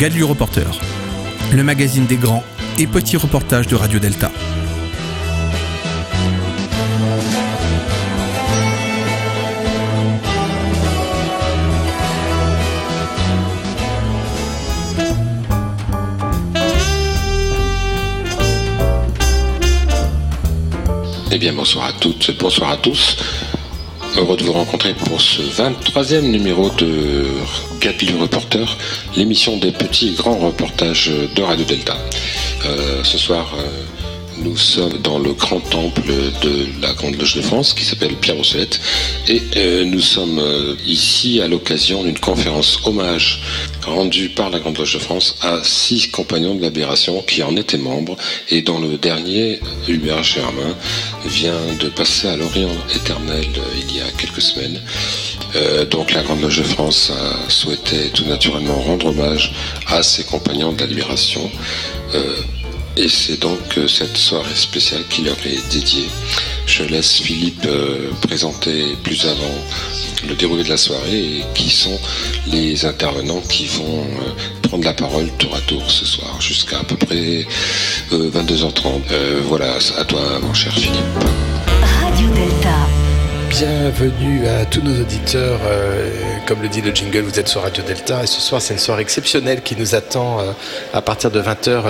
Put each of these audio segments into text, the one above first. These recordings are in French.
Gadu Reporter, le magazine des grands et petits reportages de Radio Delta. Eh bien, bonsoir à toutes, bonsoir à tous. Heureux de vous rencontrer pour ce 23e numéro de Gabil Reporter, l'émission des petits et grands reportages de Radio Delta. Euh, ce soir, euh, nous sommes dans le grand temple de la Grande Loge de France qui s'appelle Pierre Brossolette et euh, nous sommes euh, ici à l'occasion d'une conférence hommage rendue par la Grande Loge de France à six compagnons de l'aberration qui en étaient membres et dont le dernier, Hubert Germain, vient de passer à l'Orient éternel euh, il y a quelques semaines. Euh, donc la Grande Loge de France a souhaité tout naturellement rendre hommage à ses compagnons de la libération. Euh, et c'est donc euh, cette soirée spéciale qui leur est dédiée. Je laisse Philippe euh, présenter plus avant le déroulé de la soirée et qui sont les intervenants qui vont euh, prendre la parole tour à tour ce soir jusqu'à à peu près euh, 22h30. Euh, voilà, à toi mon cher Philippe. Radio Delta. Bienvenue à tous nos auditeurs. euh, comme le dit le jingle, vous êtes sur Radio Delta et ce soir c'est une soirée exceptionnelle qui nous attend euh, à partir de 20h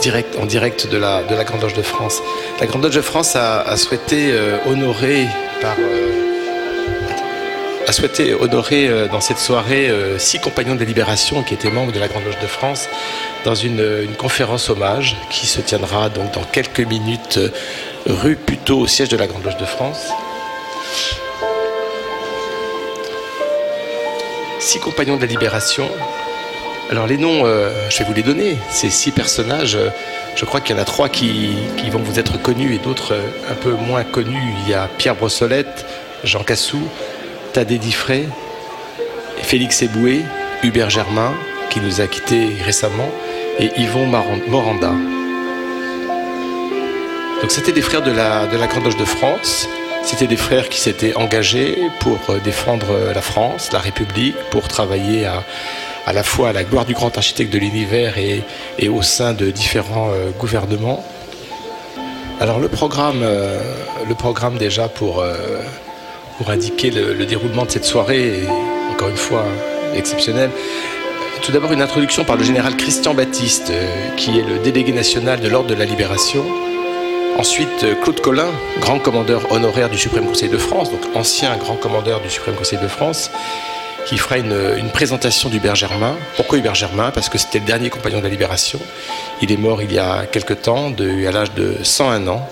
direct, en direct de la, de la Grande Loge de France. La Grande Loge de France a, souhaité euh, honorer euh, a souhaité honorer euh, dans cette soirée six compagnons de la Libération qui étaient membres de la Grande Loge de France dans une, conférence hommage qui se tiendra donc dans quelques minutes rue Puteaux au siège de la Grande Loge de France. Six compagnons de la Libération. Alors les noms, euh, je vais vous les donner. Ces six personnages, euh, je crois qu'il y en a trois qui, vont vous être connus et d'autres euh, un peu moins connus. Il y a Pierre Brossolette, Jean Cassou, Thaddée Diffray, Félix Eboué, Hubert Germain, qui nous a quittés récemment, et Yvon Moranda. Donc c'était des frères de la, de la Grande Loge de France. C'était des frères qui s'étaient engagés pour défendre la France, la République, pour travailler à, à la fois à la gloire du grand architecte de l'univers et, au sein de différents euh, gouvernements. Alors le programme, euh, le programme déjà pour, euh, pour indiquer le, le déroulement de cette soirée est encore une fois exceptionnel. Tout d'abord une introduction par le général Christian Baptiste, qui est le délégué national de l'Ordre de la Libération. Ensuite, Claude Collin, grand commandeur honoraire du Suprême Conseil de France, donc ancien grand commandeur du Suprême Conseil de France, qui fera une, une présentation d'Hubert Germain. Pourquoi Hubert Germain? Parce que c'était le dernier compagnon de la Libération. Il est mort il y a quelque temps, de, à l'âge de 101 ans.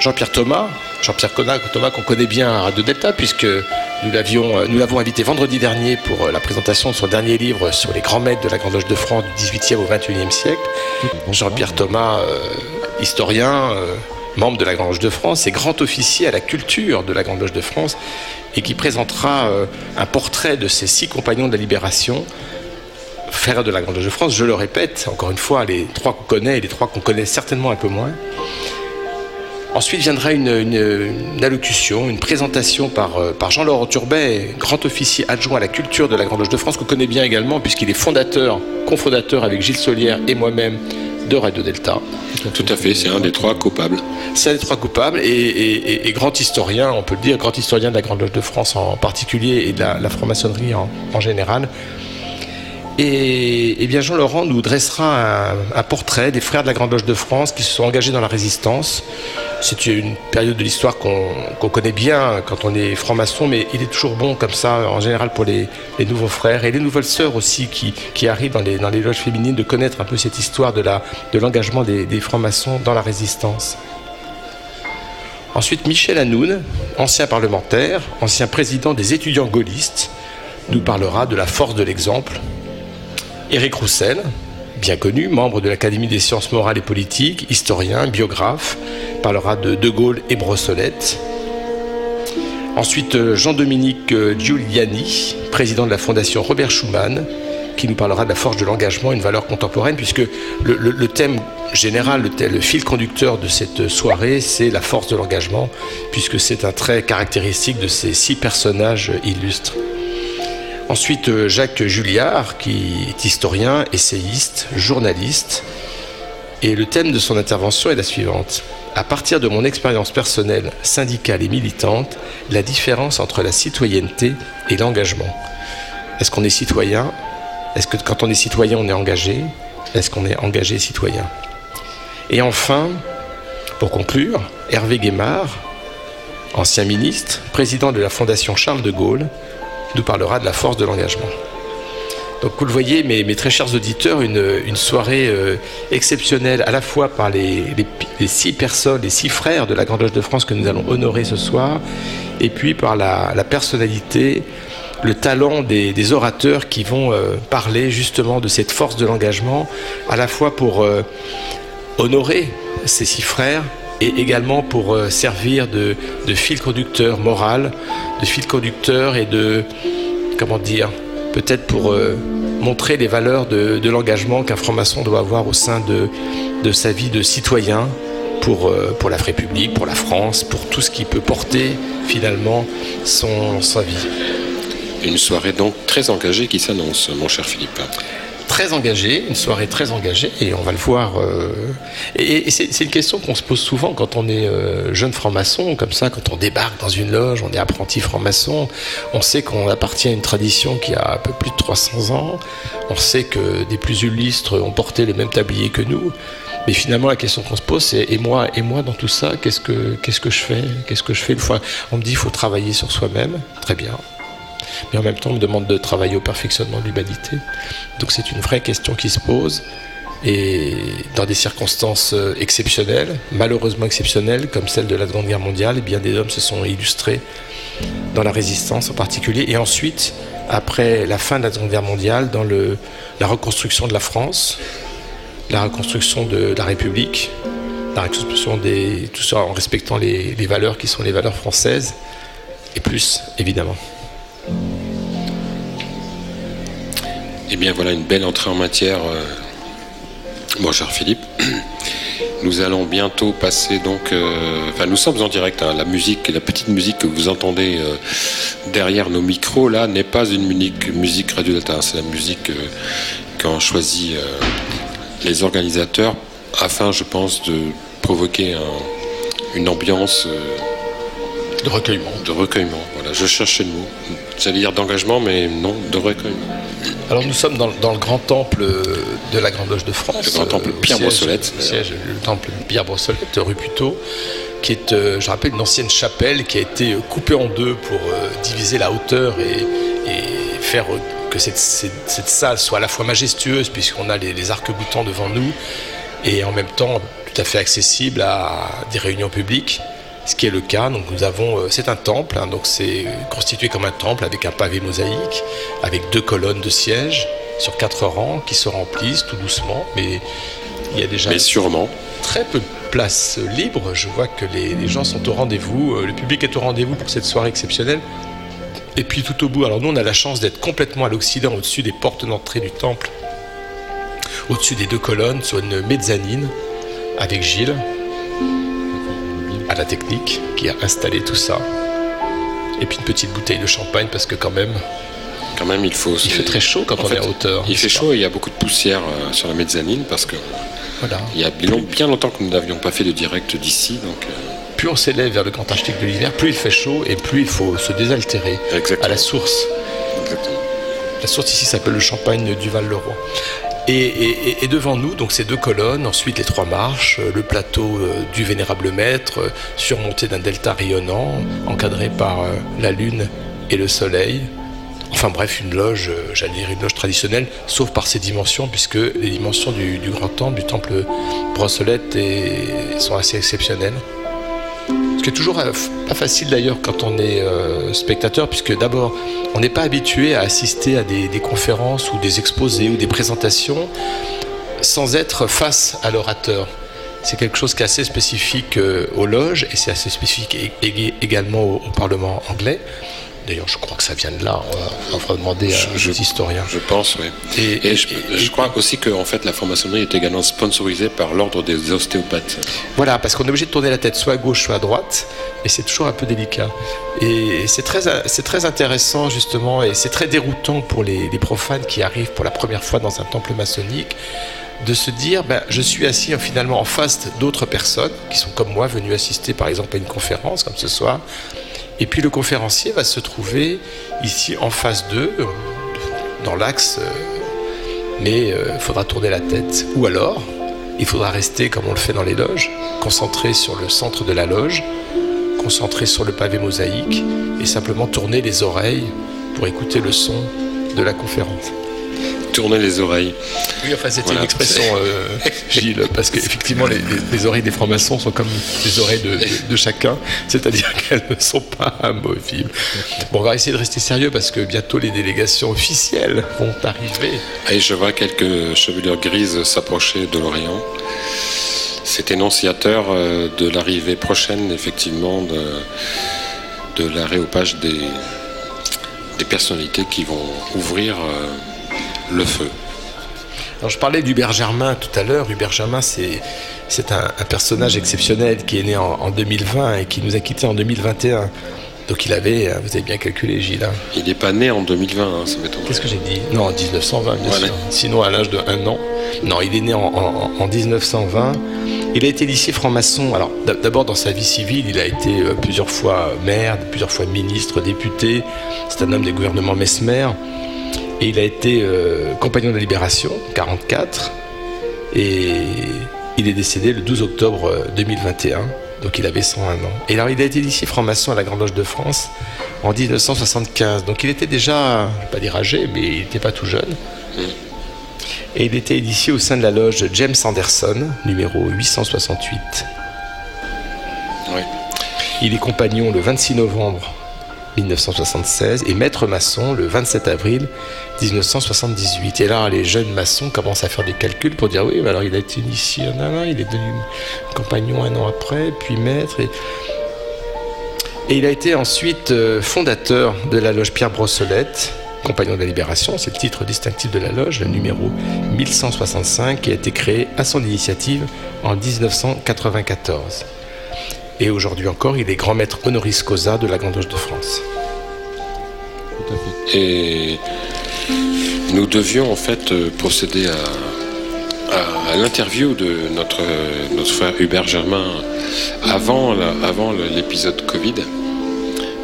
Jean-Pierre Thomas, Jean-Pierre Thomas, Thomas qu'on connaît bien à Radio Delta, puisque nous l'avions, euh, nous l'avons invité vendredi dernier pour euh, la présentation de son dernier livre sur les grands maîtres de la Grande Loge de France du 18e au 21e siècle. Jean-Pierre Thomas, euh, historien, euh, membre de la Grande Loge de France et grand officier à la culture de la Grande Loge de France, et qui présentera euh, un portrait de ces six compagnons de la Libération, frères de la Grande Loge de France. Je le répète, encore une fois, les trois qu'on connaît et les trois qu'on connaît certainement un peu moins. Ensuite viendra une allocution, une présentation par, euh, par Jean-Laurent Turbet, grand officier adjoint à la culture de la Grande Loge de France, qu'on connaît bien également, puisqu'il est fondateur, cofondateur avec Gilles Solière et moi-même de Radio Delta. Tout à fait, c'est un des trois coupables. C'est un des trois coupables et, et- et- et grand historien, on peut le dire, grand historien de la Grande Loge de France en particulier et de la, la franc-maçonnerie en, en général. Et, bien Jean-Laurent nous dressera un, portrait des frères de la Grande Loge de France qui se sont engagés dans la résistance. C'est une période de l'histoire qu'on connaît bien quand on est franc-maçon, mais il est toujours bon comme ça, en général pour les, nouveaux frères et les nouvelles sœurs aussi qui, arrivent dans les, loges féminines de connaître un peu cette histoire de l'engagement des, des francs-maçons dans la résistance. Ensuite, Michel Hanoun, ancien parlementaire, ancien président des étudiants gaullistes, nous parlera de la force de l'exemple. Éric Roussel, bien connu, membre de l'Académie des sciences morales et politiques, historien, biographe, parlera de De Gaulle et Brossolette. Ensuite, Jean-Dominique Giuliani, président de la Fondation Robert Schuman, qui nous parlera de la force de l'engagement, une valeur contemporaine, puisque le, thème général, le fil conducteur de cette soirée, c'est la force de l'engagement, puisque c'est un trait caractéristique de ces six personnages illustres. Ensuite, euh, Jacques Julliard, qui est historien, essayiste, journaliste. Et le thème de son intervention est la suivante. À partir de mon expérience personnelle, syndicale et militante, la différence entre la citoyenneté et l'engagement. Est-ce qu'on est citoyen? Est-ce que quand on est citoyen, on est engagé? Est-ce qu'on est engagé citoyen? Et enfin, pour conclure, Hervé Guémard, ancien ministre, président de la Fondation Charles de Gaulle, nous parlera de la force de l'engagement. Donc vous le voyez, mes, très chers auditeurs, une, soirée euh, exceptionnelle à la fois par les, six personnes, les six frères de la Grande Loge de France que nous allons honorer ce soir, et puis par la, personnalité, le talent des, des orateurs qui vont euh, parler justement de cette force de l'engagement, à la fois pour euh, honorer ces six frères, et également pour euh, servir de, fil conducteur moral, de fil conducteur et de, comment dire, peut-être pour euh, montrer les valeurs de, de l'engagement qu'un franc-maçon doit avoir au sein de, de sa vie de citoyen pour, euh, pour la République, pour la France, pour tout ce qui peut porter finalement son, sa vie. Une soirée donc très engagée qui s'annonce, mon cher Philippe très engagé, une soirée très engagée, et on va le voir. Euh, et, c'est une question qu'on se pose souvent quand on est euh, jeune franc-maçon, comme ça, quand on débarque dans une loge, on est apprenti franc-maçon, on sait qu'on appartient à une tradition qui a un peu plus de 300 ans, on sait que des plus illustres ont porté le même tablier que nous, mais finalement la question qu'on se pose c'est et moi, et moi dans tout ça, qu'est-ce que, que je fais Qu'est-ce que je fais fois? On me dit il faut travailler sur soi-même, très bien mais en même temps on me demande de travailler au perfectionnement de l'humanité. Donc c'est une vraie question qui se pose. Et dans des circonstances euh, exceptionnelles, malheureusement exceptionnelles, comme celle de la Seconde Guerre mondiale, eh bien des hommes se sont illustrés dans la résistance en particulier. Et ensuite, après la fin de la Seconde Guerre mondiale, dans le, la reconstruction de la France, la reconstruction de, la République, la reconstruction des, tout ça en respectant les valeurs qui sont les valeurs françaises, et plus, évidemment. Eh bien voilà une belle entrée en matière, euh, mon cher Philippe. Nous allons bientôt passer donc, euh, enfin nous sommes en direct. Hein, la musique, la petite musique que vous entendez euh, derrière nos micros là n'est pas une musique, Radio Delta. C'est la musique euh, qu'ont choisi les organisateurs afin, je pense, de provoquer un, une ambiance de recueillement. De recueillement. Voilà, je cherchais le mot. J'allais dire d'engagement, mais non, de recueillement. Alors nous sommes dans, dans, le grand temple de la Grande Loge de France. Le grand temple Pierre Brossolette. Le, siège, le temple Pierre Brossolette, rue Puteaux, qui est, euh, je rappelle, une ancienne chapelle qui a été coupée en deux pour euh, diviser la hauteur et, et faire que cette, cette, cette, salle soit à la fois majestueuse, puisqu'on a les, les arcs-boutants devant nous, et en même temps tout à fait accessible à des réunions publiques ce qui est le cas. Donc nous avons, euh, c'est un temple, hein, donc c'est constitué comme un temple avec un pavé mosaïque, avec deux colonnes de sièges sur quatre rangs qui se remplissent tout doucement, mais il y a déjà mais sûrement très peu de place libre. Je vois que les, les gens sont au rendez-vous, euh, le public est au rendez-vous pour cette soirée exceptionnelle. Et puis tout au bout, alors nous on a la chance d'être complètement à l'occident, au-dessus des portes d'entrée du temple, au-dessus des deux colonnes, sur une mezzanine avec Gilles, à la technique qui a installé tout ça. Et puis une petite bouteille de champagne parce que quand même. Quand même, il faut. Il fait très chaud quand on fait, est à hauteur. Il fait chaud et il y a beaucoup de poussière euh, sur la mezzanine parce que. Voilà. Il y a bien, longtemps que nous n'avions pas fait de direct d'ici, donc. Euh... Plus on s'élève vers le grand arctique de l'hiver, plus il fait chaud et plus il faut se désaltérer Exactement. à la source. Exactement. La source ici s'appelle le champagne du Val-le-Roi. Et, devant nous, donc ces deux colonnes, ensuite les trois marches, le plateau euh, du vénérable maître, euh, surmonté d'un delta rayonnant, encadré par euh, la lune et le soleil. Enfin bref, une loge, euh, j'allais dire une loge traditionnelle, sauf par ses dimensions, puisque les dimensions du, grand temple, du temple Brossolette, sont assez exceptionnelles. Ce qui est toujours euh, pas facile d'ailleurs quand on est euh, spectateur, puisque d'abord, on n'est pas habitué à assister à des, conférences ou des exposés ou des présentations sans être face à l'orateur. C'est quelque chose qui est assez spécifique euh, aux loges et c'est assez spécifique également au, Parlement anglais. D'ailleurs, je crois que ça vient de là. On va, demander à je, historiens. Je pense, oui. Et, je, crois aussi que en fait, la franc-maçonnerie est également sponsorisée par l'ordre des ostéopathes. Voilà, parce qu'on est obligé de tourner la tête soit à gauche, soit à droite, et c'est toujours un peu délicat. Et c'est très, c'est très intéressant, justement, et c'est très déroutant pour les, profanes qui arrivent pour la première fois dans un temple maçonnique de se dire ben, je suis assis finalement en face d'autres personnes qui sont comme moi venues assister par exemple à une conférence comme ce soir et puis le conférencier va se trouver ici en face d'eux, dans l'axe, euh, mais il euh, faudra tourner la tête. Ou alors, il faudra rester comme on le fait dans les loges, concentré sur le centre de la loge, concentré sur le pavé mosaïque et simplement tourner les oreilles pour écouter le son de la conférence tourner les oreilles. Oui, enfin, c'était une expression, euh, Gilles, parce qu'effectivement, les, oreilles des francs-maçons sont comme les oreilles de, chacun, c'est-à-dire qu'elles ne sont pas amovibles. Bon, on va essayer de rester sérieux parce que bientôt les délégations officielles vont arriver. Et je vois quelques chevelures grises s'approcher de l'Orient. C'est énonciateur euh, de l'arrivée prochaine, effectivement, de, de l'arrêt-au-page des, des personnalités qui vont ouvrir. Euh, le feu. Alors je parlais d'Hubert Germain tout à l'heure. Hubert Germain, c'est, c'est un, personnage exceptionnel qui est né en, 2020 et qui nous a quittés en 2021. Donc il avait, hein, vous avez bien calculé Gilles. Hein. Il n'est pas né en 2020, hein, ça m'étonne. Qu'est-ce que j'ai dit? Non, en 1920, bien sûr. Sinon à l'âge de 1 an. Non, il est né en, 1920. Il a été initié franc-maçon. Alors d'abord dans sa vie civile, il a été euh, plusieurs fois maire, plusieurs fois ministre, député. C'est un homme des gouvernements Mesmer. Et il a été euh, compagnon de la Libération, 44. Et il est décédé le 12 octobre 2021. Euh, donc il avait 101 ans. Et alors il a été initié franc-maçon à la Grande Loge de France en 1975. Donc il était déjà, je ne vais pas dire âgé, mais il n'était pas tout jeune. Et il était initié au sein de la loge James Anderson, numéro 868. Il est compagnon le 26 novembre 1976 et maître maçon le 27 avril 1978. Et là, les jeunes maçons commencent à faire des calculs pour dire oui, alors il a été initié un an, il est devenu compagnon un an après, puis maître. Et, et il a été ensuite euh, fondateur de la loge Pierre Brossolette, compagnon de la Libération, c'est le titre distinctif de la loge, le numéro 1165, qui a été créé à son initiative en 1994. Et aujourd'hui encore, il est grand maître honoris causa de la Grande Loge de France. Et nous devions en fait euh, procéder à, l'interview de notre, notre frère Hubert Germain avant, avant l'épisode Covid.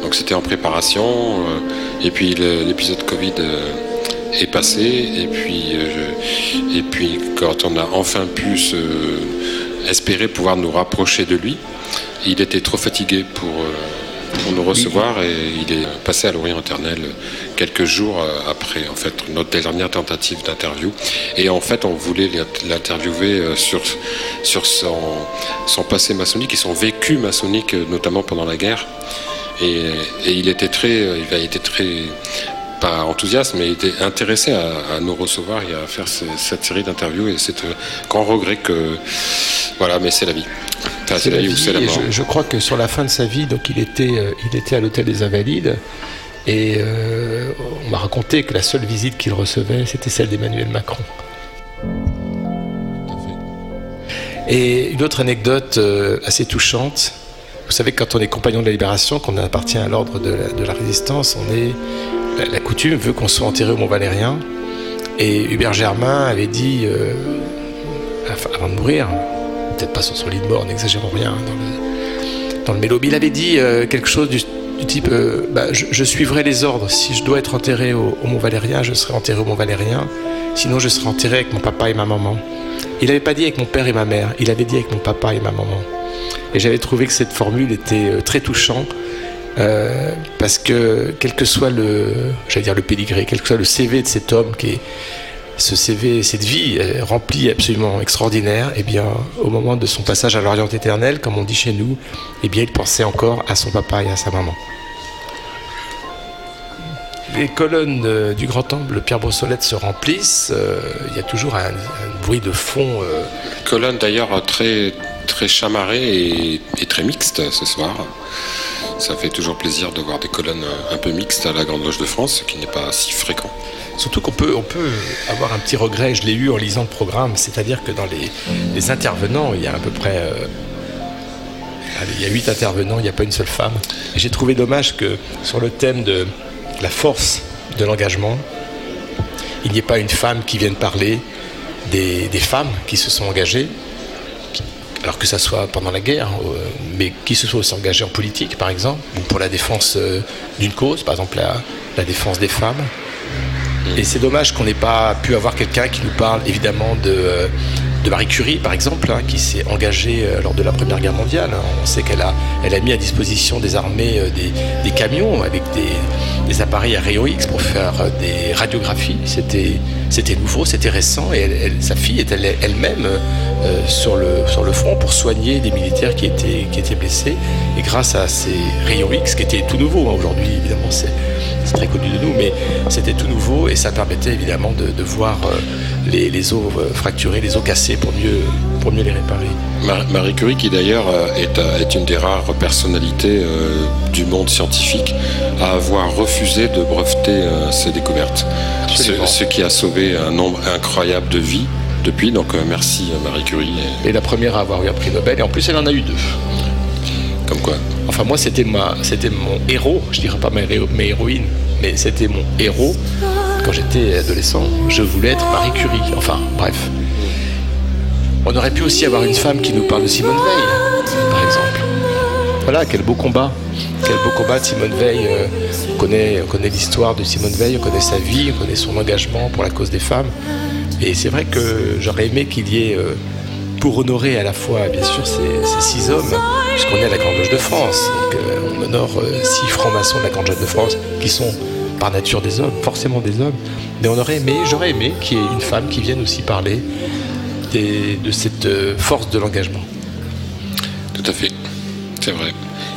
Donc c'était en préparation. Euh, et puis l'épisode Covid euh, est passé. Et puis, et puis quand on a enfin pu espérer pouvoir nous rapprocher de lui, il était trop fatigué pour, euh, nous recevoir et il est passé à l'Orient éternel quelques jours euh, après en fait notre dernière tentative d'interview. Et en fait, on voulait l'interviewer euh, sur, sur son, son passé maçonnique et son vécu maçonnique, notamment pendant la guerre. Et, il était très, il a été très pas enthousiaste, mais il était intéressé à, nous recevoir et à faire cette série d'interviews. Et c'est un grand regret que. Voilà, mais c'est la vie. c'est la, vie, la mort. Je, crois que sur la fin de sa vie, donc il était, euh, il était à l'hôtel des Invalides. Et euh, on m'a raconté que la seule visite qu'il recevait, c'était celle d'Emmanuel Macron. Et une autre anecdote euh, assez touchante. Vous savez, quand on est compagnon de la libération, qu'on appartient à l'ordre de, de, la résistance, on est la, coutume veut qu'on soit enterré au Mont Valérien. Et Hubert Germain avait dit, euh, avant de mourir, peut-être pas sur son lit de mort, n'exagérons rien hein, dans le, dans le il avait dit euh, quelque chose du, type euh, bah, je, suivrai les ordres. Si je dois être enterré au, Mont Valérien, je serai enterré au Mont Valérien. Sinon, je serai enterré avec mon papa et ma maman. Il n'avait pas dit avec mon père et ma mère, il avait dit avec mon papa et ma maman. Et j'avais trouvé que cette formule était très touchante euh, parce que quel que soit le, j'allais dire le pédigré, quel que soit le CV de cet homme qui est ce CV, cette vie remplie absolument extraordinaire, eh bien, au moment de son passage à l'Orient éternel, comme on dit chez nous, eh bien, il pensait encore à son papa et à sa maman. Les colonnes du grand temple Pierre Brossolette se remplissent. Euh, il y a toujours un, bruit de fond. Euh... Colonne d'ailleurs très très chamarrée et, et, très mixte ce soir Ça fait toujours plaisir de voir des colonnes un peu mixtes à la Grande Loge de France, ce qui n'est pas si fréquent. Surtout qu'on peut, on peut avoir un petit regret, je l'ai eu en lisant le programme, c'est-à-dire que dans les, intervenants, il y a à peu près... Euh, il y a huit intervenants, il n'y a pas une seule femme. J'ai trouvé dommage que sur le thème de la force de l'engagement, il n'y ait pas une femme qui vienne parler des femmes qui se sont engagées, alors que ça soit pendant la guerre, euh, mais qui se soit aussi engagées en politique, par exemple, ou pour la défense euh, d'une cause, par exemple la, la défense des femmes. Et c'est dommage qu'on n'ait pas pu avoir quelqu'un qui nous parle évidemment de, euh, de Marie Curie, par exemple, hein, qui s'est engagée euh, lors de la Première Guerre mondiale. On sait qu'elle a, mis à disposition des armées euh, des, camions avec des, appareils à rayons X pour faire des radiographies. C'était, nouveau, c'était récent, et sa fille était elle-même euh, sur, le, front pour soigner des militaires qui étaient, qui étaient blessés. Et grâce à ces rayons X, qui étaient tout nouveaux, hein, aujourd'hui évidemment c'est c'est très connu de nous, mais c'était tout nouveau et ça permettait évidemment de, de voir euh, les, les, os fracturés, les os cassés pour mieux, pour mieux les réparer. Marie Curie, qui d'ailleurs est, est, une des rares personnalités euh, du monde scientifique à avoir refusé de breveter euh, ses découvertes, ce, ce, qui a sauvé un nombre incroyable de vies depuis. Donc merci Marie Curie. Et la première à avoir eu un prix Nobel, et en plus elle en a eu deux. Comme quoi Enfin, moi, c'était mon héros. Je dirais pas mes, mes héroïnes, mais c'était mon héros quand j'étais adolescent. Je voulais être Marie Curie. Enfin, bref. On aurait pu aussi avoir une femme qui nous parle de Simone Veil, par exemple. Voilà, quel beau combat. Quel beau combat de Simone Veil. Euh, on connaît, on connaît l'histoire de Simone Veil, on connaît sa vie, on connaît son engagement pour la cause des femmes. Et c'est vrai que j'aurais aimé qu'il y ait, euh, pour honorer à la fois, bien sûr, ces, six hommes, puisqu'on est à la Grande Loge de France. Donc, euh, on honore euh, six francs-maçons de la Grande Loge de France qui sont par nature des hommes, forcément des hommes. Mais on aurait aimé, j'aurais aimé qu'il y ait une femme qui vienne aussi parler de cette euh, force de l'engagement. Tout à fait, c'est vrai.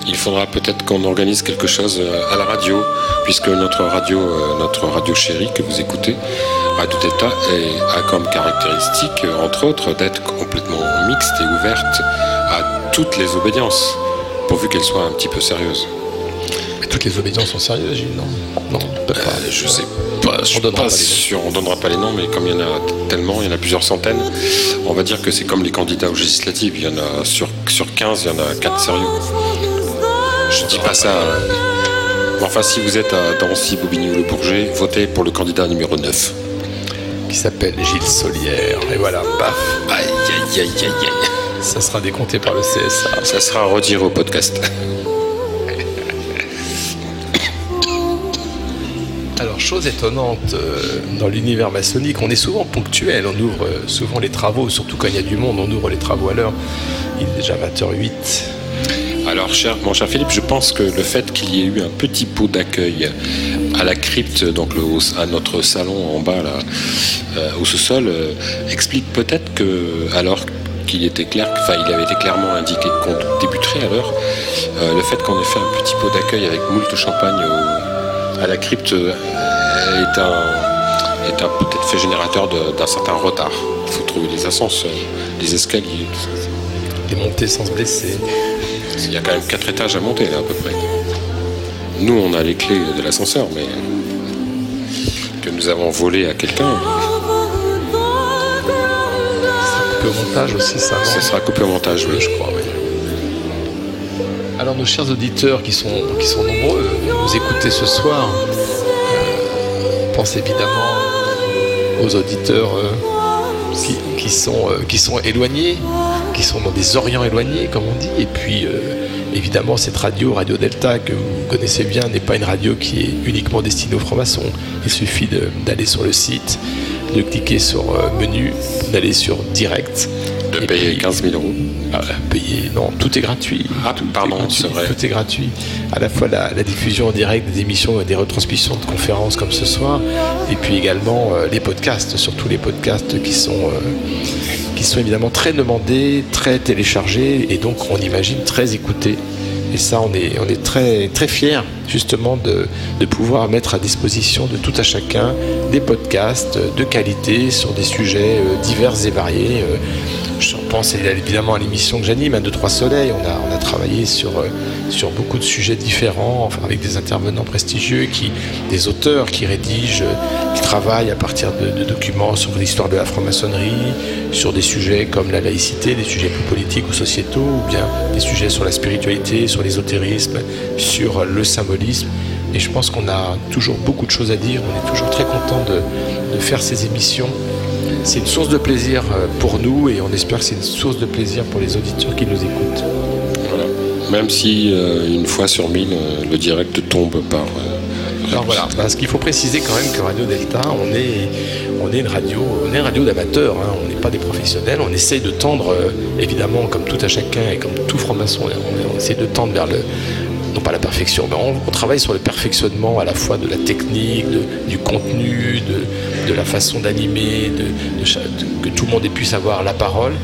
Il faudra peut-être qu'on organise quelque chose à la radio, puisque notre radio, notre radio chérie que vous écoutez, Radio Delta, a comme caractéristique, entre autres, d'être complètement mixte et ouverte à toutes les obédiences, pourvu qu'elles soient un petit peu sérieuses. Mais toutes les obédiences sont sérieuses, Gilles, non? Non, euh, je sais pas. Je on ne pas sûr, on donnera pas les noms, mais comme il y en a tellement, il y en a plusieurs centaines, on va dire que c'est comme les candidats aux législatives. Il y en a sur, sur 15, il y en a 4 sérieux. Je dis pas ça. Enfin, si vous êtes à Dancy, Bobigny ou Le Bourget, votez pour le candidat numéro 9. Qui s'appelle Gilles Solière. Et voilà, paf. Aïe, aïe, aïe, aïe, aïe. Ça sera décompté par le CSA. Ça sera retiré au podcast. Alors, chose étonnante, euh, dans l'univers maçonnique, on est souvent ponctuel, on ouvre euh, souvent les travaux, surtout quand il y a du monde, on ouvre les travaux à l'heure. Il est déjà 20h08. Alors, cher, mon cher Philippe, je pense que le fait qu'il y ait eu un petit pot d'accueil à la crypte, donc le, à notre salon en bas, là, euh, au sous-sol, euh, explique peut-être que, alors qu'il était clair, enfin, il avait été clairement indiqué qu'on débuterait à l'heure, le fait qu'on ait fait un petit pot d'accueil avec moult champagne au, à la crypte euh, est un, est un peut-être fait générateur d'un certain retard. Il faut trouver les ascenseurs, les escaliers. Les montées sans se blesser. Il y a quand même quatre étages à monter là à peu près. Nous on a les clés de l'ascenseur, mais que nous avons volé à quelqu'un. Coupé au montage aussi, ça. Ça sera coupé au montage, oui, je crois. Oui. Alors nos chers auditeurs qui sont, qui sont nombreux, nous écouter ce soir, euh, pense évidemment aux auditeurs euh, qui, qui, sont, euh, qui sont éloignés, qui sont dans des orients éloignés, comme on dit, et puis euh, évidemment cette radio, Radio Delta, que vous connaissez bien, n'est pas une radio qui est uniquement destinée aux francs-maçons. Il suffit d'aller sur le site, de cliquer sur euh, menu, d'aller sur direct. De payer puis, 15 000 euros. Ah, payer, non, tout est gratuit. Ah, tout pardon, c'est vrai. Tout est gratuit. À la fois la, la, diffusion en direct des émissions et des retransmissions de conférences comme ce soir, et puis également euh, les podcasts, surtout les podcasts qui sont, euh, qui sont évidemment très demandés, très téléchargés, et donc on imagine très écoutés. Et ça, on est, très, très fiers justement de, de, pouvoir mettre à disposition de tout à chacun des podcasts de qualité sur des sujets divers et variés. Je pense évidemment à l'émission que j'anime, 1, 2, 3 Soleil. On a, travaillé sur, euh, sur beaucoup de sujets différents, avec des intervenants prestigieux, des auteurs qui rédigent, qui travaillent à partir de, documents sur l'histoire de la franc-maçonnerie, sur des sujets comme la laïcité, des sujets plus politiques ou sociétaux, ou bien des sujets sur la spiritualité, sur l'ésotérisme, sur le symbolisme. Et je pense qu'on a toujours beaucoup de choses à dire. On est toujours très content de faire ces émissions c'est une source de plaisir euh, pour nous et on espère que c'est une source de plaisir pour les auditeurs qui nous écoutent. Voilà. Même si euh, une fois sur mille, euh, le direct tombe par. Alors voilà, parce qu'il faut préciser quand même que Radio Delta, on est, on est une radio, on est une radio d'amateurs, hein. on n'est pas des professionnels, on essaye de tendre, évidemment, comme tout à chacun et comme tout franc-maçon, on, on, essaie de tendre vers le, pas la perfection, mais on, travaille sur le perfectionnement à la fois de la technique, du contenu, de, la façon d'animer, de, que tout le monde ait pu savoir la parole.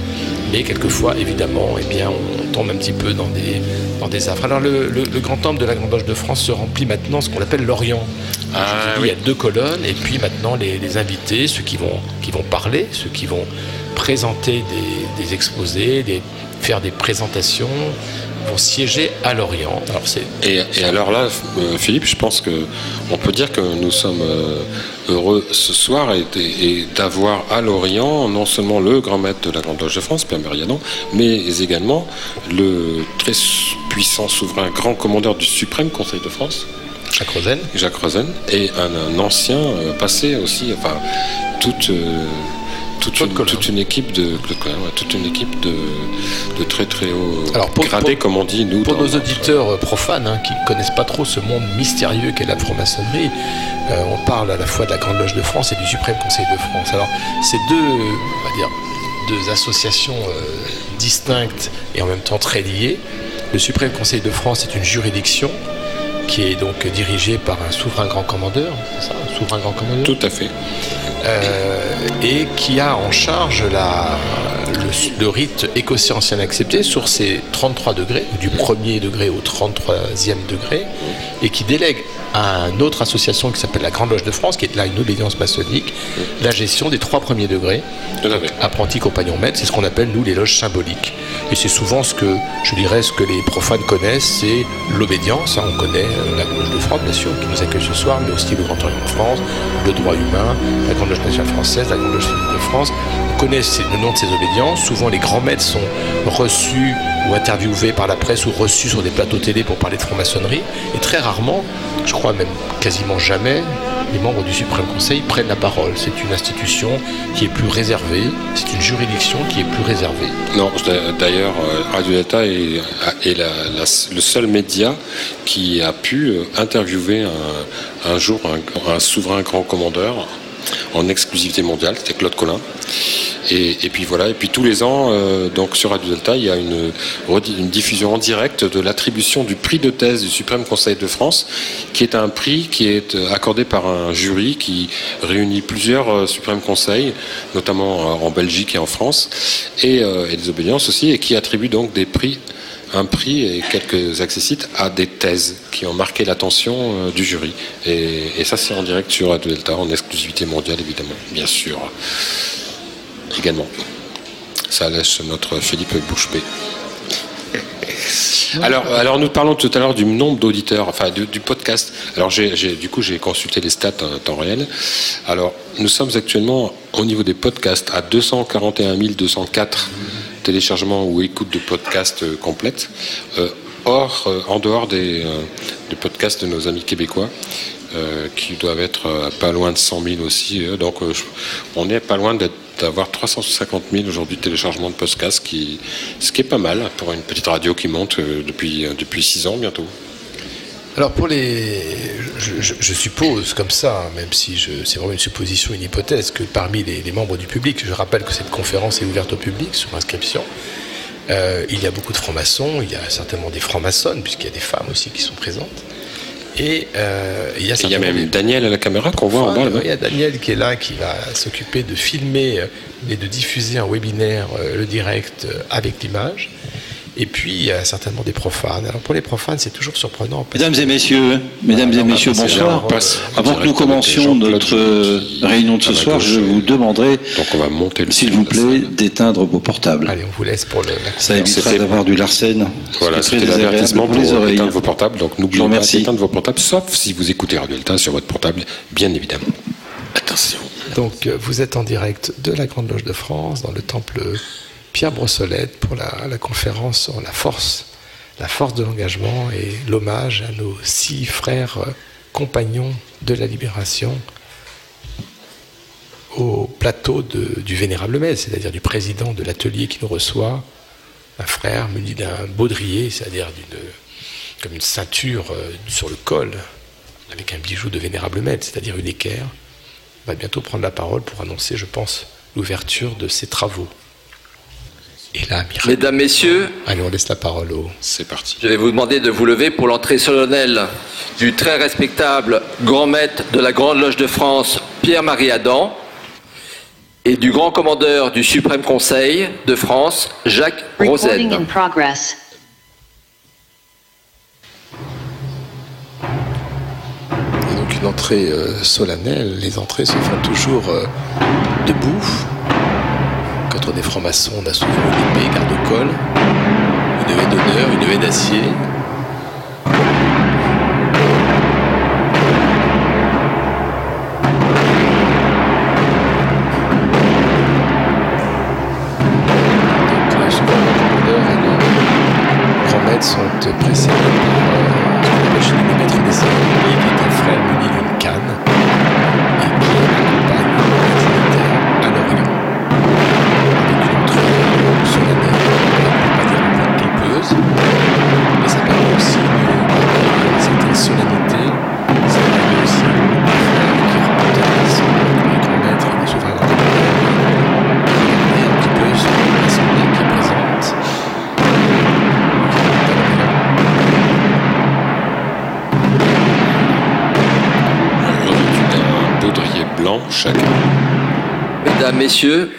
Mais quelquefois, évidemment, eh bien, on tombe un petit peu dans des, dans des affres. Alors, le, grand temple de la Grande Loge de France se remplit maintenant ce qu'on appelle l'Orient. Ah, il y a deux colonnes, et puis maintenant, les, invités, ceux qui vont, qui vont parler, ceux qui vont présenter des, exposés, faire des présentations, vont siéger à Lorient. Alors et, et, alors là, euh, Philippe, je pense que on peut dire que nous sommes euh, heureux ce soir et, d'avoir à Lorient non seulement le grand maître de la Grande Loge de France, Père Mériadon, mais également le très puissant souverain grand commandeur du suprême Conseil de France. Jacques Rosen. Jacques Rosen, et un, ancien euh, passé aussi, enfin, toute toute une, toute une, équipe de toute une équipe de, de très très haut Alors gradé, comme on dit nous. Pour nos auditeurs profanes hein, qui ne connaissent pas trop ce monde mystérieux qu'est la franc-maçonnerie, euh, on parle à la fois de la Grande Loge de France et du Suprême Conseil de France. Alors, ces deux, on va dire, deux associations euh, distinctes et en même temps très liées. Le Suprême Conseil de France est une juridiction qui est donc dirigée par un souverain grand commandeur, c'est ça, un souverain grand commandeur Tout à fait. Euh, et qui a en charge la, le, rite écossais ancien accepté sur ses 33 degrés, du premier degré au 33e degré, et qui délègue à une autre association qui s'appelle la Grande Loge de France, qui est là une obédience maçonnique, la gestion des trois premiers degrés, apprentis, compagnons, maîtres, c'est ce qu'on appelle nous les loges symboliques. Et c'est souvent ce que, je dirais, ce que les profanes connaissent, c'est l'obédience. Hein. on connaît euh, la Grande Loge de France, bien sûr, qui nous accueille ce soir, mais aussi le Grand Orient de France, le droit humain, la Grande Loge nationale française, la Grande Loge de France. On connaît le nom de ces obédiences. Souvent, les grands maîtres sont reçus ou interviewés par la presse ou reçus sur des plateaux télé pour parler de franc-maçonnerie. Et très rarement, je crois même quasiment jamais, les membres du Suprême Conseil prennent la parole. C'est une institution qui est plus réservée, c'est une juridiction qui est plus réservée. Non, d'ailleurs, euh, Radio Delta est, le seul média qui a pu euh, interviewer un, jour un souverain grand commandeur en exclusivité mondiale, c'était Claude Collin. Et, puis voilà, et puis tous les ans, euh, donc sur Radio Delta, il y a une, diffusion en direct de l'attribution du prix de thèse du Suprême Conseil de France, qui est un prix qui est accordé par un jury qui réunit plusieurs euh, suprêmes conseils, notamment en Belgique et en France, et, euh, et des obédiences aussi, et qui attribue donc des prix un prix et quelques accessites à des thèses qui ont marqué l'attention euh, du jury. Et, ça, c'est en direct sur Radio Delta, en exclusivité mondiale, évidemment, bien sûr. Également. Ça laisse notre Philippe Bouchepé. Alors, alors, nous parlons tout à l'heure du nombre d'auditeurs, enfin du, podcast. Alors, j'ai, du coup, j'ai consulté les stats en temps réel. Alors, nous sommes actuellement au niveau des podcasts à 241 204 téléchargement ou écoute de podcasts euh, complètes, euh, hors, euh, en dehors des, podcasts de nos amis québécois. qui doivent être pas loin de 100 000 aussi. donc on est pas loin d'avoir 350 000 aujourd'hui de téléchargement de podcasts, ce qui est pas mal pour une petite radio qui monte depuis, depuis 6 ans bientôt. Alors pour les, je, suppose comme ça, même si c'est vraiment une supposition, une hypothèse, que parmi les, membres du public, je rappelle que cette conférence est ouverte au public sur inscription. Euh, il y a beaucoup de francs-maçons, il y a certainement des francs-maçonnes, puisqu'il y a des femmes aussi qui sont présentes. Et euh, il, y a, même Daniel à la caméra qu'on voit en bas. Il y a Daniel qui est là, qui va s'occuper de filmer et de diffuser un webinaire, euh, le direct, avec l'image. Et puis, il y a certainement des profanes. Alors, pour les profanes, c'est toujours surprenant. Mesdames et messieurs, mesdames et messieurs, bonsoir. Avant que nous commencions notre euh, réunion de ce soir, je vous demanderai, s'il vous plaît, d'éteindre vos portables. Allez, on vous laisse pour le. Ça évitera d'avoir du larcène. Voilà, c'était l'avertissement pour, les oreilles. éteindre vos portables. Donc, n'oubliez pas d'éteindre vos portables, sauf si vous écoutez Radio Delta sur votre portable, bien évidemment. Attention. Donc, euh, vous êtes en direct de la Grande Loge de France, dans le temple Pierre Brossolette pour la, conférence sur la force, la force de l'engagement et l'hommage à nos six frères euh, compagnons de la libération au plateau du Vénérable Maître, c'est-à-dire du président de l'atelier qui nous reçoit, un frère muni d'un baudrier, c'est-à-dire d'une comme une ceinture euh, sur le col, avec un bijou de Vénérable Maître, c'est-à-dire une équerre, va bientôt prendre la parole pour annoncer, je pense, l'ouverture de ses travaux. Mesdames, Messieurs, allez, on laisse la parole au. C'est parti. Je vais vous demander de vous lever pour l'entrée solennelle du très respectable grand maître de la Grande Loge de France, Pierre-Marie Adam, et du grand commandeur du Suprême Conseil de France, Jacques Rosen. donc une entrée euh, solennelle. Les entrées se font toujours euh, debout des francs-maçons, on a souvent une épée garde-col, une haie d'honneur, une haie d'acier,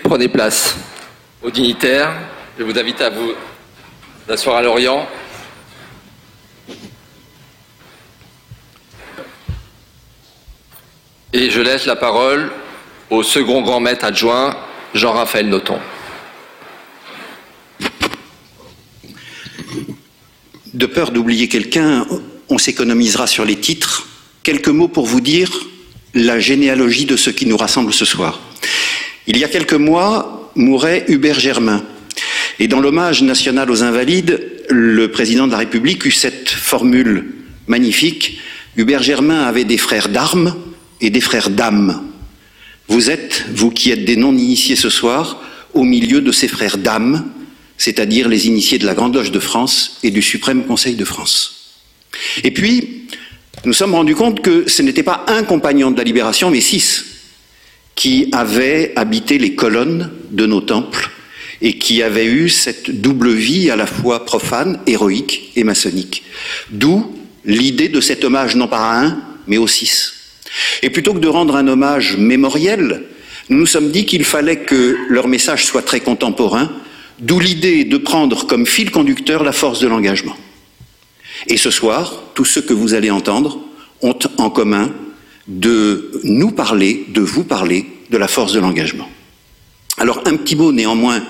prenez place. Aux dignitaires, je vous invite à vous asseoir à l'Orient. Et je laisse la parole au second grand maître adjoint, Jean-Raphaël Noton. De peur d'oublier quelqu'un, on s'économisera sur les titres. Quelques mots pour vous dire la généalogie de ce qui nous rassemble ce soir. Il y a quelques mois mourait Hubert Germain. Et dans l'hommage national aux invalides, le président de la République eut cette formule magnifique. Hubert Germain avait des frères d'armes et des frères d'âme. Vous êtes, vous qui êtes des non-initiés ce soir, au milieu de ces frères d'âme, c'est-à-dire les initiés de la Grande Loge de France et du Suprême Conseil de France. Et puis, nous sommes rendus compte que ce n'était pas un compagnon de la libération, mais six qui avaient habité les colonnes de nos temples et qui avaient eu cette double vie à la fois profane, héroïque et maçonnique. D'où l'idée de cet hommage non pas à un, mais aux six. Et plutôt que de rendre un hommage mémoriel, nous nous sommes dit qu'il fallait que leur message soit très contemporain, d'où l'idée de prendre comme fil conducteur la force de l'engagement. Et ce soir, tous ceux que vous allez entendre ont en commun de nous parler, de vous parler de la force de l'engagement. Alors un petit mot néanmoins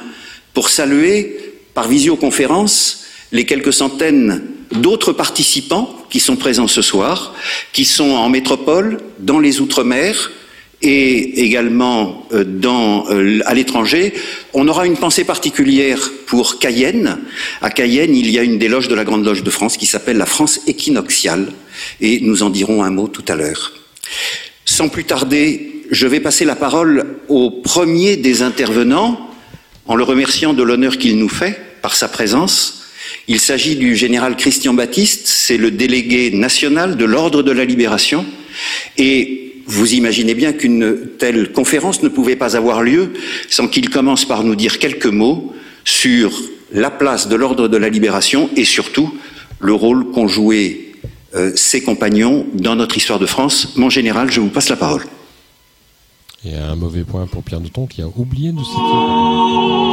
pour saluer par visioconférence les quelques centaines d'autres participants qui sont présents ce soir, qui sont en métropole, dans les Outre-mer et également euh, euh, à l'étranger. On aura une pensée particulière pour Cayenne. À Cayenne, il y a une des loges de la Grande Loge de France qui s'appelle la France équinoxiale et nous en dirons un mot tout à l'heure. Sans plus tarder, je vais passer la parole au premier des intervenants en le remerciant de l'honneur qu'il nous fait par sa présence. Il s'agit du général Christian Baptiste, c'est le délégué national de l'Ordre de la Libération et vous imaginez bien qu'une telle conférence ne pouvait pas avoir lieu sans qu'il commence par nous dire quelques mots sur la place de l'Ordre de la Libération et surtout le rôle qu'ont joué euh, ses compagnons dans notre histoire de France. Mon général, je vous passe la parole. Et un mauvais point pour Pierre Noton qui a oublié de citer.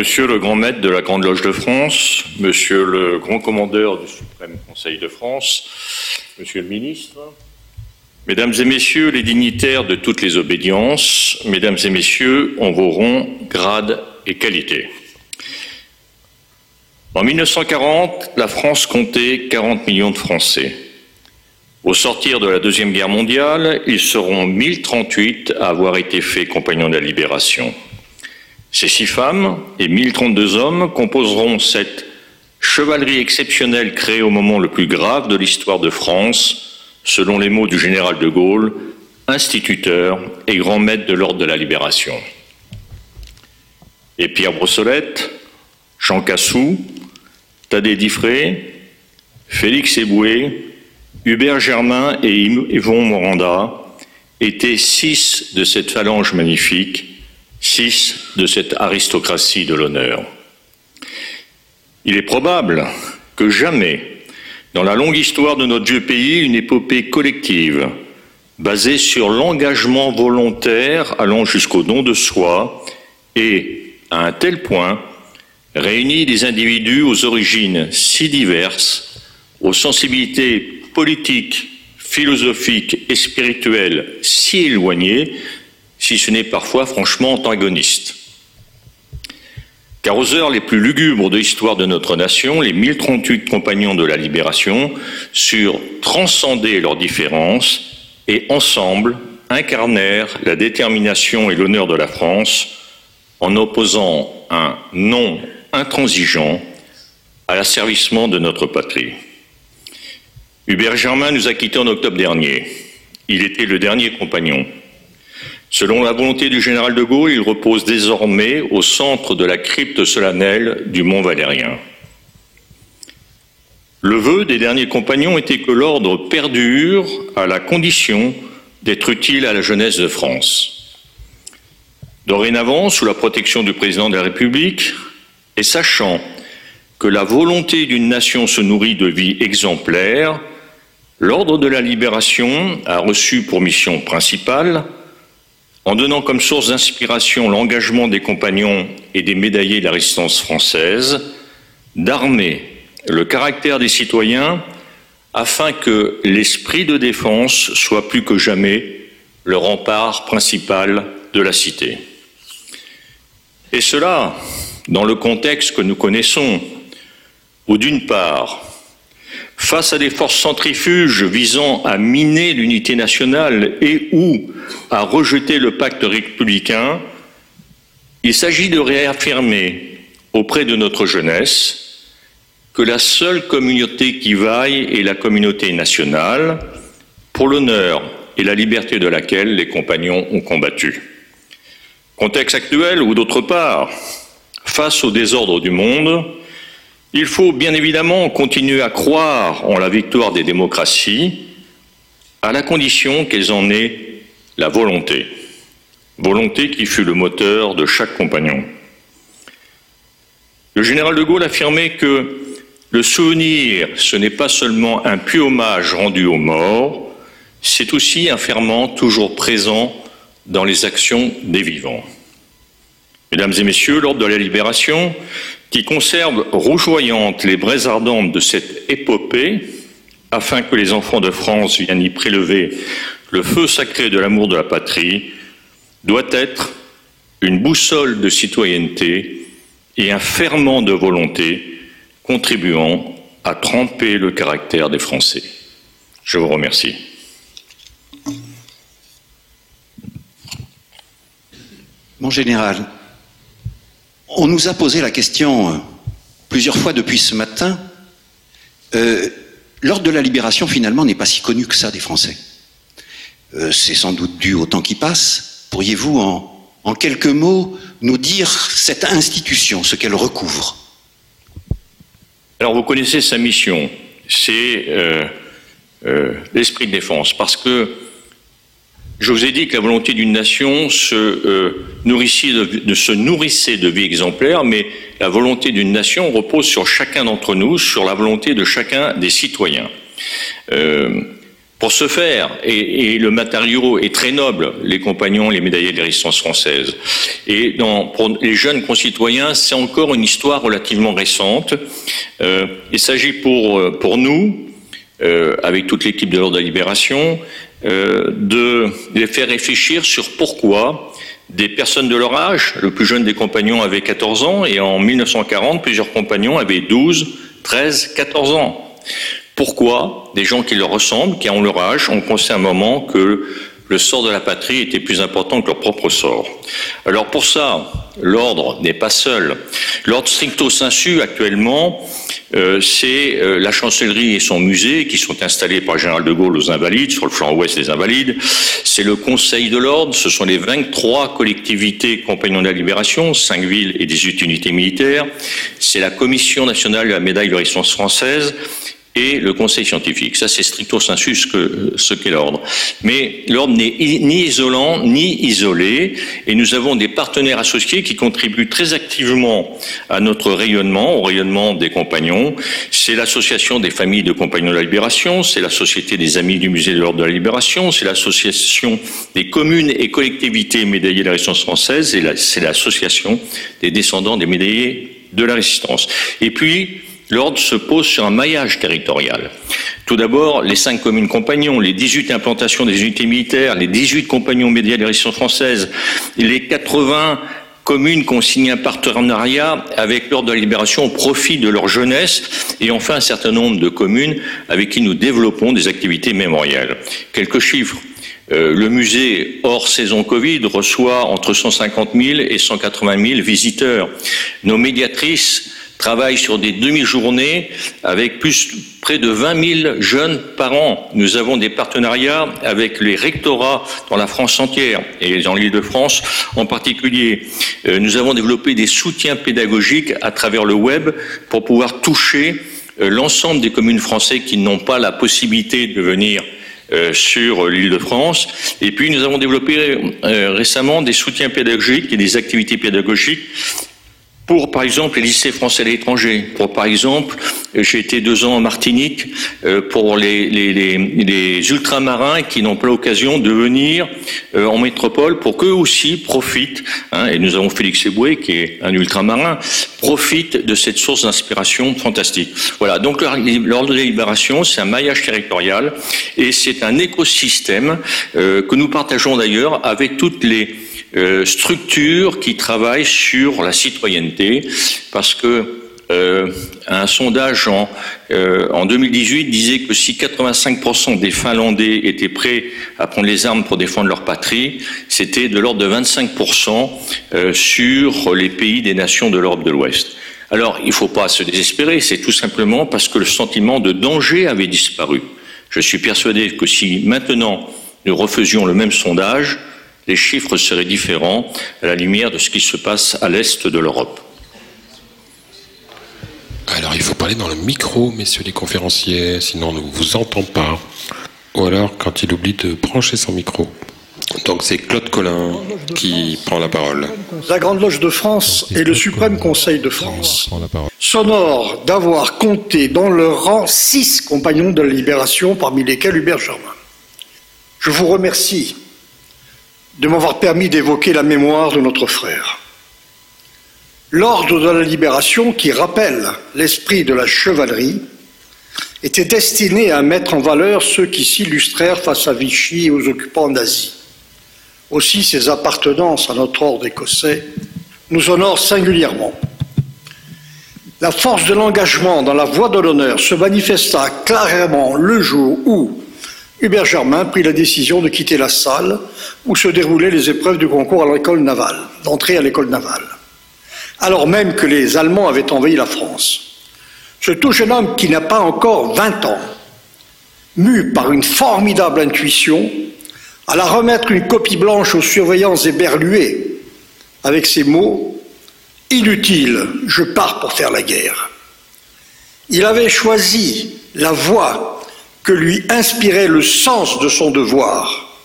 Monsieur le grand maître de la Grande Loge de France, monsieur le grand commandeur du Conseil de France, Monsieur le ministre, Mesdames et Messieurs les dignitaires de toutes les obédiences, Mesdames et Messieurs en vos rangs, grades et qualités. En 1940, la France comptait 40 millions de Français. Au sortir de la Deuxième Guerre mondiale, ils seront 1038 à avoir été faits compagnons de la libération. Ces six femmes et 1032 hommes composeront cette chevalerie exceptionnelle créée au moment le plus grave de l'histoire de France, selon les mots du général de Gaulle, instituteur et grand maître de l'ordre de la libération. Et Pierre Brossolette, Jean Cassou, Thaddée Diffré, Félix Eboué, Hubert Germain et Yvon Moranda étaient six de cette phalange magnifique six de cette aristocratie de l'honneur. Il est probable que jamais, dans la longue histoire de notre vieux pays, une épopée collective, basée sur l'engagement volontaire allant jusqu'au don de soi, et, à un tel point, réunit des individus aux origines si diverses, aux sensibilités politiques, philosophiques et spirituelles si éloignées, si ce n'est parfois franchement antagoniste. Car aux heures les plus lugubres de l'histoire de notre nation, les 1038 compagnons de la libération surent transcender leurs différences et ensemble incarnèrent la détermination et l'honneur de la France en opposant un non intransigeant à l'asservissement de notre patrie. Hubert Germain nous a quittés en octobre dernier. Il était le dernier compagnon. Selon la volonté du général de Gaulle, il repose désormais au centre de la crypte solennelle du Mont Valérien. Le vœu des derniers compagnons était que l'ordre perdure à la condition d'être utile à la jeunesse de France. Dorénavant, sous la protection du président de la République, et sachant que la volonté d'une nation se nourrit de vie exemplaire, l'ordre de la libération a reçu pour mission principale en donnant comme source d'inspiration l'engagement des compagnons et des médaillés de la résistance française, d'armer le caractère des citoyens afin que l'esprit de défense soit plus que jamais le rempart principal de la cité. Et cela dans le contexte que nous connaissons, où d'une part, face à des forces centrifuges visant à miner l'unité nationale et ou à rejeter le pacte républicain, il s'agit de réaffirmer auprès de notre jeunesse que la seule communauté qui vaille est la communauté nationale, pour l'honneur et la liberté de laquelle les compagnons ont combattu. Contexte actuel où, d'autre part, face au désordre du monde, il faut bien évidemment continuer à croire en la victoire des démocraties, à la condition qu'elles en aient la volonté. Volonté qui fut le moteur de chaque compagnon. Le général de Gaulle affirmait que le souvenir, ce n'est pas seulement un puits hommage rendu aux morts, c'est aussi un ferment toujours présent dans les actions des vivants. Mesdames et Messieurs, l'ordre de la libération qui conserve rougeoyantes les braises ardentes de cette épopée, afin que les enfants de France viennent y prélever le feu sacré de l'amour de la patrie, doit être une boussole de citoyenneté et un ferment de volonté contribuant à tremper le caractère des Français. Je vous remercie. Mon général, on nous a posé la question euh, plusieurs fois depuis ce matin. Euh, l'ordre de la libération, finalement, n'est pas si connu que ça des Français. Euh, c'est sans doute dû au temps qui passe. Pourriez-vous, en, quelques mots, nous dire cette institution, ce qu'elle recouvre? Alors, vous connaissez sa mission. C'est l'esprit de défense. Parce que je vous ai dit que la volonté d'une nation se, euh, nourrissait de, se vie exemplaire, mais la volonté d'une nation repose sur chacun d'entre nous, sur la volonté de chacun des citoyens. Euh, Pour ce faire, et, le matériau est très noble, les compagnons, les médaillés de résistance française. Et pour les jeunes concitoyens, c'est encore une histoire relativement récente. Euh, il s'agit pour, nous, avec toute l'équipe de l'Ordre de la Libération, euh, de les faire réfléchir sur pourquoi des personnes de leur âge, le plus jeune des compagnons avait 14 ans, et en 1940, plusieurs compagnons avaient 12, 13, 14 ans. Pourquoi des gens qui leur ressemblent, qui ont leur âge, ont pensé un moment que le sort de la patrie était plus important que leur propre sort. Alors pour ça, l'ordre n'est pas seul. L'ordre stricto sensu actuellement, euh, c'est euh, la chancellerie et son musée qui sont installés par le général de Gaulle aux Invalides, sur le flanc ouest des Invalides. C'est le Conseil de l'ordre, ce sont les 23 collectivités compagnons de la libération, 5 villes et 18 unités militaires. C'est la Commission nationale de la médaille de résistance française et le conseil scientifique. Ça, c'est stricto sensu que, ce qu'est l'ordre. Mais l'ordre n'est ni isolant ni isolé, et nous avons des partenaires associés qui contribuent très activement à notre rayonnement, au rayonnement des compagnons. C'est l'association des familles de compagnons de la libération, c'est la société des amis du musée de l'ordre de la libération, c'est l'association des communes et collectivités médaillées de la résistance française, et c'est l'association des descendants des médaillés de la résistance. Et puis, L'ordre se pose sur un maillage territorial. Tout d'abord, les cinq communes compagnons, les 18 implantations des unités militaires, les 18 compagnons médias de résistance française, les 80 communes qui ont signé un partenariat avec l'Ordre de la Libération au profit de leur jeunesse, et enfin un certain nombre de communes avec qui nous développons des activités mémorielles. Quelques chiffres. Euh, le musée, hors saison Covid, reçoit entre 150 000 et 180 000 visiteurs. Nos médiatrices travaille sur des demi-journées avec plus près de 20 000 jeunes par an. Nous avons des partenariats avec les rectorats dans la France entière et dans l'île de France en particulier. Euh, nous avons développé des soutiens pédagogiques à travers le web pour pouvoir toucher euh, l'ensemble des communes françaises qui n'ont pas la possibilité de venir euh, sur l'île de France. Et puis nous avons développé récemment des soutiens pédagogiques et des activités pédagogiques pour, par exemple, les lycées français à l'étranger. Pour, par exemple, j'ai été deux ans en Martinique euh, pour les, les, les, les ultramarins qui n'ont pas l'occasion de venir euh, en métropole pour qu'eux aussi profitent, hein, et nous avons Félix Eboué, qui est un ultramarin, profite de cette source d'inspiration fantastique. Voilà, donc l'ordre de libération, c'est un maillage territorial et c'est un écosystème euh, que nous partageons d'ailleurs avec toutes les euh, structures qui travaillent sur la citoyenneté, parce que euh, un sondage en, euh, en 2018 disait que si 85% des Finlandais étaient prêts à prendre les armes pour défendre leur patrie, c'était de l'ordre de 25% euh, sur les pays des nations de l'Europe de l'Ouest. Alors, il ne faut pas se désespérer, c'est tout simplement parce que le sentiment de danger avait disparu. Je suis persuadé que si maintenant nous refaisions le même sondage, les chiffres seraient différents à la lumière de ce qui se passe à l'est de l'Europe. Alors il faut parler dans le micro, messieurs les conférenciers, sinon on ne vous entend pas. Ou alors quand il oublie de brancher son micro. Donc c'est Claude Collin qui prend la parole. La Grande Loge de France et le Suprême Conseil de France s'honorent d'avoir compté dans leur rang six compagnons de la libération, parmi lesquels Hubert Germain. Je vous remercie de m'avoir permis d'évoquer la mémoire de notre frère. L'ordre de la libération, qui rappelle l'esprit de la chevalerie, était destiné à mettre en valeur ceux qui s'illustrèrent face à Vichy et aux occupants d'Asie. Aussi, ses appartenances à notre ordre écossais nous honorent singulièrement. La force de l'engagement dans la voie de l'honneur se manifesta clairement le jour où, Hubert Germain prit la décision de quitter la salle où se déroulaient les épreuves du concours à l'école navale, d'entrer à l'école navale, alors même que les Allemands avaient envahi la France. Ce tout jeune homme qui n'a pas encore 20 ans, mu par une formidable intuition, alla remettre une copie blanche aux surveillants éberlués avec ces mots Inutile, je pars pour faire la guerre. Il avait choisi la voie que lui inspirait le sens de son devoir.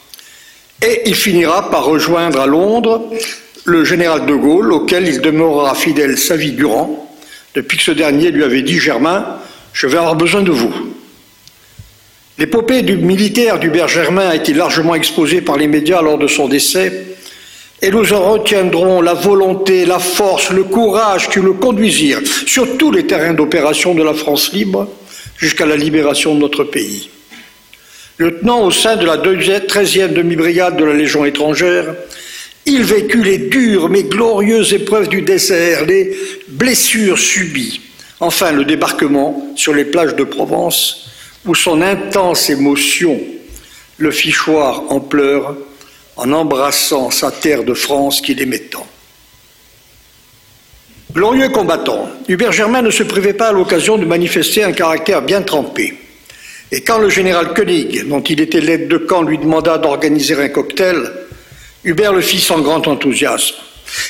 Et il finira par rejoindre à Londres le général de Gaulle, auquel il demeurera fidèle sa vie durant, depuis que ce dernier lui avait dit Germain, je vais avoir besoin de vous. L'épopée du militaire d'Hubert Germain a été largement exposée par les médias lors de son décès, et nous en retiendrons la volonté, la force, le courage qui le conduisirent sur tous les terrains d'opération de la France libre jusqu'à la libération de notre pays. Lieutenant au sein de la 13e demi-brigade de la Légion étrangère, il vécut les dures mais glorieuses épreuves du désert, les blessures subies, enfin le débarquement sur les plages de Provence, où son intense émotion le fit choir en pleurs en embrassant sa terre de France qu'il aimait tant. Glorieux combattant, Hubert Germain ne se privait pas à l'occasion de manifester un caractère bien trempé. Et quand le général Koenig, dont il était l'aide de camp, lui demanda d'organiser un cocktail, Hubert le fit sans grand enthousiasme.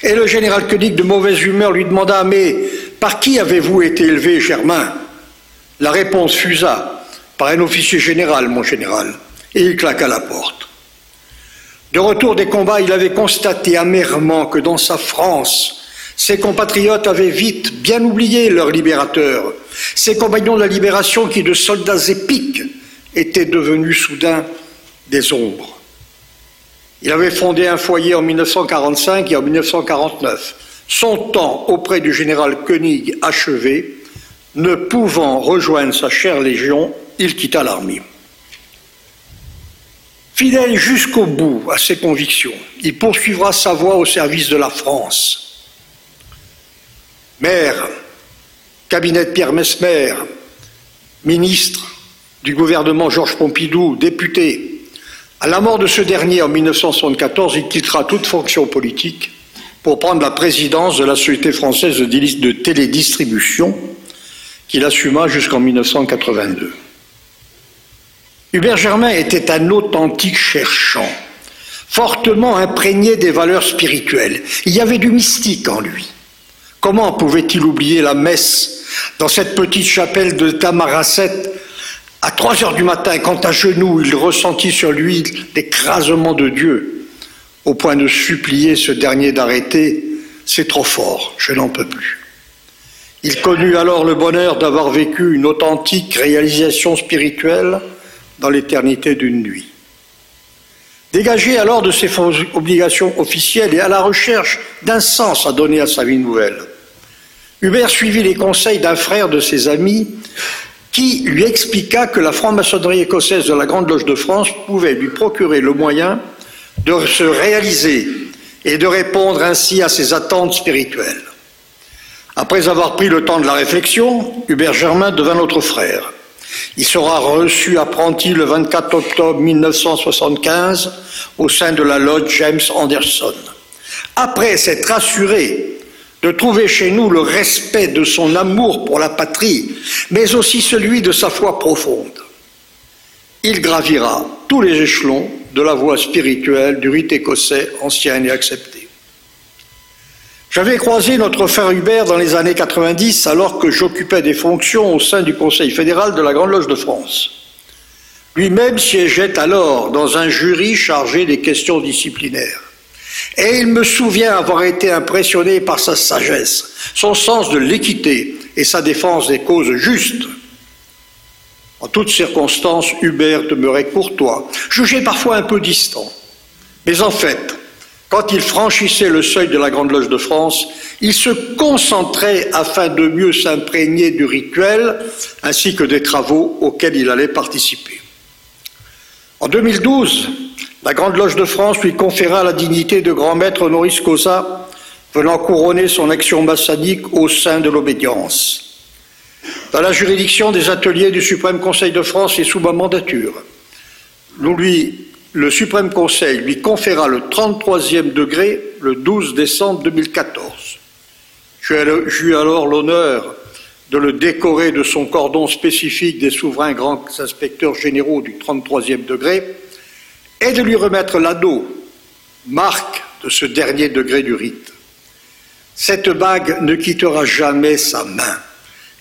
Et le général Koenig, de mauvaise humeur, lui demanda Mais par qui avez-vous été élevé, Germain? La réponse fusa Par un officier général, mon général. Et il claqua la porte. De retour des combats, il avait constaté amèrement que dans sa France, ses compatriotes avaient vite bien oublié leur libérateur, ses compagnons de la libération qui, de soldats épiques, étaient devenus soudain des ombres. Il avait fondé un foyer en 1945 et en 1949. Son temps auprès du général Koenig achevé, ne pouvant rejoindre sa chère légion, il quitta l'armée. Fidèle jusqu'au bout à ses convictions, il poursuivra sa voie au service de la France. Maire, cabinet de Pierre Mesmer, ministre du gouvernement Georges Pompidou, député, à la mort de ce dernier en 1974, il quittera toute fonction politique pour prendre la présidence de la Société française de télédistribution qu'il assuma jusqu'en 1982. Hubert Germain était un authentique cherchant, fortement imprégné des valeurs spirituelles. Il y avait du mystique en lui. Comment pouvait-il oublier la messe dans cette petite chapelle de Tamaracet à trois heures du matin, quand à genoux il ressentit sur lui l'écrasement de Dieu, au point de supplier ce dernier d'arrêter, c'est trop fort, je n'en peux plus. Il connut alors le bonheur d'avoir vécu une authentique réalisation spirituelle dans l'éternité d'une nuit. Dégagé alors de ses obligations officielles et à la recherche d'un sens à donner à sa vie nouvelle, Hubert suivit les conseils d'un frère de ses amis qui lui expliqua que la franc-maçonnerie écossaise de la Grande Loge de France pouvait lui procurer le moyen de se réaliser et de répondre ainsi à ses attentes spirituelles. Après avoir pris le temps de la réflexion, Hubert Germain devint notre frère. Il sera reçu apprenti le 24 octobre 1975 au sein de la Lodge James Anderson. Après s'être assuré de trouver chez nous le respect de son amour pour la patrie, mais aussi celui de sa foi profonde. Il gravira tous les échelons de la voie spirituelle du rite écossais ancien et accepté. J'avais croisé notre frère Hubert dans les années 90 alors que j'occupais des fonctions au sein du Conseil fédéral de la Grande Loge de France. Lui-même siégeait alors dans un jury chargé des questions disciplinaires. Et il me souvient avoir été impressionné par sa sagesse, son sens de l'équité et sa défense des causes justes. En toutes circonstances, Hubert demeurait courtois, jugé parfois un peu distant. Mais en fait, quand il franchissait le seuil de la Grande Loge de France, il se concentrait afin de mieux s'imprégner du rituel ainsi que des travaux auxquels il allait participer. En 2012, la Grande Loge de France lui conféra la dignité de grand maître honoris causa, venant couronner son action maçonnique au sein de l'obédience. Dans la juridiction des ateliers du Suprême Conseil de France et sous ma mandature, le Suprême Conseil lui conféra le 33e degré le 12 décembre 2014. J'eus alors l'honneur de le décorer de son cordon spécifique des souverains grands inspecteurs généraux du 33e degré et de lui remettre l'anneau, marque de ce dernier degré du rite. Cette bague ne quittera jamais sa main.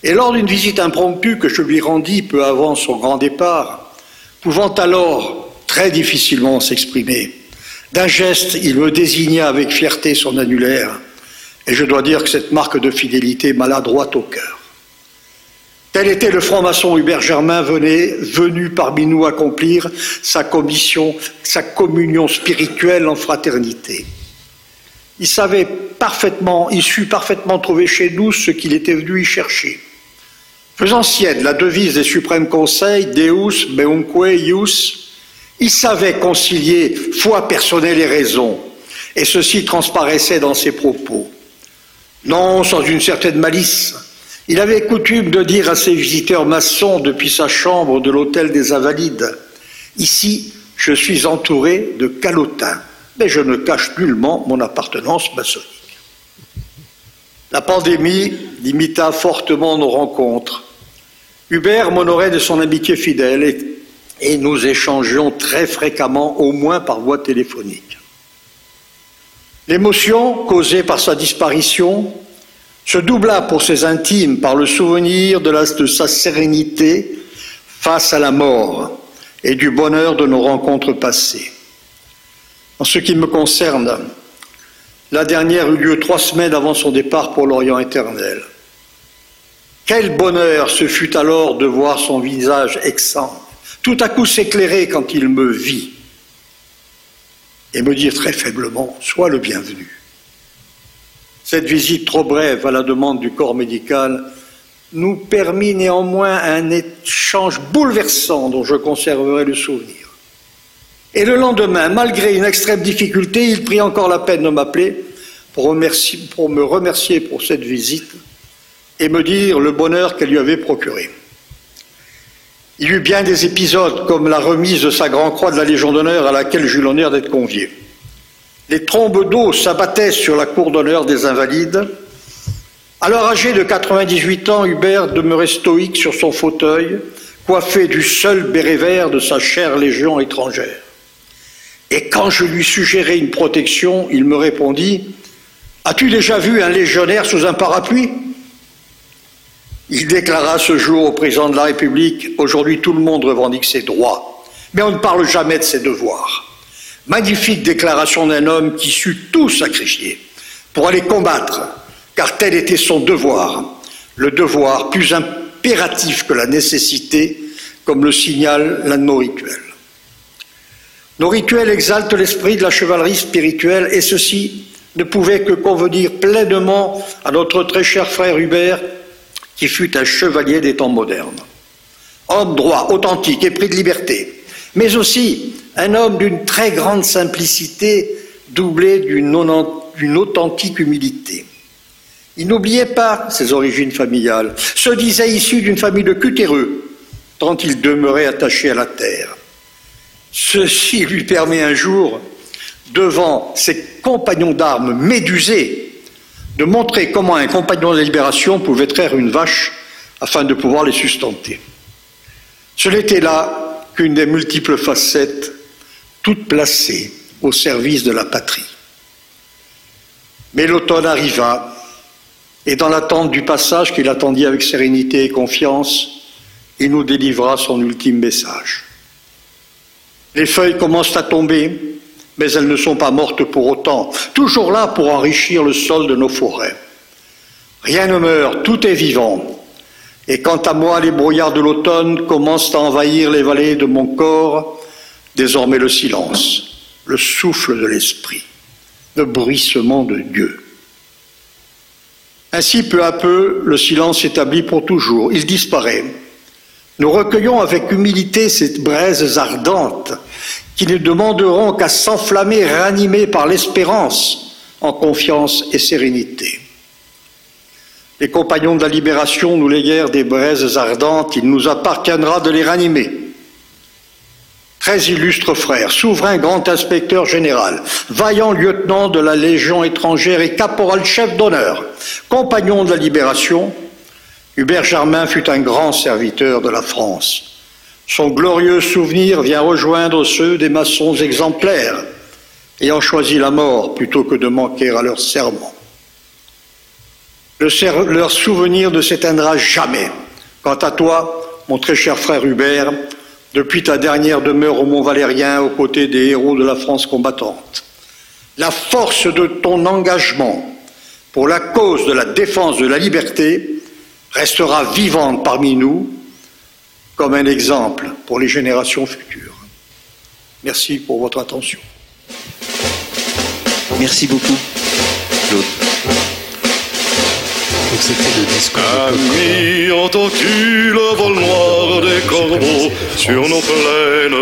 Et lors d'une visite impromptue que je lui rendis peu avant son grand départ, pouvant alors très difficilement s'exprimer, d'un geste, il me désigna avec fierté son annulaire, et je dois dire que cette marque de fidélité m'a droite au cœur. Tel était le franc-maçon Hubert Germain venu parmi nous accomplir sa commission, sa communion spirituelle en fraternité. Il savait parfaitement, il sut parfaitement trouver chez nous ce qu'il était venu y chercher. Faisant sienne la devise des suprêmes conseils, Deus, Meunque, Ius, il savait concilier foi personnelle et raison, et ceci transparaissait dans ses propos. Non sans une certaine malice, il avait coutume de dire à ses visiteurs maçons depuis sa chambre de l'hôtel des Invalides Ici, je suis entouré de calotins, mais je ne cache nullement mon appartenance maçonnique. La pandémie limita fortement nos rencontres. Hubert m'honorait de son amitié fidèle et, nous échangeons très fréquemment, au moins par voie téléphonique. L'émotion causée par sa disparition se doubla pour ses intimes par le souvenir de, sa sérénité face à la mort et du bonheur de nos rencontres passées. En ce qui me concerne, la dernière eut lieu trois semaines avant son départ pour l'Orient éternel. Quel bonheur ce fut alors de voir son visage exsangue, tout à coup s'éclairer quand il me vit, et me dire très faiblement Sois le bienvenu. Cette visite trop brève à la demande du corps médical nous permit néanmoins un échange bouleversant dont je conserverai le souvenir. Et le lendemain, malgré une extrême difficulté, il prit encore la peine de m'appeler pour, me remercier pour cette visite et me dire le bonheur qu'elle lui avait procuré. Il eut bien des épisodes comme la remise de sa grand croix de la Légion d'honneur à laquelle j'eus l'honneur d'être convié. Les trombes d'eau s'abattaient sur la cour d'honneur des Invalides. Alors âgé de 98 ans, Hubert demeurait stoïque sur son fauteuil, coiffé du seul béret vert de sa chère légion étrangère. Et quand je lui suggérais une protection, il me répondit As-tu déjà vu un légionnaire sous un parapluie? Il déclara ce jour au président de la République Aujourd'hui, tout le monde revendique ses droits, mais on ne parle jamais de ses devoirs. Magnifique déclaration d'un homme qui sut tout sacrifier pour aller combattre, car tel était son devoir, le devoir plus impératif que la nécessité, comme le signale l'un de nos rituels. Nos rituels exaltent l'esprit de la chevalerie spirituelle et ceci ne pouvait que convenir pleinement à notre très cher frère Hubert, qui fut un chevalier des temps modernes. Homme droit, authentique, épris de liberté, mais aussi un homme d'une très grande simplicité, doublée d'une authentique humilité. Il n'oubliait pas ses origines familiales, se disait issu d'une famille de cutéreux, tant il demeurait attaché à la terre. Ceci lui permet un jour, devant ses compagnons d'armes médusés, de montrer comment un compagnon de libération pouvait traire une vache afin de pouvoir les sustenter. Ce n'était là qu'une des multiples facettes toutes placées au service de la patrie. Mais l'automne arriva, et dans l'attente du passage qu'il attendit avec sérénité et confiance, il nous délivra son ultime message. Les feuilles commencent à tomber, mais elles ne sont pas mortes pour autant, toujours là pour enrichir le sol de nos forêts. Rien ne meurt, tout est vivant. Et quant à moi, les brouillards de l'automne commencent à envahir les vallées de mon corps, désormais le silence, le souffle de l'esprit, le bruissement de Dieu. Ainsi, peu à peu, le silence s'établit pour toujours, il disparaît. Nous recueillons avec humilité ces braises ardentes qui ne demanderont qu'à s'enflammer, ranimées par l'espérance, en confiance et sérénité. Les compagnons de la libération nous léguèrent des braises ardentes, il nous appartiendra de les ranimer très illustre frère, souverain grand inspecteur général, vaillant lieutenant de la Légion étrangère et caporal-chef d'honneur, compagnon de la libération, Hubert Germain fut un grand serviteur de la France. Son glorieux souvenir vient rejoindre ceux des maçons exemplaires, ayant choisi la mort plutôt que de manquer à leur serment. Leur souvenir ne s'éteindra jamais. Quant à toi, mon très cher frère Hubert, depuis ta dernière demeure au Mont Valérien aux côtés des héros de la France combattante. La force de ton engagement pour la cause de la défense de la liberté restera vivante parmi nous comme un exemple pour les générations futures. Merci pour votre attention. Merci beaucoup. Donc c'était le discours. Ami, entends-tu le vol noir des corbeaux sur nos plaines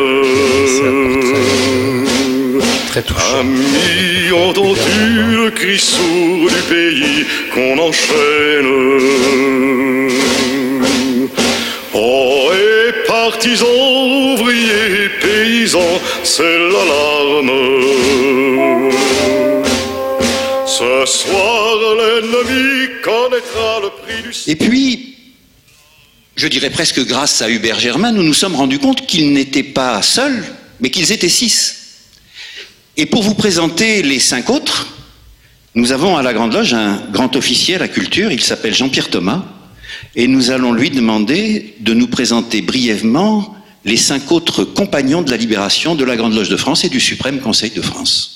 Très touchant. Ami, entends-tu le cri sourd du pays qu'on enchaîne Oh, et partisans, ouvriers, paysans, c'est l'alarme. Ce soir, l'ennemi connaîtra le prix du Et puis, je dirais presque grâce à Hubert Germain, nous nous sommes rendus compte qu'ils n'étaient pas seuls, mais qu'ils étaient six. Et pour vous présenter les cinq autres, nous avons à la Grande Loge un grand officier à la culture, il s'appelle Jean-Pierre Thomas, et nous allons lui demander de nous présenter brièvement les cinq autres compagnons de la libération de la Grande Loge de France et du Suprême Conseil de France.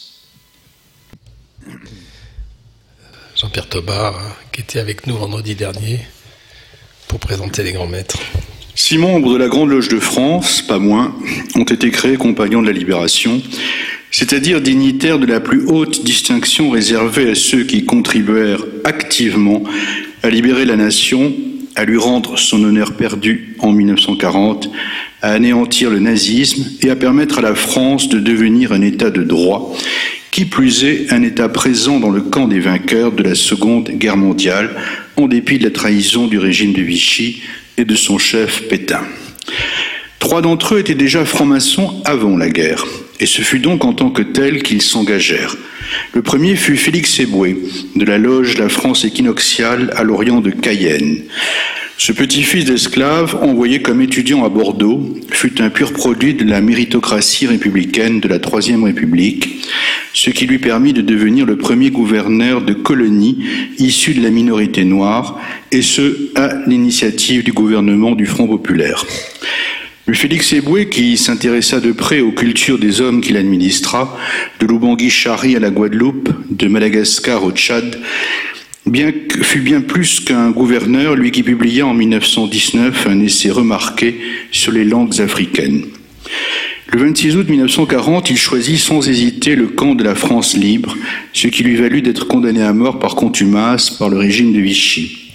Jean-Pierre Thomas, qui était avec nous vendredi dernier pour présenter les grands maîtres. Six membres de la Grande Loge de France, pas moins, ont été créés compagnons de la libération, c'est-à-dire dignitaires de la plus haute distinction réservée à ceux qui contribuèrent activement à libérer la nation à lui rendre son honneur perdu en 1940, à anéantir le nazisme et à permettre à la France de devenir un État de droit, qui plus est un État présent dans le camp des vainqueurs de la Seconde Guerre mondiale, en dépit de la trahison du régime de Vichy et de son chef Pétain. Trois d'entre eux étaient déjà francs-maçons avant la guerre, et ce fut donc en tant que tels qu'ils s'engagèrent. Le premier fut Félix Eboué, de la loge La France équinoxiale à l'Orient de Cayenne. Ce petit-fils d'esclave, envoyé comme étudiant à Bordeaux, fut un pur produit de la méritocratie républicaine de la Troisième République, ce qui lui permit de devenir le premier gouverneur de colonie issu de la minorité noire, et ce, à l'initiative du gouvernement du Front populaire. Le Félix Eboué, qui s'intéressa de près aux cultures des hommes qu'il administra, de l'Oubangui-Chari à la Guadeloupe, de Madagascar au Tchad, bien, fut bien plus qu'un gouverneur, lui qui publia en 1919 un essai remarqué sur les langues africaines. Le 26 août 1940, il choisit sans hésiter le camp de la France libre, ce qui lui valut d'être condamné à mort par contumace par le régime de Vichy.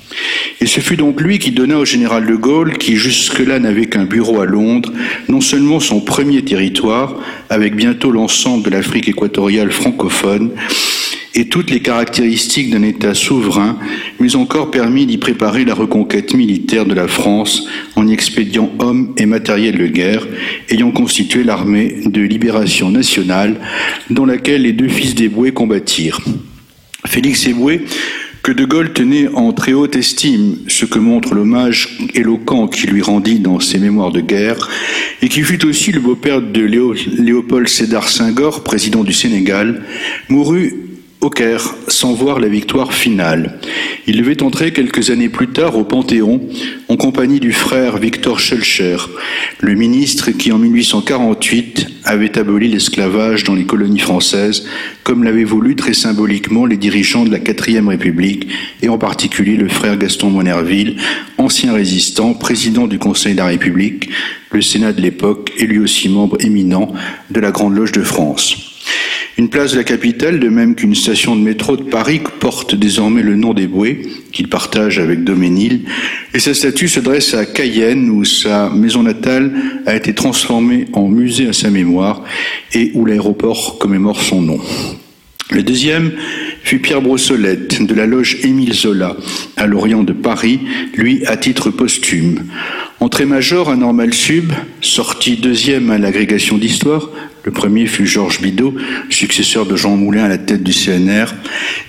Et ce fut donc lui qui donna au général de Gaulle, qui jusque-là n'avait qu'un bureau à Londres, non seulement son premier territoire, avec bientôt l'ensemble de l'Afrique équatoriale francophone, et toutes les caractéristiques d'un État souverain, mais encore permis d'y préparer la reconquête militaire de la France en y expédiant hommes et matériel de guerre, ayant constitué l'armée de libération nationale dans laquelle les deux fils d'Eboué combattirent. Félix Eboué que De Gaulle tenait en très haute estime, ce que montre l'hommage éloquent qu'il lui rendit dans ses mémoires de guerre, et qui fut aussi le beau-père de Léopold Sédar Senghor, président du Sénégal, mourut au Caire sans voir la victoire finale. Il devait entrer quelques années plus tard au Panthéon en compagnie du frère Victor Schulcher, le ministre qui en 1848 avait aboli l'esclavage dans les colonies françaises, comme l'avaient voulu très symboliquement les dirigeants de la quatrième République et en particulier le frère Gaston Monerville, ancien résistant, président du Conseil de la République, le Sénat de l'époque et lui aussi membre éminent de la Grande Loge de France. Une place de la capitale, de même qu'une station de métro de Paris, porte désormais le nom des Bouées, qu'il partage avec Doménil, et sa statue se dresse à Cayenne, où sa maison natale a été transformée en musée à sa mémoire et où l'aéroport commémore son nom. Le deuxième fut Pierre Brossolette, de la loge Émile Zola, à l'Orient de Paris, lui à titre posthume. Entrée major à Normal Sub, sorti deuxième à l'agrégation d'histoire, le premier fut Georges Bidault, successeur de Jean Moulin à la tête du CNR,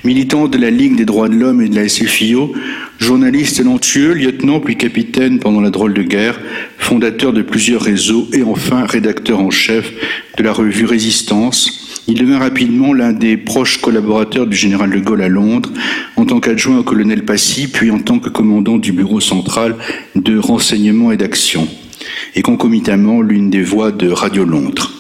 militant de la Ligue des droits de l'homme et de la SFIO, journaliste talentueux, lieutenant puis capitaine pendant la drôle de guerre, fondateur de plusieurs réseaux et enfin rédacteur en chef de la revue Résistance, il devint rapidement l'un des proches collaborateurs du général de Gaulle à Londres, en tant qu'adjoint au colonel Passy, puis en tant que commandant du bureau central de renseignement et d'action, et concomitamment l'une des voix de Radio Londres.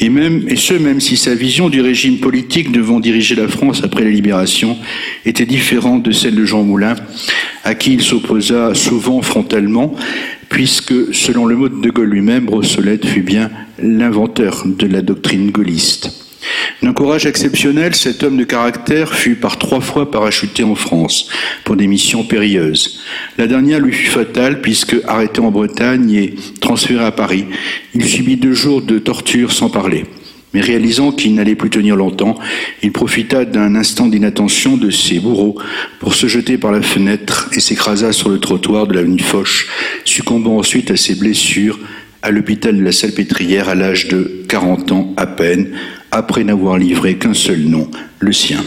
Et, ce, même si sa vision du régime politique devant diriger la France après la libération était différente de celle de Jean Moulin, à qui il s'opposa souvent frontalement, puisque, selon le mot de Gaulle lui-même, Brossolette fut bien l'inventeur de la doctrine gaulliste. D'un courage exceptionnel, cet homme de caractère fut par trois fois parachuté en France pour des missions périlleuses. La dernière lui fut fatale puisque, arrêté en Bretagne et transféré à Paris, il subit deux jours de torture sans parler. Mais réalisant qu'il n'allait plus tenir longtemps, il profita d'un instant d'inattention de ses bourreaux pour se jeter par la fenêtre et s'écrasa sur le trottoir de l'avenue Foch, succombant ensuite à ses blessures à l'hôpital de la Salpêtrière à l'âge de 40 ans à peine, après n'avoir livré qu'un seul nom, le sien.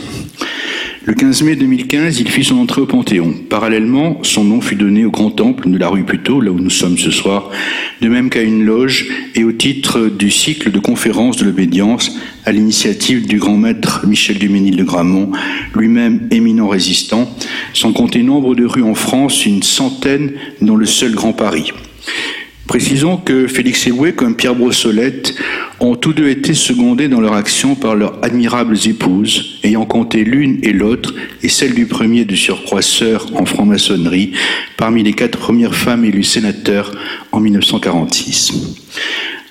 Le 15 mai 2015, il fit son entrée au Panthéon. Parallèlement, son nom fut donné au Grand Temple de la rue Puteaux, là où nous sommes ce soir, de même qu'à une loge et au titre du cycle de conférences de l'obédience à l'initiative du grand maître Michel Duménil de Gramont, lui-même éminent résistant, sans compter nombre de rues en France, une centaine dans le seul Grand Paris. Précisons que Félix Eboué comme Pierre Brossolette ont tous deux été secondés dans leur action par leurs admirables épouses, ayant compté l'une et l'autre, et celle du premier de surcroît en franc-maçonnerie, parmi les quatre premières femmes élues sénateurs en 1946.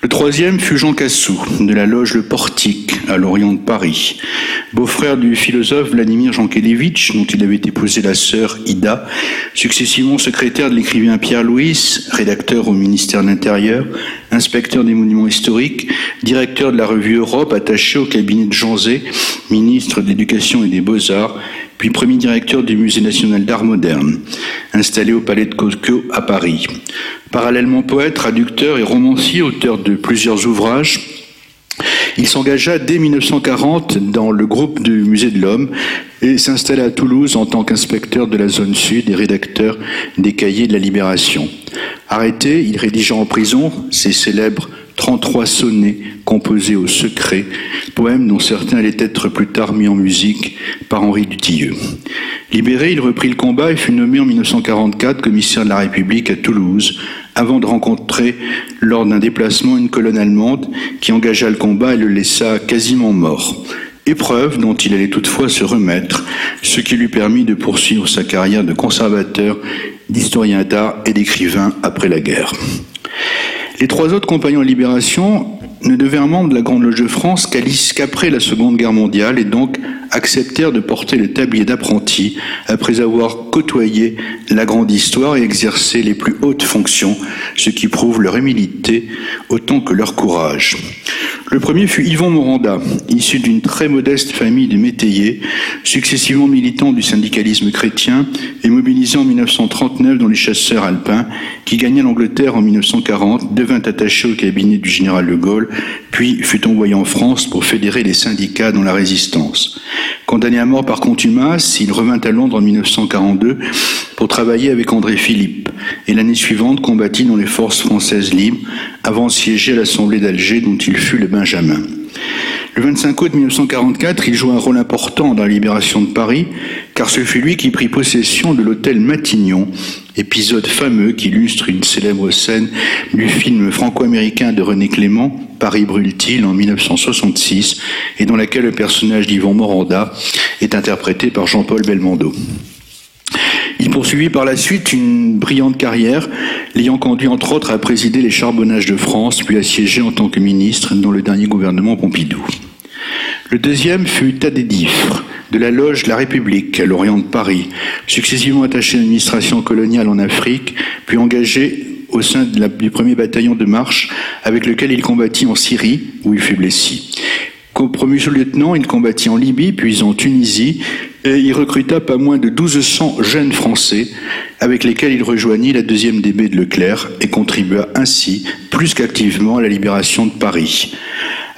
Le troisième fut Jean Cassou, de la loge Le Portique, à l'Orient de Paris, beau-frère du philosophe Vladimir Jankélévitch, dont il avait épousé la sœur Ida, successivement secrétaire de l'écrivain Pierre Louis, rédacteur au ministère de l'Intérieur, inspecteur des monuments historiques, directeur de la revue Europe, attaché au cabinet de Jean Zé, ministre de l'Éducation et des Beaux-Arts, puis premier directeur du Musée national d'art moderne, installé au Palais de Cosco à Paris. Parallèlement poète, traducteur et romancier, auteur de plusieurs ouvrages, il s'engagea dès 1940 dans le groupe du Musée de l'Homme et s'installa à Toulouse en tant qu'inspecteur de la zone sud et rédacteur des cahiers de la Libération. Arrêté, il rédigea en prison ses célèbres 33 sonnets composés au secret, poèmes dont certains allaient être plus tard mis en musique par Henri Dutilleux. Libéré, il reprit le combat et fut nommé en 1944 commissaire de la République à Toulouse, avant de rencontrer lors d'un déplacement une colonne allemande qui engagea le combat et le laissa quasiment mort. Épreuve dont il allait toutefois se remettre, ce qui lui permit de poursuivre sa carrière de conservateur, d'historien d'art et d'écrivain après la guerre. Les trois autres compagnons de libération ne devinrent membres de la Grande Loge de France qu'après la Seconde Guerre mondiale et donc acceptèrent de porter le tablier d'apprenti après avoir côtoyé la grande histoire et exercé les plus hautes fonctions, ce qui prouve leur humilité autant que leur courage. Le premier fut Yvon Moranda, issu d'une très modeste famille de métayers, successivement militant du syndicalisme chrétien et mobilisé en 1939 dans les chasseurs alpins, qui gagna l'Angleterre en 1940, devint attaché au cabinet du général de Gaulle, puis fut envoyé en France pour fédérer les syndicats dans la résistance. Condamné à mort par contumace, il revint à Londres en 1942 pour travailler avec André Philippe et l'année suivante combattit dans les forces françaises libres avant de siéger à l'Assemblée d'Alger dont il fut le Benjamin. Le 25 août 1944, il joue un rôle important dans la libération de Paris, car ce fut lui qui prit possession de l'hôtel Matignon, épisode fameux qui illustre une célèbre scène du film franco-américain de René Clément, Paris brûle-t-il, en 1966, et dans laquelle le personnage d'Yvon Moranda est interprété par Jean-Paul Belmondo. Il poursuivit par la suite une brillante carrière, l'ayant conduit entre autres à présider les charbonnages de France, puis à siéger en tant que ministre dans le dernier gouvernement Pompidou. Le deuxième fut Tadé Diffre, de la loge La République à l'Orient de Paris, successivement attaché à l'administration coloniale en Afrique, puis engagé au sein du premier bataillon de marche avec lequel il combattit en Syrie, où il fut blessé. Promu sous-lieutenant, il combattit en Libye, puis en Tunisie, et il recruta pas moins de 1200 jeunes Français, avec lesquels il rejoignit la deuxième DB de Leclerc et contribua ainsi plus qu'activement à la libération de Paris.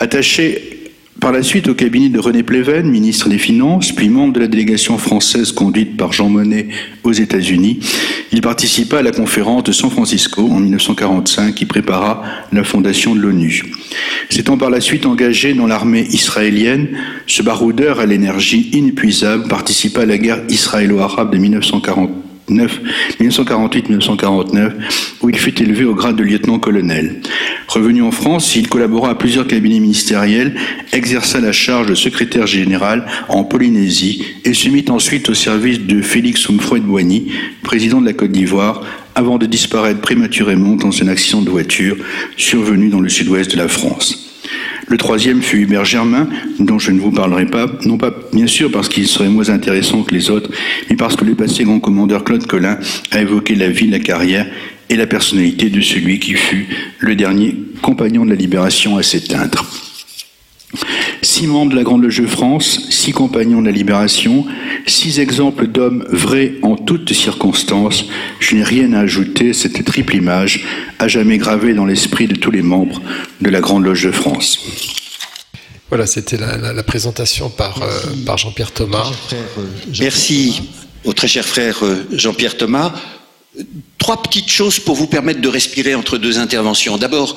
Attaché par la suite, au cabinet de René Pleven, ministre des Finances, puis membre de la délégation française conduite par Jean Monnet aux États-Unis, il participa à la conférence de San Francisco en 1945 qui prépara la fondation de l'ONU. S'étant par la suite engagé dans l'armée israélienne, ce baroudeur à l'énergie inépuisable participa à la guerre israélo-arabe de 1940 1948-1949, où il fut élevé au grade de lieutenant-colonel. Revenu en France, il collabora à plusieurs cabinets ministériels, exerça la charge de secrétaire général en Polynésie et se mit ensuite au service de Félix Oumfroy-Boigny, président de la Côte d'Ivoire, avant de disparaître prématurément dans un accident de voiture survenu dans le sud-ouest de la France. Le troisième fut Hubert Germain, dont je ne vous parlerai pas, non pas bien sûr parce qu'il serait moins intéressant que les autres, mais parce que le passé grand commandeur Claude Collin a évoqué la vie, la carrière et la personnalité de celui qui fut le dernier compagnon de la libération à s'éteindre. Six membres de la Grande Loge de France, six compagnons de la Libération, six exemples d'hommes vrais en toutes circonstances. Je n'ai rien à ajouter, cette triple image, à jamais gravée dans l'esprit de tous les membres de la Grande Loge de France. Voilà, c'était la, présentation par, euh, par Jean-Pierre Thomas. Merci au très cher frère euh, Jean-Pierre Thomas. Trois petites choses pour vous permettre de respirer entre deux interventions. D'abord,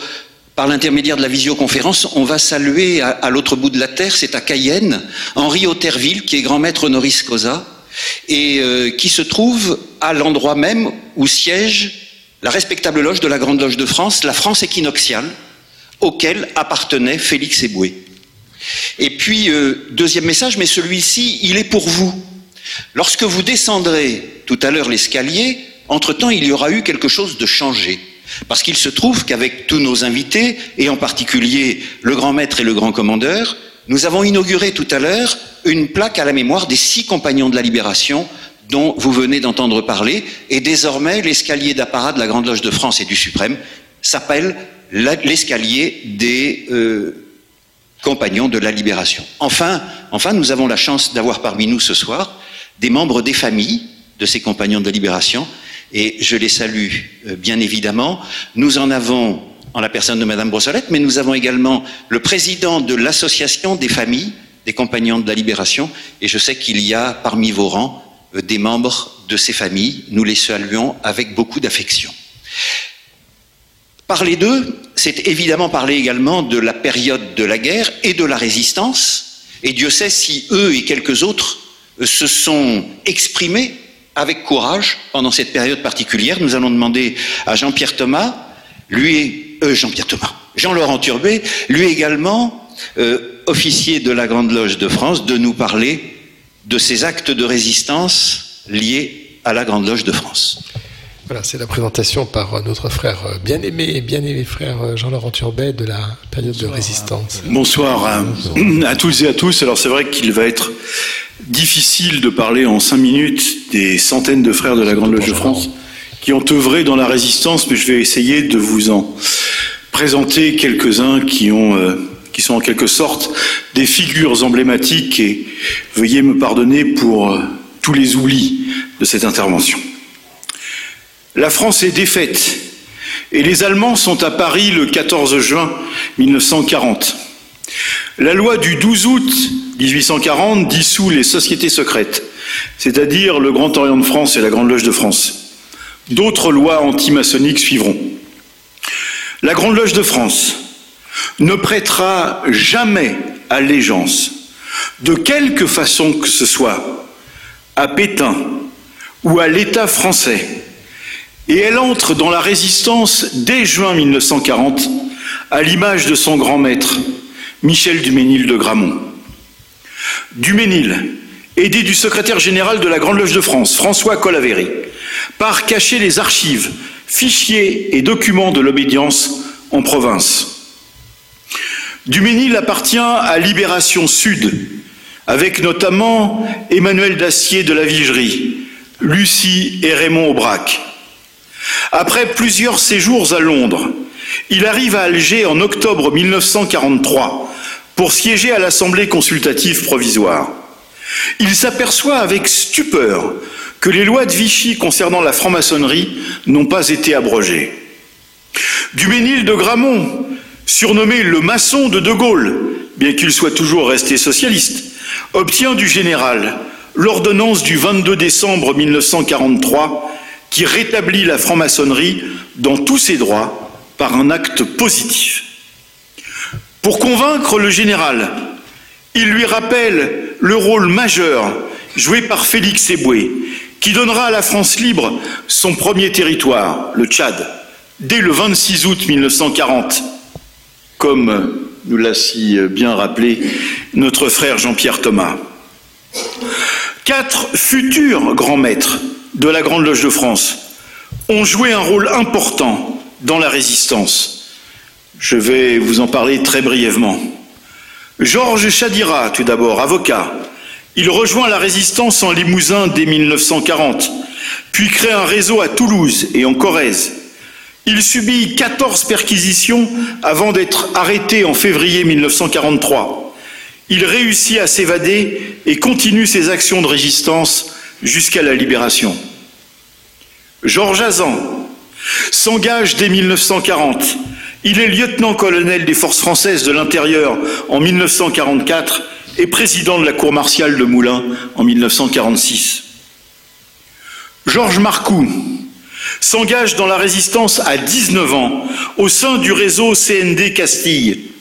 par l'intermédiaire de la visioconférence, on va saluer à, l'autre bout de la terre, c'est à Cayenne, Henri Auterville, qui est grand maître honoris causa, et euh, qui se trouve à l'endroit même où siège la respectable loge de la Grande Loge de France, la France équinoxiale, auquel appartenait Félix Eboué. Et puis, euh, deuxième message, mais celui-ci, il est pour vous. Lorsque vous descendrez tout à l'heure l'escalier, entre-temps, il y aura eu quelque chose de changé. Parce qu'il se trouve qu'avec tous nos invités, et en particulier le grand maître et le grand commandeur, nous avons inauguré tout à l'heure une plaque à la mémoire des six compagnons de la libération dont vous venez d'entendre parler, et désormais l'escalier d'apparat de la Grande Loge de France et du Suprême s'appelle l'escalier des euh, compagnons de la libération. Enfin, enfin, nous avons la chance d'avoir parmi nous ce soir des membres des familles de ces compagnons de la libération, et je les salue euh, bien évidemment. Nous en avons en la personne de Madame Brossolette, mais nous avons également le président de l'association des familles des compagnons de la libération, et je sais qu'il y a parmi vos rangs euh, des membres de ces familles. Nous les saluons avec beaucoup d'affection. Parler d'eux, c'est évidemment parler également de la période de la guerre et de la résistance, et Dieu sait si eux et quelques autres euh, se sont exprimés avec courage pendant cette période particulière. Nous allons demander à Jean-Pierre Thomas, lui, euh, Jean-Pierre Thomas, Jean-Laurent Turbet, lui également, euh, officier de la Grande Loge de France, de nous parler de ces actes de résistance liés à la Grande Loge de France. Voilà, c'est la présentation par notre frère bien-aimé et bien-aimé frère Jean-Laurent Turbet de la période de résistance. Bonsoir à, à, tous et à tous. Alors c'est vrai qu'il va être difficile de parler en cinq minutes des centaines de frères de la Grande Loge de France qui ont œuvré dans la résistance, mais je vais essayer de vous en présenter quelques-uns qui ont, euh, qui sont en quelque sorte des figures emblématiques et veuillez me pardonner pour euh, tous les oublis de cette intervention. La France est défaite et les Allemands sont à Paris le 14 juin 1940. La loi du 12 août 1840 dissout les sociétés secrètes, c'est-à-dire le Grand Orient de France et la Grande Loge de France. D'autres lois antimaçonniques suivront. La Grande Loge de France ne prêtera jamais allégeance, de quelque façon que ce soit, à Pétain ou à l'État français, et elle entre dans la résistance dès juin 1940, à l'image de son grand maître, Michel Duménil de Gramont. Duménil, aidé du secrétaire général de la Grande Loge de France, François Collavéry, part cacher les archives, fichiers et documents de l'obédience en province. Duménil appartient à Libération Sud, avec notamment Emmanuel Dacier de la Vigerie, Lucie et Raymond Aubrac. Après plusieurs séjours à Londres, il arrive à Alger en octobre 1943 pour siéger à l'Assemblée consultative provisoire. Il s'aperçoit avec stupeur que les lois de Vichy concernant la franc-maçonnerie n'ont pas été abrogées. Duménil de Gramont, surnommé le maçon de De Gaulle, bien qu'il soit toujours resté socialiste, obtient du général l'ordonnance du 22 décembre 1943 qui rétablit la franc-maçonnerie dans tous ses droits par un acte positif. Pour convaincre le général, il lui rappelle le rôle majeur joué par Félix Eboué, qui donnera à la France libre son premier territoire, le Tchad, dès le 26 août 1940, comme nous l'a si bien rappelé notre frère Jean-Pierre Thomas. Quatre futurs grands maîtres de la Grande Loge de France ont joué un rôle important dans la résistance. Je vais vous en parler très brièvement. Georges Chadira, tout d'abord, avocat. Il rejoint la résistance en Limousin dès 1940, puis crée un réseau à Toulouse et en Corrèze. Il subit 14 perquisitions avant d'être arrêté en février 1943. Il réussit à s'évader et continue ses actions de résistance jusqu'à la libération. Georges Azan s'engage dès 1940. Il est lieutenant-colonel des forces françaises de l'intérieur en 1944 et président de la cour martiale de Moulins en 1946. Georges Marcoux s'engage dans la résistance à 19 ans au sein du réseau CND Castille.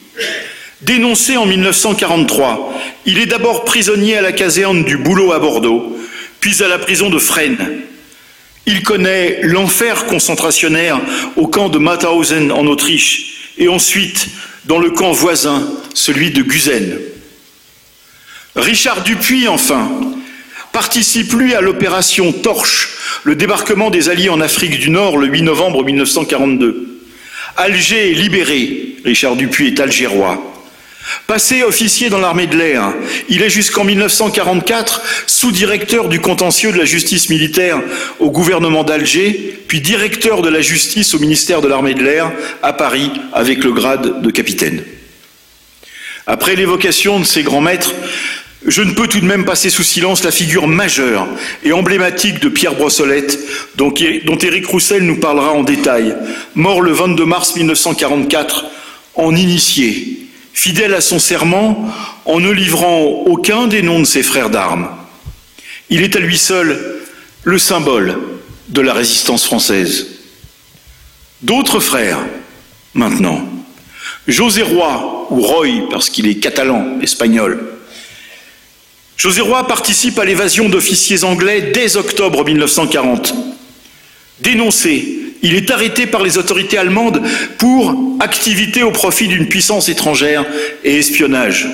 Dénoncé en 1943, il est d'abord prisonnier à la caserne du Boulot à Bordeaux, puis à la prison de Fresnes. Il connaît l'enfer concentrationnaire au camp de Mauthausen en Autriche et ensuite dans le camp voisin, celui de Gusen. Richard Dupuis, enfin, participe lui à l'opération Torche, le débarquement des Alliés en Afrique du Nord le 8 novembre 1942. Alger est libéré, Richard Dupuis est algérois. Passé officier dans l'armée de l'air, il est jusqu'en 1944 sous-directeur du contentieux de la justice militaire au gouvernement d'Alger, puis directeur de la justice au ministère de l'armée de l'air à Paris avec le grade de capitaine. Après l'évocation de ses grands maîtres, je ne peux tout de même passer sous silence la figure majeure et emblématique de Pierre Brossolette, dont, dont Éric Roussel nous parlera en détail, mort le 22 mars 1944 en initié, fidèle à son serment en ne livrant aucun des noms de ses frères d'armes. Il est à lui seul le symbole de la résistance française. D'autres frères, maintenant, José Roy, ou Roy parce qu'il est catalan, espagnol, José Roy participe à l'évasion d'officiers anglais dès octobre 1940. Dénoncé, il est arrêté par les autorités allemandes pour activité au profit d'une puissance étrangère et espionnage.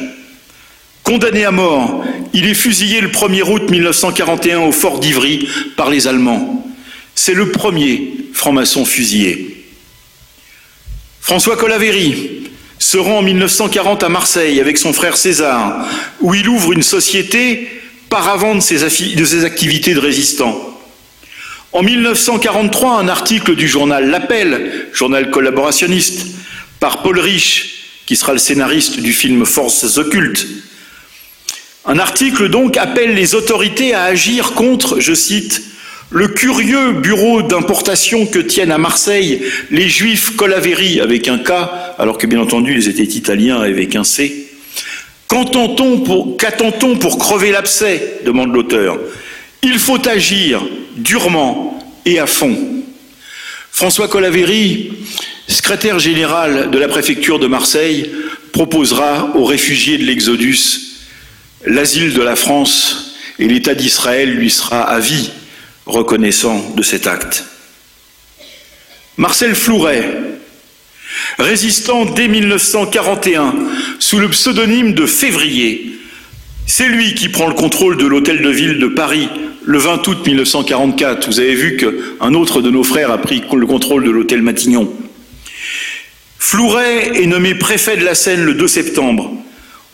Condamné à mort, il est fusillé le 1er août 1941 au fort d'Ivry par les Allemands. C'est le premier franc-maçon fusillé. François Colaveri, se rend en 1940 à Marseille avec son frère César, où il ouvre une société paravent de de ses activités de résistant. En 1943, un article du journal L'Appel, journal collaborationniste, par Paul Rich, qui sera le scénariste du film Forces occultes. Un article donc appelle les autorités à agir contre, je cite, le curieux bureau d'importation que tiennent à Marseille les juifs Colaveri avec un K, alors que bien entendu ils étaient italiens avec un C. Qu'attend-on pour, pour crever l'abcès? demande l'auteur. Il faut agir durement et à fond. François Colaveri, secrétaire général de la préfecture de Marseille, proposera aux réfugiés de l'Exodus l'asile de la France et l'État d'Israël lui sera à vie reconnaissant de cet acte. Marcel Flouret, résistant dès 1941 sous le pseudonyme de Février, c'est lui qui prend le contrôle de l'hôtel de ville de Paris le 20 août 1944. Vous avez vu qu'un autre de nos frères a pris le contrôle de l'hôtel Matignon. Flouret est nommé préfet de la Seine le 2 septembre.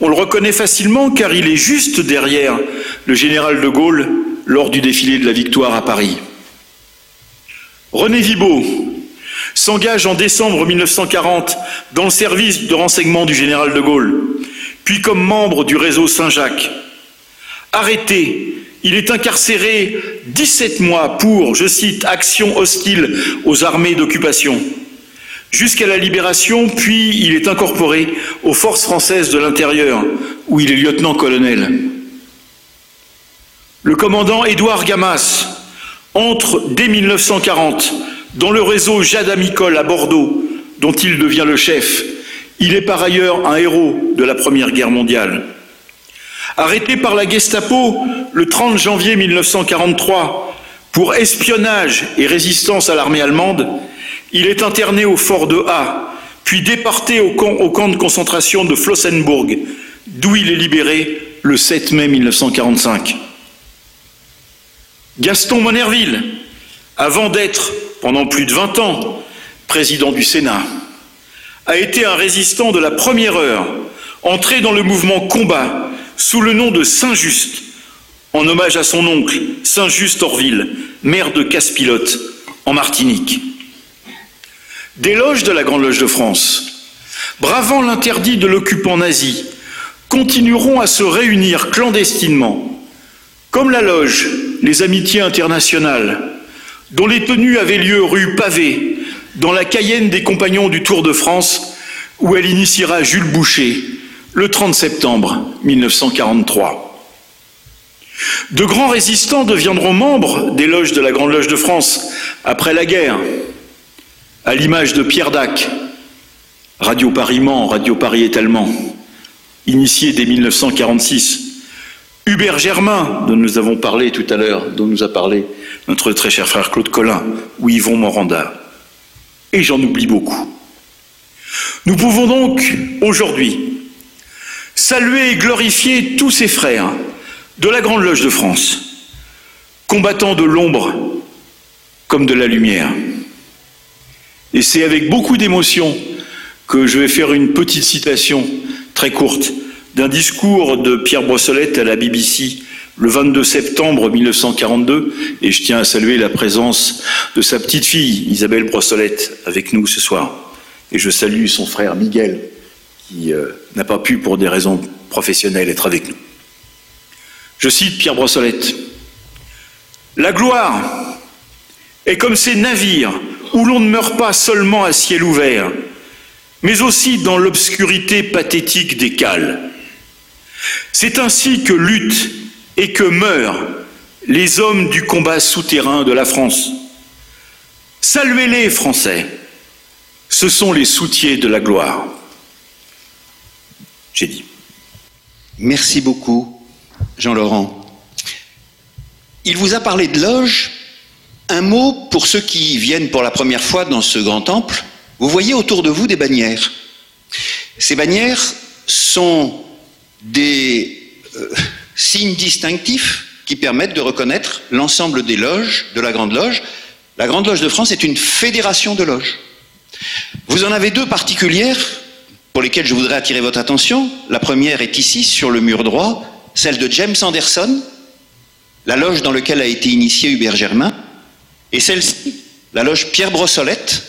On le reconnaît facilement car il est juste derrière le général de Gaulle lors du défilé de la victoire à Paris. René Vibaud s'engage en décembre 1940 dans le service de renseignement du général de Gaulle, puis comme membre du réseau Saint-Jacques. Arrêté, il est incarcéré 17 mois pour, je cite, action hostile aux armées d'occupation. Jusqu'à la libération, puis il est incorporé aux forces françaises de l'intérieur, où il est lieutenant-colonel. Le commandant Édouard Gamas entre dès 1940 dans le réseau Jade Amicole à Bordeaux, dont il devient le chef. Il est par ailleurs un héros de la Première Guerre mondiale. Arrêté par la Gestapo le 30 janvier 1943, Pour espionnage et résistance à l'armée allemande, il est interné au fort de A, puis déporté au camp, au camp de concentration de Flossenburg, d'où il est libéré le 7 mai 1945. Gaston Monerville, avant d'être, pendant plus de 20 ans, président du Sénat, a été un résistant de la première heure, entré dans le mouvement combat sous le nom de Saint-Just, en hommage à son oncle, Saint-Just Orville, maire de Casse-Pilote, en Martinique. Des loges de la Grande Loge de France, bravant l'interdit de l'occupant nazi, continueront à se réunir clandestinement, comme la loge Les Amitiés internationales, dont les tenues avaient lieu rue Pavé, dans la Cayenne des Compagnons du Tour de France, où elle initiera Jules Boucher le 30 septembre 1943. De grands résistants deviendront membres des loges de la Grande Loge de France après la guerre, à l'image de Pierre Dac, Radio Paris-Mans, Radio Paris étalement, initié dès 1946. Hubert Germain, dont nous avons parlé tout à l'heure, dont nous a parlé notre très cher frère Claude Collin, ou Yvon Moranda. Et j'en oublie beaucoup. Nous pouvons donc, aujourd'hui, saluer et glorifier tous ces frères de la Grande Loge de France, combattant de l'ombre comme de la lumière. Et c'est avec beaucoup d'émotion que je vais faire une petite citation très courte d'un discours de Pierre Brossolette à la BBC le 22 septembre 1942, et je tiens à saluer la présence de sa petite fille, Isabelle Brossolette, avec nous ce soir. Et je salue son frère Miguel, qui euh, n'a pas pu, pour des raisons professionnelles, être avec nous. Je cite Pierre Brossolette. La gloire est comme ces navires où l'on ne meurt pas seulement à ciel ouvert, mais aussi dans l'obscurité pathétique des cales. C'est ainsi que luttent et que meurent les hommes du combat souterrain de la France. Saluez-les, Français, ce sont les soutiers de la gloire. J'ai dit. Merci beaucoup. Jean-Laurent. Il vous a parlé de loge. Un mot pour ceux qui viennent pour la première fois dans ce grand temple. Vous voyez autour de vous des bannières. Ces bannières sont des euh, signes distinctifs qui permettent de reconnaître l'ensemble des loges de la Grande Loge. La Grande Loge de France est une fédération de loges. Vous en avez deux particulières pour lesquelles je voudrais attirer votre attention. La première est ici, sur le mur droit celle de James Anderson, la loge dans laquelle a été initié Hubert Germain, et celle-ci, la loge Pierre Brossolette,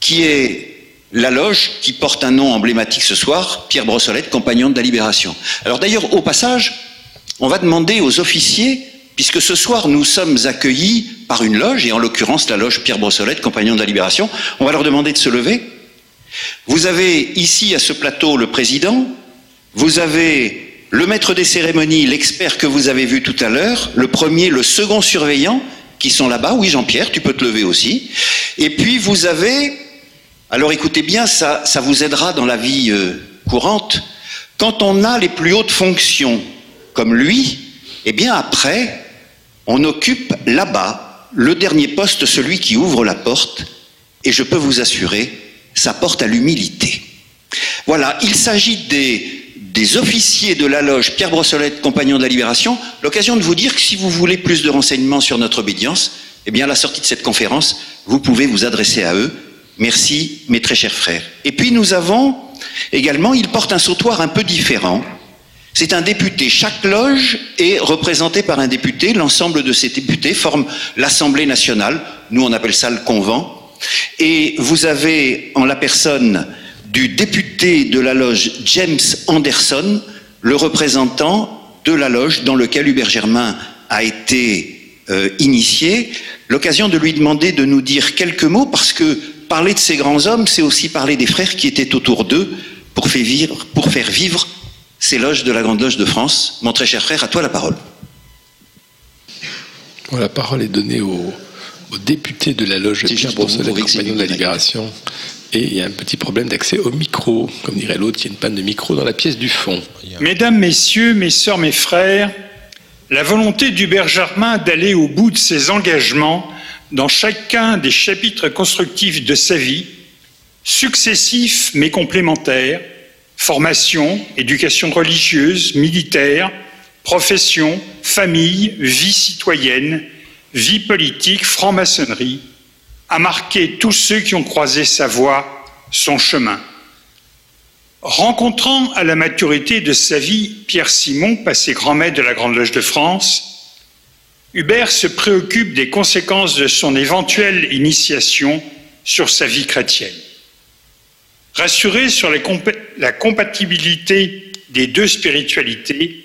qui est la loge qui porte un nom emblématique ce soir, Pierre Brossolette, compagnon de la Libération. Alors d'ailleurs, au passage, on va demander aux officiers, puisque ce soir nous sommes accueillis par une loge, et en l'occurrence la loge Pierre Brossolette, compagnon de la Libération, on va leur demander de se lever. Vous avez ici à ce plateau le président, vous avez le maître des cérémonies, l'expert que vous avez vu tout à l'heure, le premier, le second surveillant, qui sont là-bas. Oui, Jean-Pierre, tu peux te lever aussi. Et puis vous avez, alors écoutez bien, ça, vous aidera dans la vie euh, courante. Quand on a les plus hautes fonctions, comme lui, eh bien après, on occupe là-bas le dernier poste, celui qui ouvre la porte, et je peux vous assurer, ça porte à l'humilité. Voilà, il s'agit des officiers de la loge Pierre Brossolette, compagnon de la Libération, l'occasion de vous dire que si vous voulez plus de renseignements sur notre obédience, eh bien, à la sortie de cette conférence, vous pouvez vous adresser à eux. Merci, mes très chers frères. Et puis, nous avons également, il porte un sautoir un peu différent. C'est un député. Chaque loge est représentée par un député. L'ensemble de ces députés forment l'Assemblée nationale. Nous, on appelle ça le convent. Et vous avez en la personne du député de la loge James Anderson, le représentant de la loge dans lequel Hubert Germain a été euh, initié, l'occasion de lui demander de nous dire quelques mots parce que parler de ces grands hommes, c'est aussi parler des frères qui étaient autour d'eux pour, faire vivre, pour faire vivre ces loges de la Grande Loge de France. Mon très cher frère, à toi la parole. la parole est donnée au, député de la loge Pierre compagnon de la Libération, et il y a un petit problème d'accès au micro. Comme dirait l'autre, il y a une panne de micro dans la pièce du fond. Mesdames, Messieurs, mes sœurs, mes frères, la volonté d'Hubert Germain d'aller au bout de ses engagements dans chacun des chapitres constructifs de sa vie, successifs mais complémentaires, formation, éducation religieuse, militaire, profession, famille, vie citoyenne, vie politique, franc-maçonnerie, a marqué tous ceux qui ont croisé sa voie, son chemin. Rencontrant à la maturité de sa vie Pierre Simon, passé grand maître de la Grande Loge de France, Hubert se préoccupe des conséquences de son éventuelle initiation sur sa vie chrétienne. Rassuré sur la compatibilité des deux spiritualités,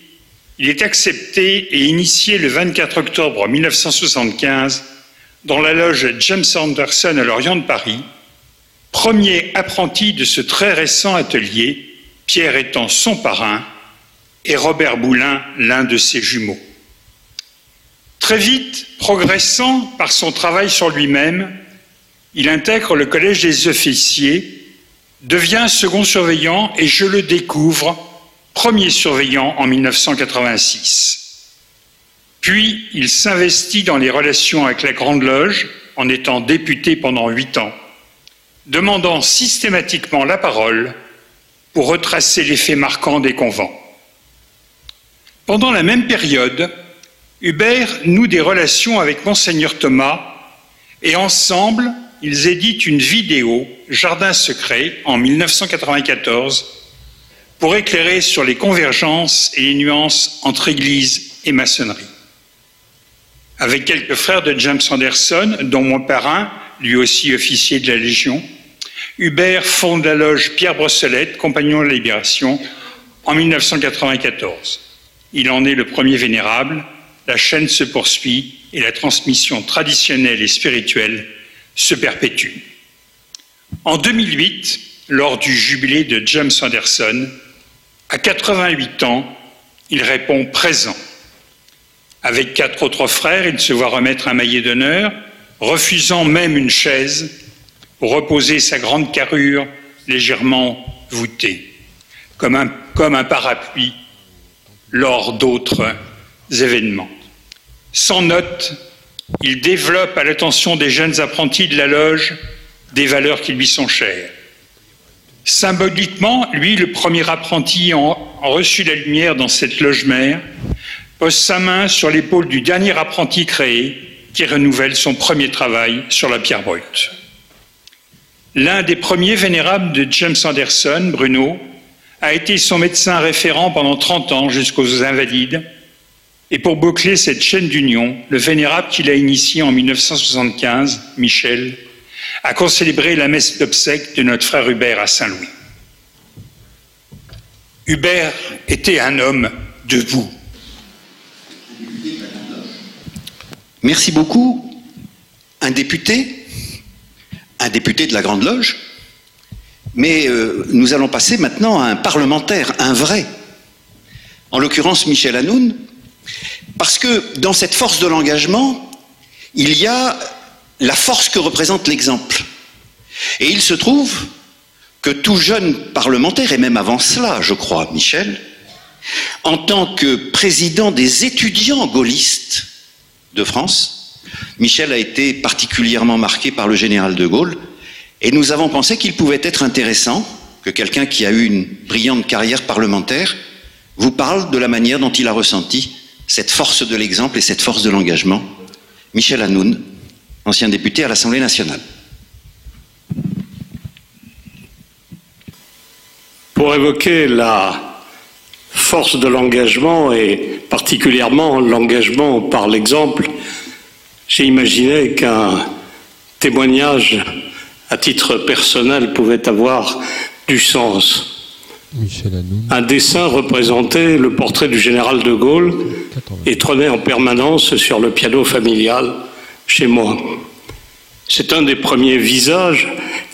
il est accepté et initié le 24 octobre 1975 dans la loge James Anderson à l'Orient de Paris, premier apprenti de ce très récent atelier, Pierre étant son parrain et Robert Boulin l'un de ses jumeaux. Très vite, progressant par son travail sur lui-même, il intègre le Collège des officiers, devient second surveillant et je le découvre premier surveillant en 1986. Puis il s'investit dans les relations avec la Grande Loge en étant député pendant huit ans, demandant systématiquement la parole pour retracer les faits marquants des convents. Pendant la même période, Hubert noue des relations avec monseigneur Thomas et ensemble, ils éditent une vidéo, Jardin secret, en 1994, pour éclairer sur les convergences et les nuances entre Église et maçonnerie. Avec quelques frères de James Anderson, dont mon parrain, lui aussi officier de la Légion, Hubert fonde la loge Pierre Brosselette, compagnon de la Libération, en 1994. Il en est le premier vénérable, la chaîne se poursuit et la transmission traditionnelle et spirituelle se perpétue. En 2008, lors du jubilé de James Anderson, à 88 ans, il répond présent. Avec quatre autres frères, il se voit remettre un maillet d'honneur, refusant même une chaise pour reposer sa grande carrure légèrement voûtée, comme un, comme un parapluie lors d'autres événements. Sans note, il développe à l'attention des jeunes apprentis de la loge des valeurs qui lui sont chères. Symboliquement, lui, le premier apprenti en, reçu la lumière dans cette loge mère, pose sa main sur l'épaule du dernier apprenti créé qui renouvelle son premier travail sur la pierre brute. L'un des premiers vénérables de James Anderson, Bruno, a été son médecin référent pendant 30 ans jusqu'aux Invalides. Et pour boucler cette chaîne d'union, le vénérable qu'il a initié en 1975, Michel, a concélébré la messe d'obsèques de notre frère Hubert à Saint-Louis. Hubert était un homme debout. Merci beaucoup. Un député, un député de la Grande Loge, mais euh, nous allons passer maintenant à un parlementaire, un vrai, en l'occurrence Michel Hanoun, parce que dans cette force de l'engagement, il y a la force que représente l'exemple. Et il se trouve que tout jeune parlementaire, et même avant cela, je crois, Michel, en tant que président des étudiants gaullistes de France, Michel a été particulièrement marqué par le général de Gaulle, et nous avons pensé qu'il pouvait être intéressant que quelqu'un qui a eu une brillante carrière parlementaire vous parle de la manière dont il a ressenti cette force de l'exemple et cette force de l'engagement. Michel Hanoun, ancien député à l'Assemblée nationale. Pour évoquer la force de l'engagement et particulièrement l'engagement par l'exemple, j'ai imaginé qu'un témoignage à titre personnel pouvait avoir du sens. Un dessin représentait le portrait du général de Gaulle et trônait en permanence sur le piano familial chez moi. C'est un des premiers visages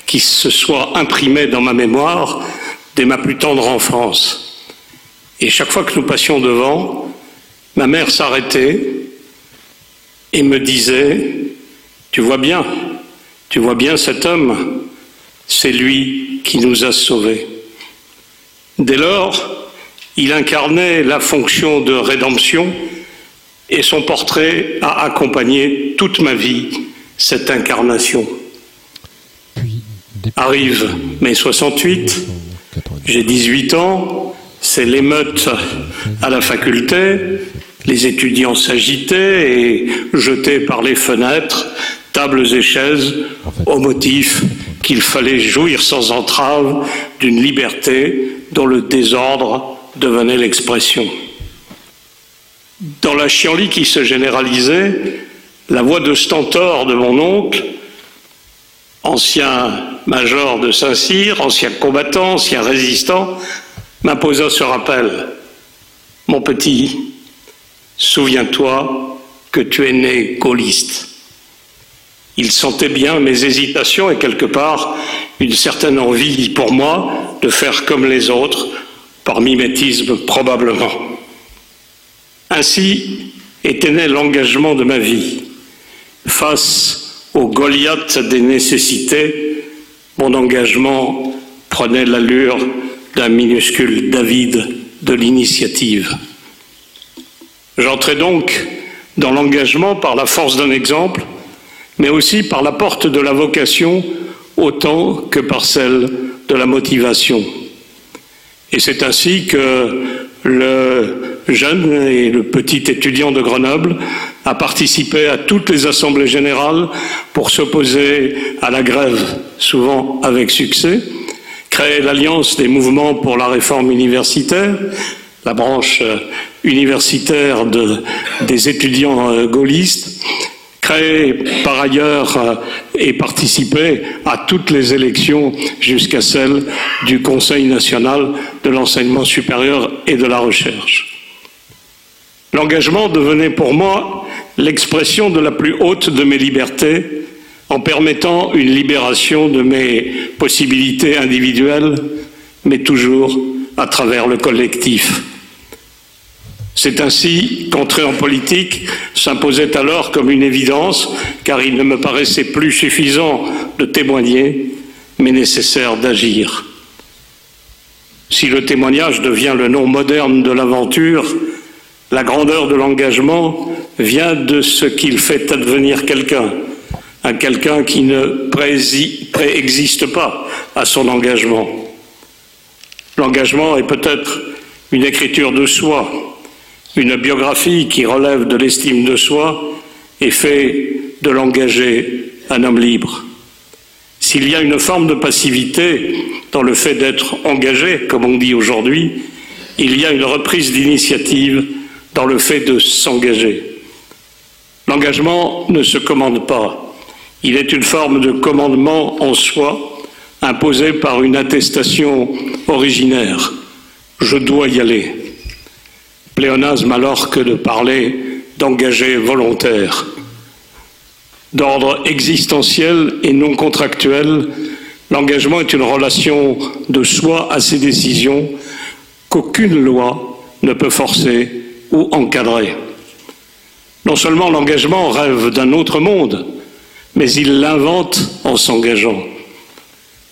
qui se soit imprimé dans ma mémoire dès ma plus tendre enfance. Et chaque fois que nous passions devant, ma mère s'arrêtait et me disait, tu vois bien, tu vois bien cet homme, c'est lui qui nous a sauvés. Dès lors, il incarnait la fonction de rédemption et son portrait a accompagné toute ma vie cette incarnation. Arrive mai 68, j'ai 18 ans, c'est l'émeute à la faculté, les étudiants s'agitaient et jetaient par les fenêtres tables et chaises au motif qu'il fallait jouir sans entrave d'une liberté dont le désordre devenait l'expression. Dans la chienlit qui se généralisait, la voix de stentor de mon oncle, ancien major de Saint-Cyr, ancien combattant, ancien résistant, m'imposa ce rappel. Mon petit, souviens-toi que tu es né gaulliste. Il sentait bien mes hésitations et quelque part une certaine envie pour moi de faire comme les autres, par mimétisme probablement. Ainsi était né l'engagement de ma vie. Face au Goliath des nécessités, mon engagement prenait l'allure d'un minuscule David de l'initiative. J'entrais donc dans l'engagement par la force d'un exemple, mais aussi par la porte de la vocation autant que par celle de la motivation. Et c'est ainsi que le jeune et le petit étudiant de Grenoble a participé à toutes les assemblées générales pour s'opposer à la grève, souvent avec succès, créer l'Alliance des mouvements pour la réforme universitaire, la branche universitaire des étudiants euh, gaullistes, créé par ailleurs euh, et participé à toutes les élections jusqu'à celle du Conseil national de l'enseignement supérieur et de la recherche. L'engagement devenait pour moi l'expression de la plus haute de mes libertés en permettant une libération de mes possibilités individuelles, mais toujours à travers le collectif. C'est ainsi qu'entrer en politique s'imposait alors comme une évidence, car il ne me paraissait plus suffisant de témoigner, mais nécessaire d'agir. Si le témoignage devient le nom moderne de l'aventure, la grandeur de l'engagement vient de ce qu'il fait advenir quelqu'un, un quelqu'un qui ne préexiste pas à son engagement. L'engagement est peut-être une écriture de soi, une biographie qui relève de l'estime de soi et fait de l'engagé un homme libre. S'il y a une forme de passivité dans le fait d'être engagé, comme on dit aujourd'hui, il y a une reprise d'initiative dans le fait de s'engager. L'engagement ne se commande pas. Il est une forme de commandement en soi, imposé par une attestation originaire. Je dois y aller pléonasme alors que de parler d'engagés volontaires. D'ordre existentiel et non contractuel, l'engagement est une relation de soi à ses décisions qu'aucune loi ne peut forcer ou encadrer. Non seulement l'engagement rêve d'un autre monde, mais il l'invente en s'engageant.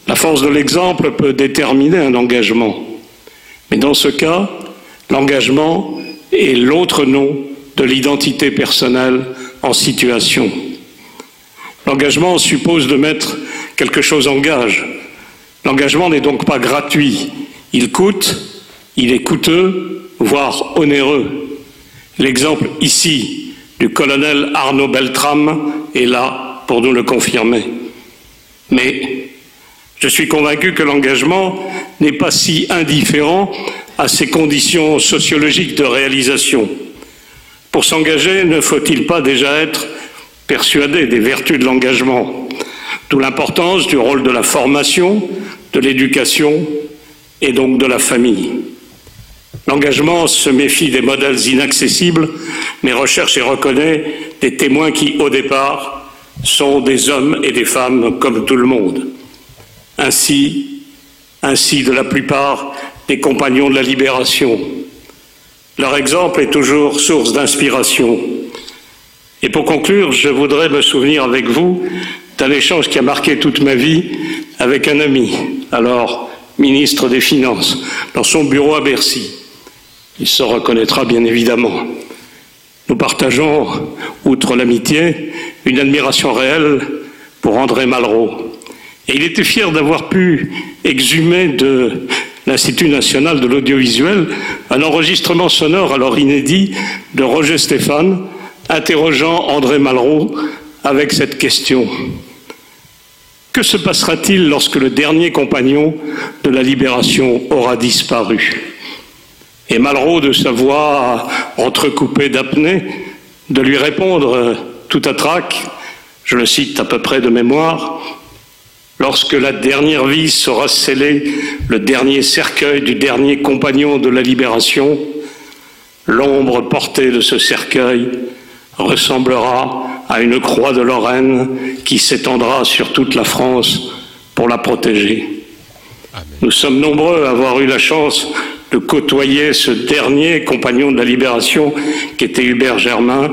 La force de l'exemple peut déterminer un engagement. Mais dans ce cas, L'engagement est l'autre nom de l'identité personnelle en situation. L'engagement suppose de mettre quelque chose en gage. L'engagement n'est donc pas gratuit. Il coûte, il est coûteux, voire onéreux. L'exemple ici du colonel Arnaud Beltrame est là pour nous le confirmer. Mais je suis convaincu que l'engagement n'est pas si indifférent à ces conditions sociologiques de réalisation. Pour s'engager, ne faut-il pas déjà être persuadé des vertus de l'engagement D'où l'importance du rôle de la formation, de l'éducation et donc de la famille? L'engagement se méfie des modèles inaccessibles, mais recherche et reconnaît des témoins qui, au départ, sont des hommes et des femmes comme tout le monde. Ainsi, ainsi de la plupart des compagnons de la libération. Leur exemple est toujours source d'inspiration. Et pour conclure, je voudrais me souvenir avec vous d'un échange qui a marqué toute ma vie avec un ami, alors ministre des Finances, dans son bureau à Bercy. Il se reconnaîtra bien évidemment. nous partageons, outre l'amitié, une admiration réelle pour André Malraux. Et il était fier d'avoir pu exhumer de l'Institut national de l'audiovisuel un enregistrement sonore alors inédit de Roger Stéphane interrogeant André Malraux avec cette question. Que se passera-t-il lorsque le dernier compagnon de la libération aura disparu? Et Malraux, de sa voix entrecoupée d'apnée, de lui répondre tout à trac, je le cite à peu près de mémoire, lorsque la dernière vie sera scellée, le dernier cercueil du dernier compagnon de la libération, l'ombre portée de ce cercueil ressemblera à une croix de Lorraine qui s'étendra sur toute la France pour la protéger. Nous sommes nombreux à avoir eu la chance de côtoyer ce dernier compagnon de la libération qui était Hubert Germain.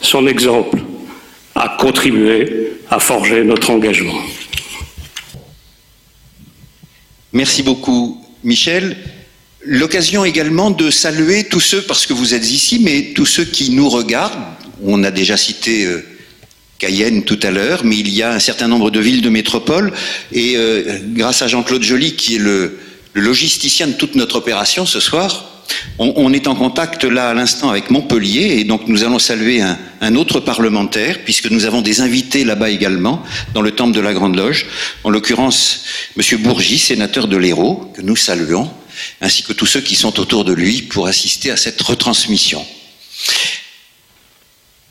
Son exemple a contribué à forger notre engagement. Merci beaucoup, Michel. L'occasion également de saluer tous ceux, parce que vous êtes ici, mais tous ceux qui nous regardent. On a déjà cité euh, Cayenne tout à l'heure, mais il y a un certain nombre de villes de métropole. Et euh, grâce à Jean-Claude Joly, qui est le, logisticien de toute notre opération ce soir, on, est en contact là à l'instant avec Montpellier et donc nous allons saluer un, autre parlementaire puisque nous avons des invités là-bas également dans le temple de la Grande Loge, en l'occurrence Monsieur Bourgi, sénateur de l'Hérault, que nous saluons ainsi que tous ceux qui sont autour de lui pour assister à cette retransmission.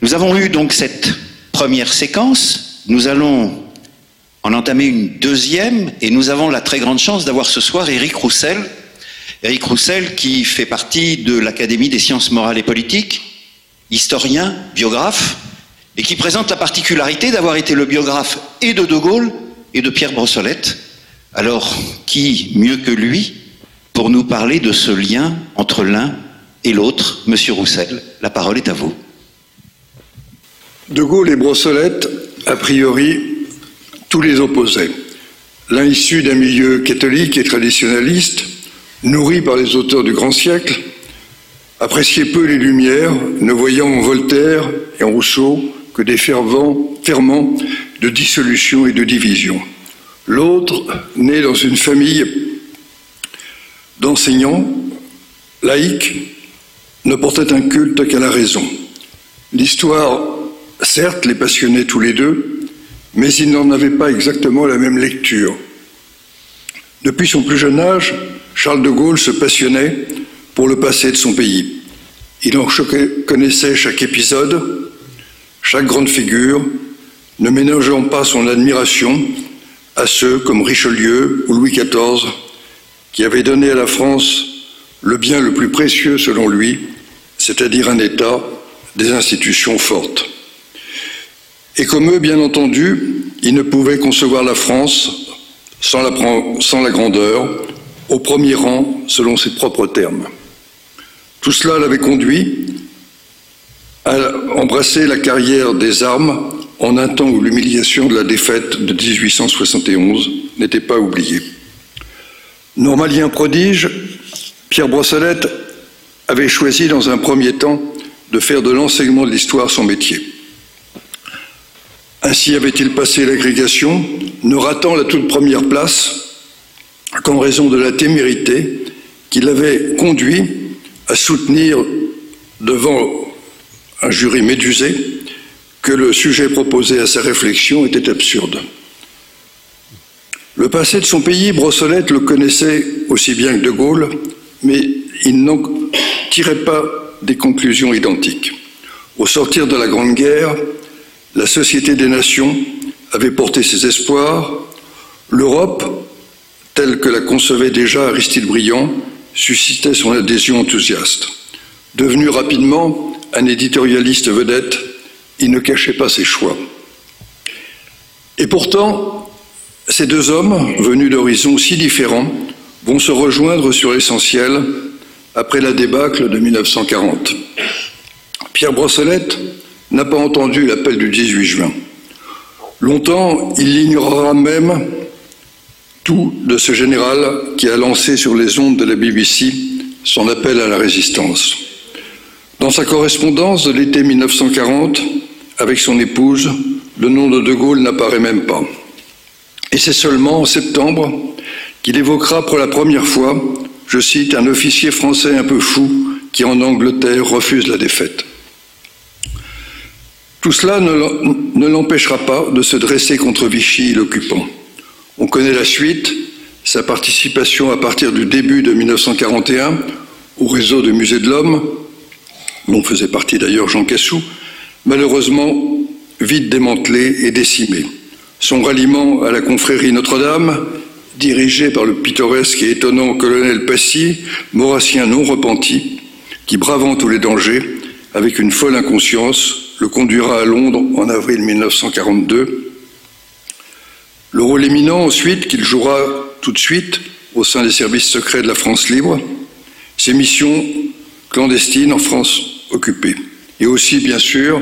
Nous avons eu donc cette première séquence, nous allons en entamer une deuxième et nous avons la très grande chance d'avoir ce soir Éric Roussel. Éric Roussel qui fait partie de l'Académie des sciences morales et politiques, historien, biographe, et qui présente la particularité d'avoir été le biographe et de De Gaulle et de Pierre Brossolette. Alors, qui mieux que lui pour nous parler de ce lien entre l'un et l'autre? Monsieur Roussel, la parole est à vous. De Gaulle et Brossolette, a priori, tous les opposaient. L'un issu d'un milieu catholique et traditionnaliste, nourri par les auteurs du grand siècle, appréciait peu les Lumières, ne voyant en Voltaire et en Rousseau que des fervents, ferments de dissolution et de division. L'autre, né dans une famille d'enseignants laïcs ne portait un culte qu'à la raison. L'histoire, certes, les passionnait tous les deux, mais ils n'en avaient pas exactement la même lecture. Depuis son plus jeune âge, Charles de Gaulle se passionnait pour le passé de son pays. Il en connaissait chaque épisode, chaque grande figure, ne ménageant pas son admiration à ceux comme Richelieu ou Louis XIV qui avait donné à la France le bien le plus précieux selon lui, c'est-à-dire un État, des institutions fortes. Et comme eux, bien entendu, il ne pouvait concevoir la France sans la grandeur, au premier rang selon ses propres termes. Tout cela l'avait conduit à embrasser la carrière des armes en un temps où l'humiliation de la défaite de 1871 n'était pas oubliée. Normalien prodige, Pierre Brossolette avait choisi dans un premier temps de faire de l'enseignement de l'histoire son métier. Ainsi avait-il passé l'agrégation, ne ratant la toute première place qu'en raison de la témérité qui l'avait conduit à soutenir devant un jury médusé que le sujet proposé à sa réflexion était absurde. Le passé de son pays, Brossolette le connaissait aussi bien que De Gaulle, mais il n'en tirait pas des conclusions identiques. Au sortir de la Grande Guerre, la Société des Nations avait porté ses espoirs, l'Europe, telle que la concevait déjà Aristide Briand, suscitait son adhésion enthousiaste. Devenu rapidement un éditorialiste vedette, il ne cachait pas ses choix. Et pourtant, ces deux hommes, venus d'horizons si différents, vont se rejoindre sur l'essentiel après la débâcle de 1940. Pierre Brossolette n'a pas entendu l'appel du 18 juin. Longtemps, il ignorera même tout de ce général qui a lancé sur les ondes de la BBC son appel à la résistance. Dans sa correspondance de l'été 1940 avec son épouse, le nom de De Gaulle n'apparaît même pas. Et c'est seulement en septembre qu'il évoquera pour la première fois, je cite, un officier français un peu fou qui en Angleterre refuse la défaite. Tout cela ne l'empêchera pas de se dresser contre Vichy, l'occupant. On connaît la suite, sa participation à partir du début de 1941 au réseau de musées de l'homme, dont faisait partie d'ailleurs Jean Cassou, malheureusement vite démantelé et décimé. Son ralliement à la confrérie Notre-Dame, dirigé par le pittoresque et étonnant colonel Passy, maurassien non repenti, qui, bravant tous les dangers, avec une folle inconscience, le conduira à Londres en avril 1942. Le rôle éminent ensuite qu'il jouera tout de suite au sein des services secrets de la France libre, ses missions clandestines en France occupée, et aussi bien sûr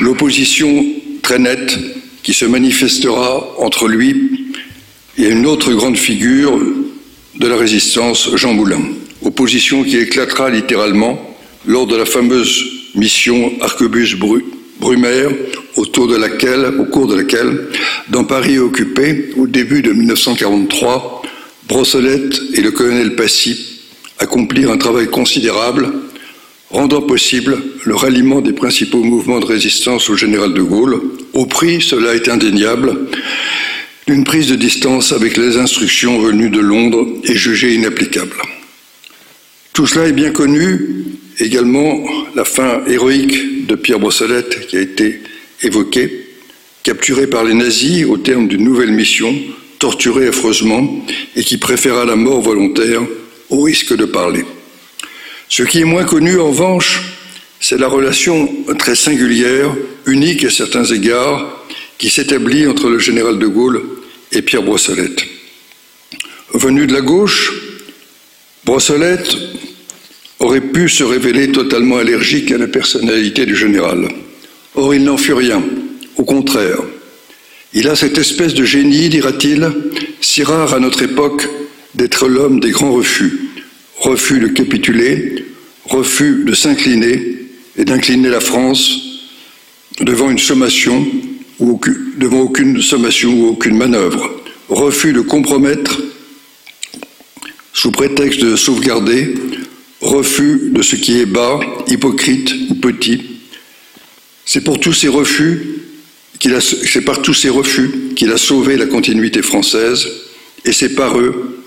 l'opposition très nette qui se manifestera entre lui et une autre grande figure de la résistance, Jean Moulin. Opposition qui éclatera littéralement lors de la fameuse mission Arquebus-Brumaire, autour de laquelle, au cours de laquelle, dans Paris occupé, au début de 1943, Brossolette et le colonel Passy accomplirent un travail considérable rendant possible le ralliement des principaux mouvements de résistance au général de Gaulle, au prix, cela est indéniable, d'une prise de distance avec les instructions venues de Londres et jugées inapplicables. Tout cela est bien connu, également la fin héroïque de Pierre Brossolette qui a été évoquée, capturé par les nazis au terme d'une nouvelle mission, torturé affreusement et qui préféra la mort volontaire au risque de parler. Ce qui est moins connu, en revanche, c'est la relation très singulière, unique à certains égards, qui s'établit entre le général de Gaulle et Pierre Brossolette. Venu de la gauche, Brossolette aurait pu se révéler totalement allergique à la personnalité du général. Or, il n'en fut rien. Au contraire, il a cette espèce de génie, dira-t-il, si rare à notre époque d'être l'homme des grands refus refus de capituler, refus de s'incliner et d'incliner la France devant une sommation ou devant aucune sommation ou aucune manœuvre, refus de compromettre sous prétexte de sauvegarder, refus de ce qui est bas, hypocrite ou petit. C'est par tous ces refus qu'il a sauvé la continuité française, et c'est par eux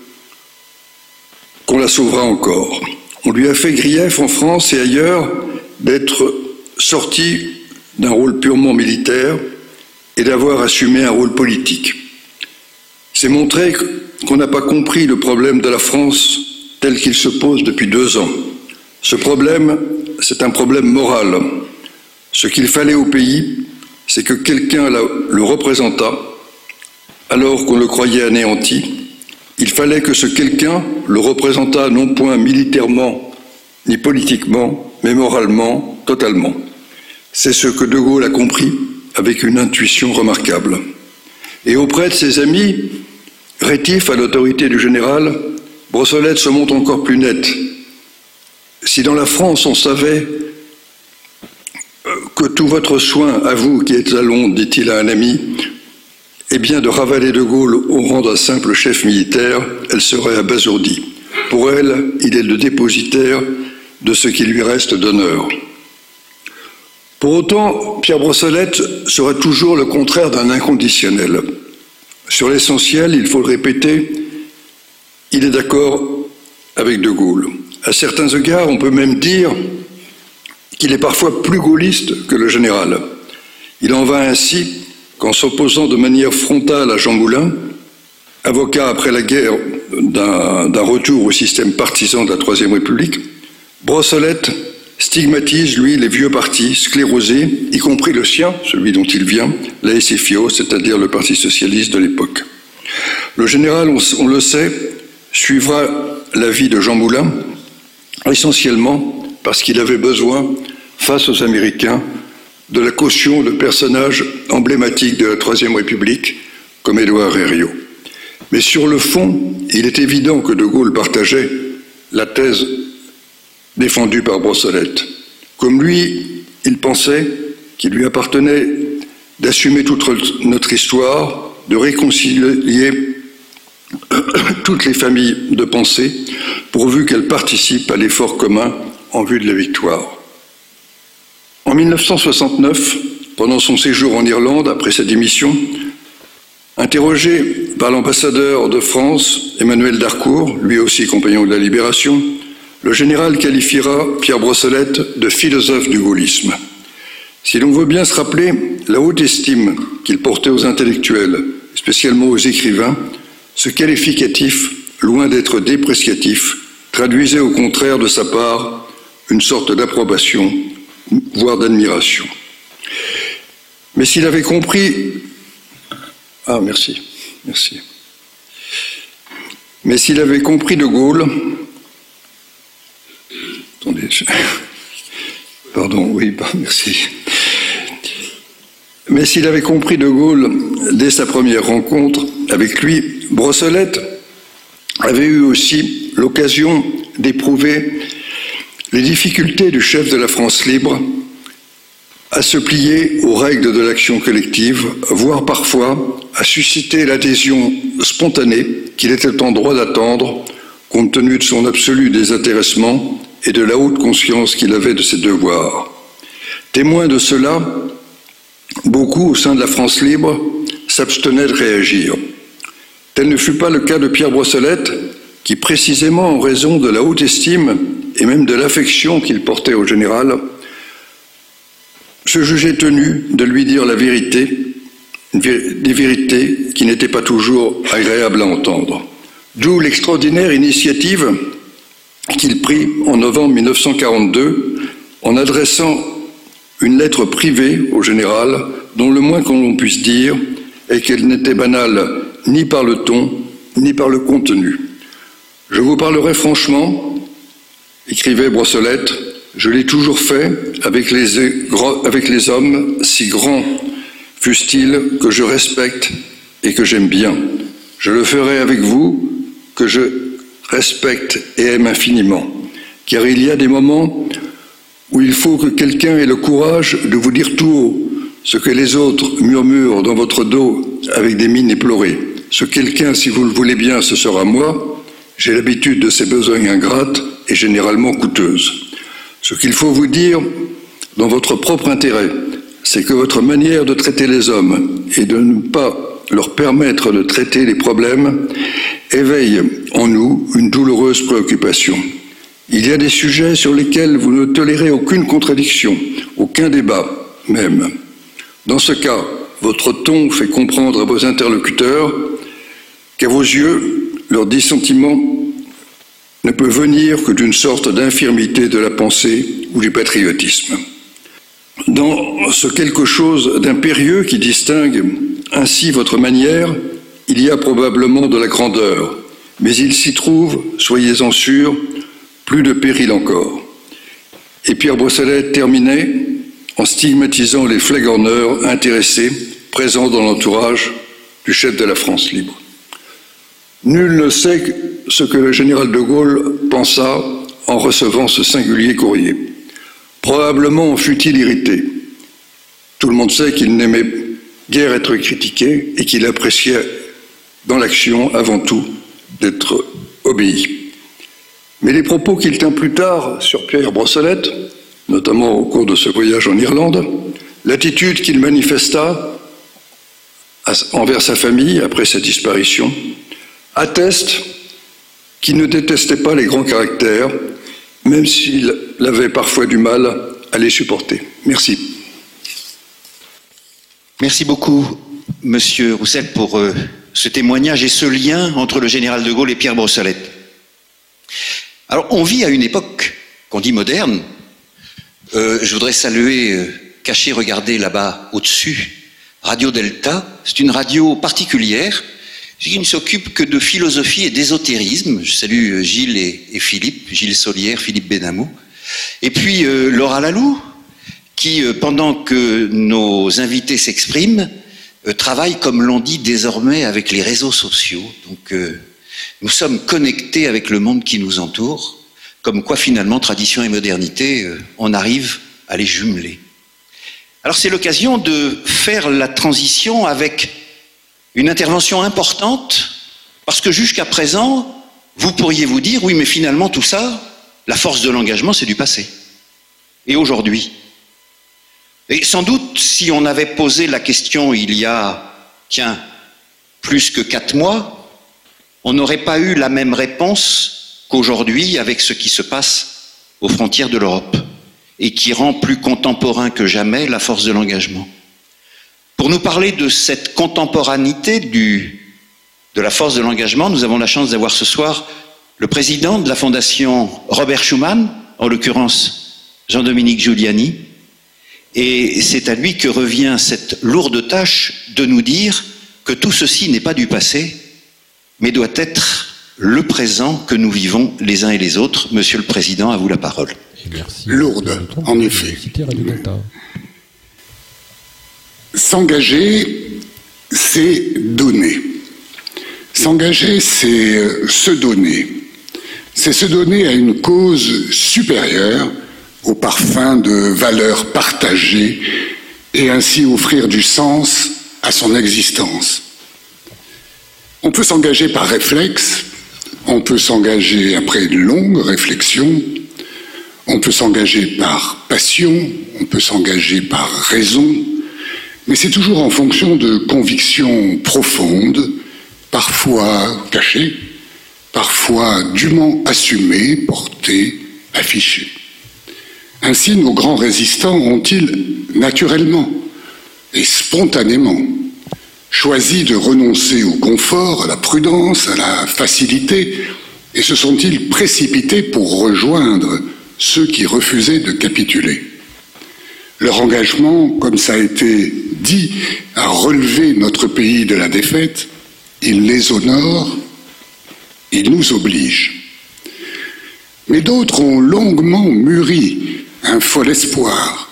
qu'on la sauvera encore. On lui a fait grief en France et ailleurs d'être sorti d'un rôle purement militaire et d'avoir assumé un rôle politique. C'est montrer qu'on n'a pas compris le problème de la France tel qu'il se pose depuis deux ans. Ce problème, c'est un problème moral. Ce qu'il fallait au pays, c'est que quelqu'un le représentât alors qu'on le croyait anéanti il fallait que ce quelqu'un le représentât non point militairement ni politiquement, mais moralement, totalement. C'est ce que De Gaulle a compris avec une intuition remarquable. Et auprès de ses amis, rétifs à l'autorité du général, Brossolette se montre encore plus net. Si dans la France on savait euh, que tout votre soin à vous qui êtes à Londres, dit-il à un ami, eh bien, de ravaler de Gaulle au rang d'un simple chef militaire, elle serait abasourdie. Pour elle, il est le dépositaire de ce qui lui reste d'honneur. Pour autant, Pierre Brossolette serait toujours le contraire d'un inconditionnel. Sur l'essentiel, il faut le répéter, il est d'accord avec De Gaulle. À certains égards, on peut même dire qu'il est parfois plus gaulliste que le général. Il en va ainsi qu'en s'opposant de manière frontale à Jean Moulin, avocat après la guerre d'un retour au système partisan de la Troisième République, Brossolette stigmatise, lui, les vieux partis sclérosés, y compris le sien, celui dont il vient, la SFIO, c'est-à-dire le Parti socialiste de l'époque. Le général, on, on, le sait, suivra l'avis de Jean Moulin, essentiellement parce qu'il avait besoin, face aux Américains, de la caution de personnages emblématiques de la Troisième République, comme Édouard Herriot. Mais sur le fond, il est évident que De Gaulle partageait la thèse défendue par Brossolette, Comme lui, il pensait qu'il lui appartenait d'assumer toute notre histoire, de réconcilier toutes les familles de pensée, pourvu qu'elles participent à l'effort commun en vue de la victoire. En 1969, pendant son séjour en Irlande, après sa démission, interrogé par l'ambassadeur de France, Emmanuel Darcourt, lui aussi compagnon de la Libération, le général qualifiera Pierre Brossolette de philosophe du gaullisme. Si l'on veut bien se rappeler la haute estime qu'il portait aux intellectuels, spécialement aux écrivains, ce qualificatif, loin d'être dépréciatif, traduisait au contraire de sa part une sorte d'approbation, voire d'admiration. Mais s'il avait compris... Ah, merci, merci. Mais s'il avait compris de Gaulle... Attendez, pardon, oui, merci. Mais s'il avait compris de Gaulle dès sa première rencontre avec lui, Brossolette avait eu aussi l'occasion d'éprouver les difficultés du chef de la France libre à se plier aux règles de l'action collective, voire parfois à susciter l'adhésion spontanée qu'il était en droit d'attendre compte tenu de son absolu désintéressement et de la haute conscience qu'il avait de ses devoirs. Témoin de cela, Beaucoup au sein de la France libre s'abstenaient de réagir. Tel ne fut pas le cas de Pierre Brossolette, qui, précisément en raison de la haute estime et même de l'affection qu'il portait au général, se jugeait tenu de lui dire la vérité, des vérités qui n'étaient pas toujours agréables à entendre. D'où l'extraordinaire initiative qu'il prit en novembre 1942 en adressant une lettre privée au général dont le moins qu'on puisse dire est qu'elle n'était banale ni par le ton, ni par le contenu. Je vous parlerai franchement, écrivait Brossolette, je l'ai toujours fait avec les hommes, si grands fussent-ils, que je respecte et que j'aime bien. Je le ferai avec vous, que je respecte et aime infiniment, car il y a des moments où il faut que quelqu'un ait le courage de vous dire tout haut ce que les autres murmurent dans votre dos avec des mines éplorées. Ce quelqu'un, si vous le voulez bien, ce sera moi. J'ai l'habitude de ces besognes ingrates et généralement coûteuses. Ce qu'il faut vous dire dans votre propre intérêt, c'est que votre manière de traiter les hommes et de ne pas leur permettre de traiter les problèmes éveille en nous une douloureuse préoccupation. Il y a des sujets sur lesquels vous ne tolérez aucune contradiction, aucun débat même. Dans ce cas, votre ton fait comprendre à vos interlocuteurs qu'à vos yeux, leur dissentiment ne peut venir que d'une sorte d'infirmité de la pensée ou du patriotisme. Dans ce quelque chose d'impérieux qui distingue ainsi votre manière, il y a probablement de la grandeur, mais il s'y trouve, soyez-en sûrs, plus de péril encore. Et Pierre Brosselet terminait en stigmatisant les flagorneurs intéressés présents dans l'entourage du chef de la France libre. Nul ne sait ce que le général de Gaulle pensa en recevant ce singulier courrier. Probablement fut-il irrité. Tout le monde sait qu'il n'aimait guère être critiqué et qu'il appréciait dans l'action avant tout d'être obéi. Mais les propos qu'il tint plus tard sur Pierre Brossolette, notamment au cours de ce voyage en Irlande, l'attitude qu'il manifesta envers sa famille après sa disparition, attestent qu'il ne détestait pas les grands caractères, même s'il avait parfois du mal à les supporter. Merci. Merci beaucoup, Monsieur Roussel, pour euh, ce témoignage et ce lien entre le général de Gaulle et Pierre Brossolette. Alors, on vit à une époque qu'on dit moderne. Euh, je voudrais saluer, euh, cacher, regarder là-bas au-dessus, Radio Delta. C'est une radio particulière qui ne s'occupe que de philosophie et d'ésotérisme. Je salue euh, Gilles et, Philippe, Gilles Solière, Philippe Benamou. Et puis Laura Lalou, qui, pendant que nos invités s'expriment, travaille, comme l'on dit désormais, avec les réseaux sociaux. Donc, nous sommes connectés avec le monde qui nous entoure, comme quoi finalement tradition et modernité, euh, on arrive à les jumeler. Alors c'est l'occasion de faire la transition avec une intervention importante, parce que jusqu'à présent, vous pourriez vous dire, oui, mais finalement tout ça, la force de l'engagement, c'est du passé. Et aujourd'hui Et sans doute, si on avait posé la question il y a, tiens, plus que quatre mois, on n'aurait pas eu la même réponse qu'aujourd'hui avec ce qui se passe aux frontières de l'Europe et qui rend plus contemporain que jamais la force de l'engagement. Pour nous parler de cette contemporanéité du, de la force de l'engagement, nous avons la chance d'avoir ce soir le président de la fondation Robert Schuman, en l'occurrence Jean-Dominique Giuliani, et c'est à lui que revient cette lourde tâche de nous dire que tout ceci n'est pas du passé, mais doit être le présent que nous vivons les uns et les autres. Monsieur le Président, à vous la parole. Lourde, en effet. S'engager, c'est donner. S'engager, c'est euh, se donner. C'est se donner à une cause supérieure, au parfum de valeurs partagées, et ainsi offrir du sens à son existence. On peut s'engager par réflexe, on peut s'engager après une longue réflexion, on peut s'engager par passion, on peut s'engager par raison, mais c'est toujours en fonction de convictions profondes, parfois cachées, parfois dûment assumées, portées, affichées. Ainsi, nos grands résistants ont-ils naturellement et spontanément choisi de renoncer au confort, à la prudence, à la facilité, et se sont-ils précipités pour rejoindre ceux qui refusaient de capituler Leur engagement, comme ça a été dit, à relever notre pays de la défaite, il les honore, il nous oblige. Mais d'autres ont longuement mûri un fol espoir,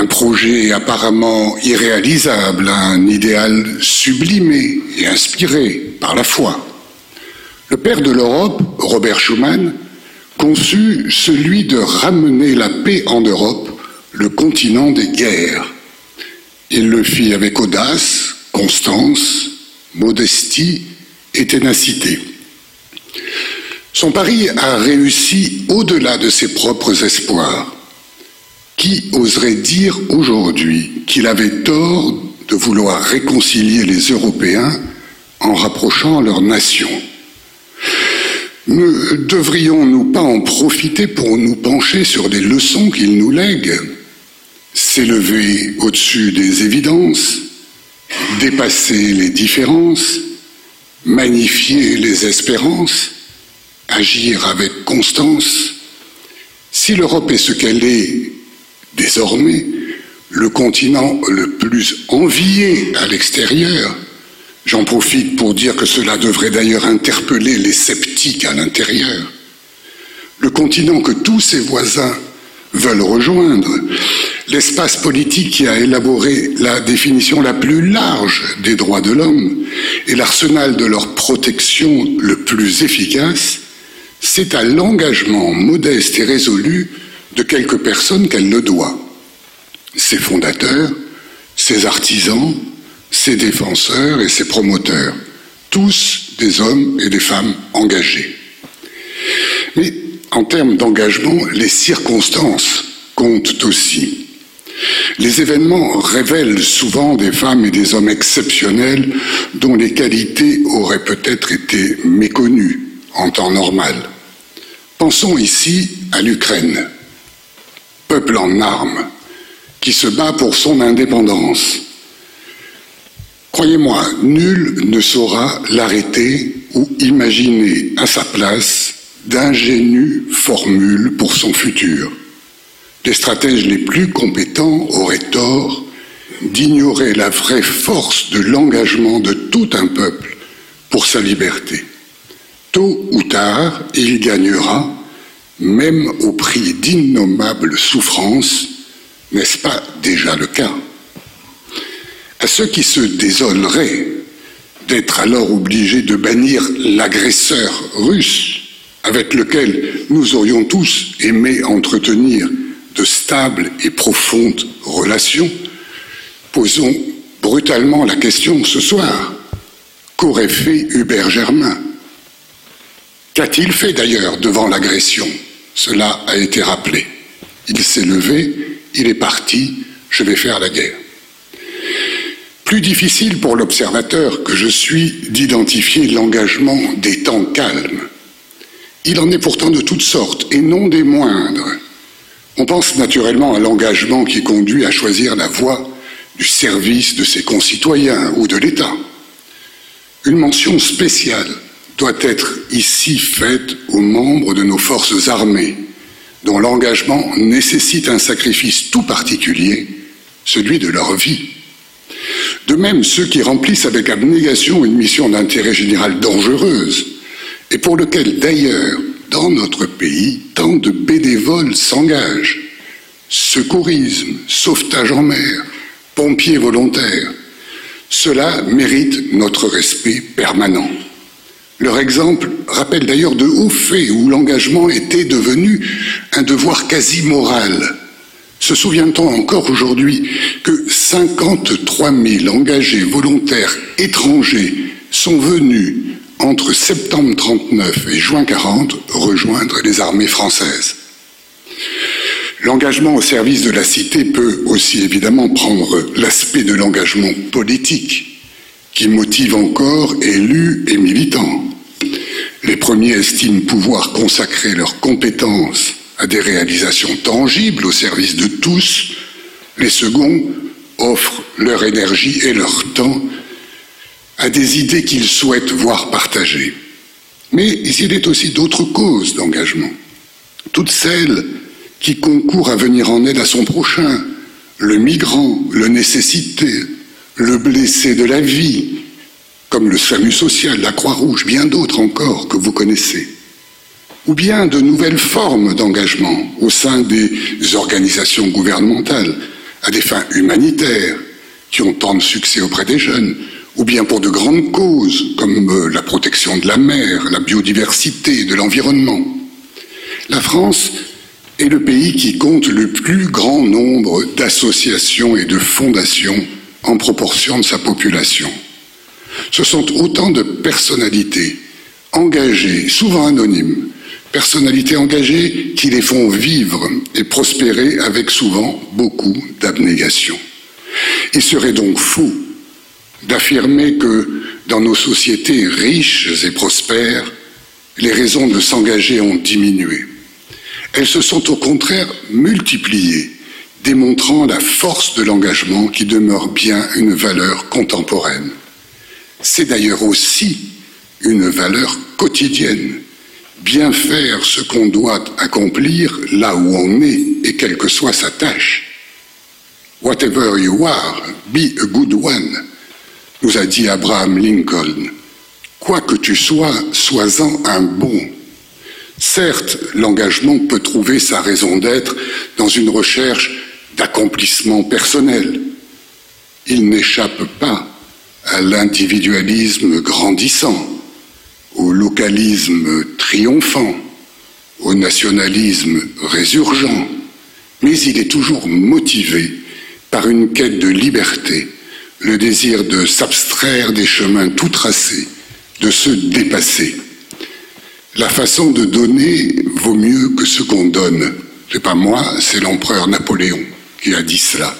un projet apparemment irréalisable, un idéal sublimé et inspiré par la foi. Le père de l'Europe, Robert Schuman, conçut celui de ramener la paix en Europe, le continent des guerres. Il le fit avec audace, constance, modestie et ténacité. Son pari a réussi au-delà de ses propres espoirs. Qui oserait dire aujourd'hui qu'il avait tort de vouloir réconcilier les Européens en rapprochant leurs nations Ne devrions-nous pas en profiter pour nous pencher sur des leçons qu'il nous lègue? S'élever au-dessus des évidences, dépasser les différences, magnifier les espérances, agir avec constance. Si l'Europe est ce qu'elle est désormais le continent le plus envié à l'extérieur. J'en profite pour dire que cela devrait d'ailleurs interpeller les sceptiques à l'intérieur. Le continent que tous ses voisins veulent rejoindre, l'espace politique qui a élaboré la définition la plus large des droits de l'homme et l'arsenal de leur protection le plus efficace, c'est à l'engagement modeste et résolu de quelques personnes qu'elle le doit. Ses fondateurs, ses artisans, ses défenseurs et ses promoteurs, tous des hommes et des femmes engagés. Mais en termes d'engagement, les circonstances comptent aussi. Les événements révèlent souvent des femmes et des hommes exceptionnels dont les qualités auraient peut-être été méconnues en temps normal. Pensons ici à l'Ukraine peuple en armes, qui se bat pour son indépendance. Croyez-moi, nul ne saura l'arrêter ou imaginer à sa place d'ingénues formules pour son futur. Les stratèges les plus compétents auraient tort d'ignorer la vraie force de l'engagement de tout un peuple pour sa liberté. Tôt ou tard, il gagnera même au prix d'innommables souffrances, n'est-ce pas déjà le cas? À ceux qui se désoleraient d'être alors obligés de bannir l'agresseur russe avec lequel nous aurions tous aimé entretenir de stables et profondes relations, posons brutalement la question ce soir. Qu'aurait fait Hubert Germain? Qu'a-t-il fait d'ailleurs devant l'agression? Cela a été rappelé. Il s'est levé, il est parti, je vais faire la guerre. Plus difficile pour l'observateur que je suis d'identifier l'engagement des temps calmes. Il en est pourtant de toutes sortes, et non des moindres. On pense naturellement à l'engagement qui conduit à choisir la voie du service de ses concitoyens ou de l'État. Une mention spéciale doit être ici faite aux membres de nos forces armées, dont l'engagement nécessite un sacrifice tout particulier, celui de leur vie. De même, ceux qui remplissent avec abnégation une mission d'intérêt général dangereuse, et pour lequel d'ailleurs, dans notre pays, tant de bénévoles s'engagent. Secourisme, sauvetage en mer, pompiers volontaires. Cela mérite notre respect permanent. Leur exemple rappelle d'ailleurs de hauts faits où l'engagement était devenu un devoir quasi moral. Se souvient-on encore aujourd'hui que 53 000 engagés volontaires étrangers sont venus entre septembre 39 et juin 40 rejoindre les armées françaises? L'engagement au service de la cité peut aussi évidemment prendre l'aspect de l'engagement politique qui motive encore élus et militants. Les premiers estiment pouvoir consacrer leurs compétences à des réalisations tangibles au service de tous. Les seconds offrent leur énergie et leur temps à des idées qu'ils souhaitent voir partagées. Mais il est aussi d'autres causes d'engagement. Toutes celles qui concourt à venir en aide à son prochain, le migrant, le nécessité, le blessé de la vie, comme le SAMU social, la Croix-Rouge, bien d'autres encore que vous connaissez, ou bien de nouvelles formes d'engagement au sein des organisations gouvernementales, à des fins humanitaires, qui ont tant de succès auprès des jeunes, ou bien pour de grandes causes comme euh, la protection de la mer, la biodiversité, de l'environnement. La France est le pays qui compte le plus grand nombre d'associations et de fondations en proportion de sa population. Ce sont autant de personnalités engagées, souvent anonymes, personnalités engagées qui les font vivre et prospérer avec souvent beaucoup d'abnégation. Il serait donc fou d'affirmer que dans nos sociétés riches et prospères, les raisons de s'engager ont diminué. Elles se sont au contraire multipliées, démontrant la force de l'engagement qui demeure bien une valeur contemporaine. C'est d'ailleurs aussi une valeur quotidienne. Bien faire ce qu'on doit accomplir là où on est et quelle que soit sa tâche. Whatever you are, be a good one, nous a dit Abraham Lincoln. Quoi que tu sois, sois-en un bon. Certes, l'engagement peut trouver sa raison d'être dans une recherche d'accomplissement personnel. Il n'échappe pas à l'individualisme grandissant, au localisme triomphant, au nationalisme résurgent, mais il est toujours motivé par une quête de liberté, le désir de s'abstraire des chemins tout tracés, de se dépasser. La façon de donner vaut mieux que ce qu'on donne. C'est pas moi, c'est l'empereur Napoléon qui a dit cela.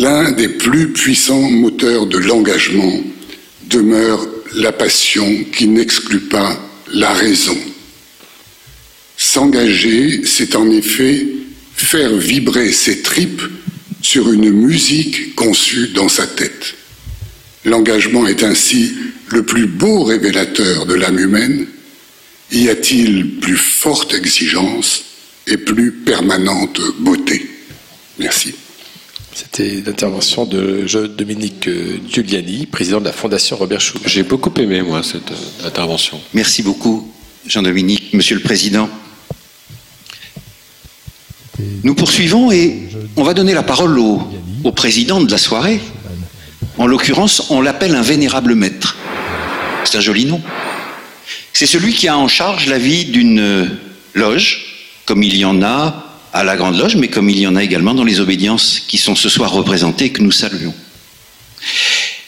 L'un des plus puissants moteurs de l'engagement demeure la passion qui n'exclut pas la raison. S'engager, c'est en effet faire vibrer ses tripes sur une musique conçue dans sa tête. L'engagement est ainsi le plus beau révélateur de l'âme humaine, y a-t-il plus forte exigence et plus permanente beauté? Merci. C'était l'intervention de Dominique Giuliani, président de la Fondation Robert Schuman. J'ai beaucoup aimé, moi, cette euh, intervention. Merci beaucoup, Jean-Dominique. Monsieur le Président, nous poursuivons et on va donner la parole au, au président de la soirée. En l'occurrence, on l'appelle un vénérable maître. C'est un joli nom. C'est celui qui a en charge la vie d'une loge, comme il y en a à la Grande Loge, mais comme il y en a également dans les obédiences qui sont ce soir représentées et que nous saluons.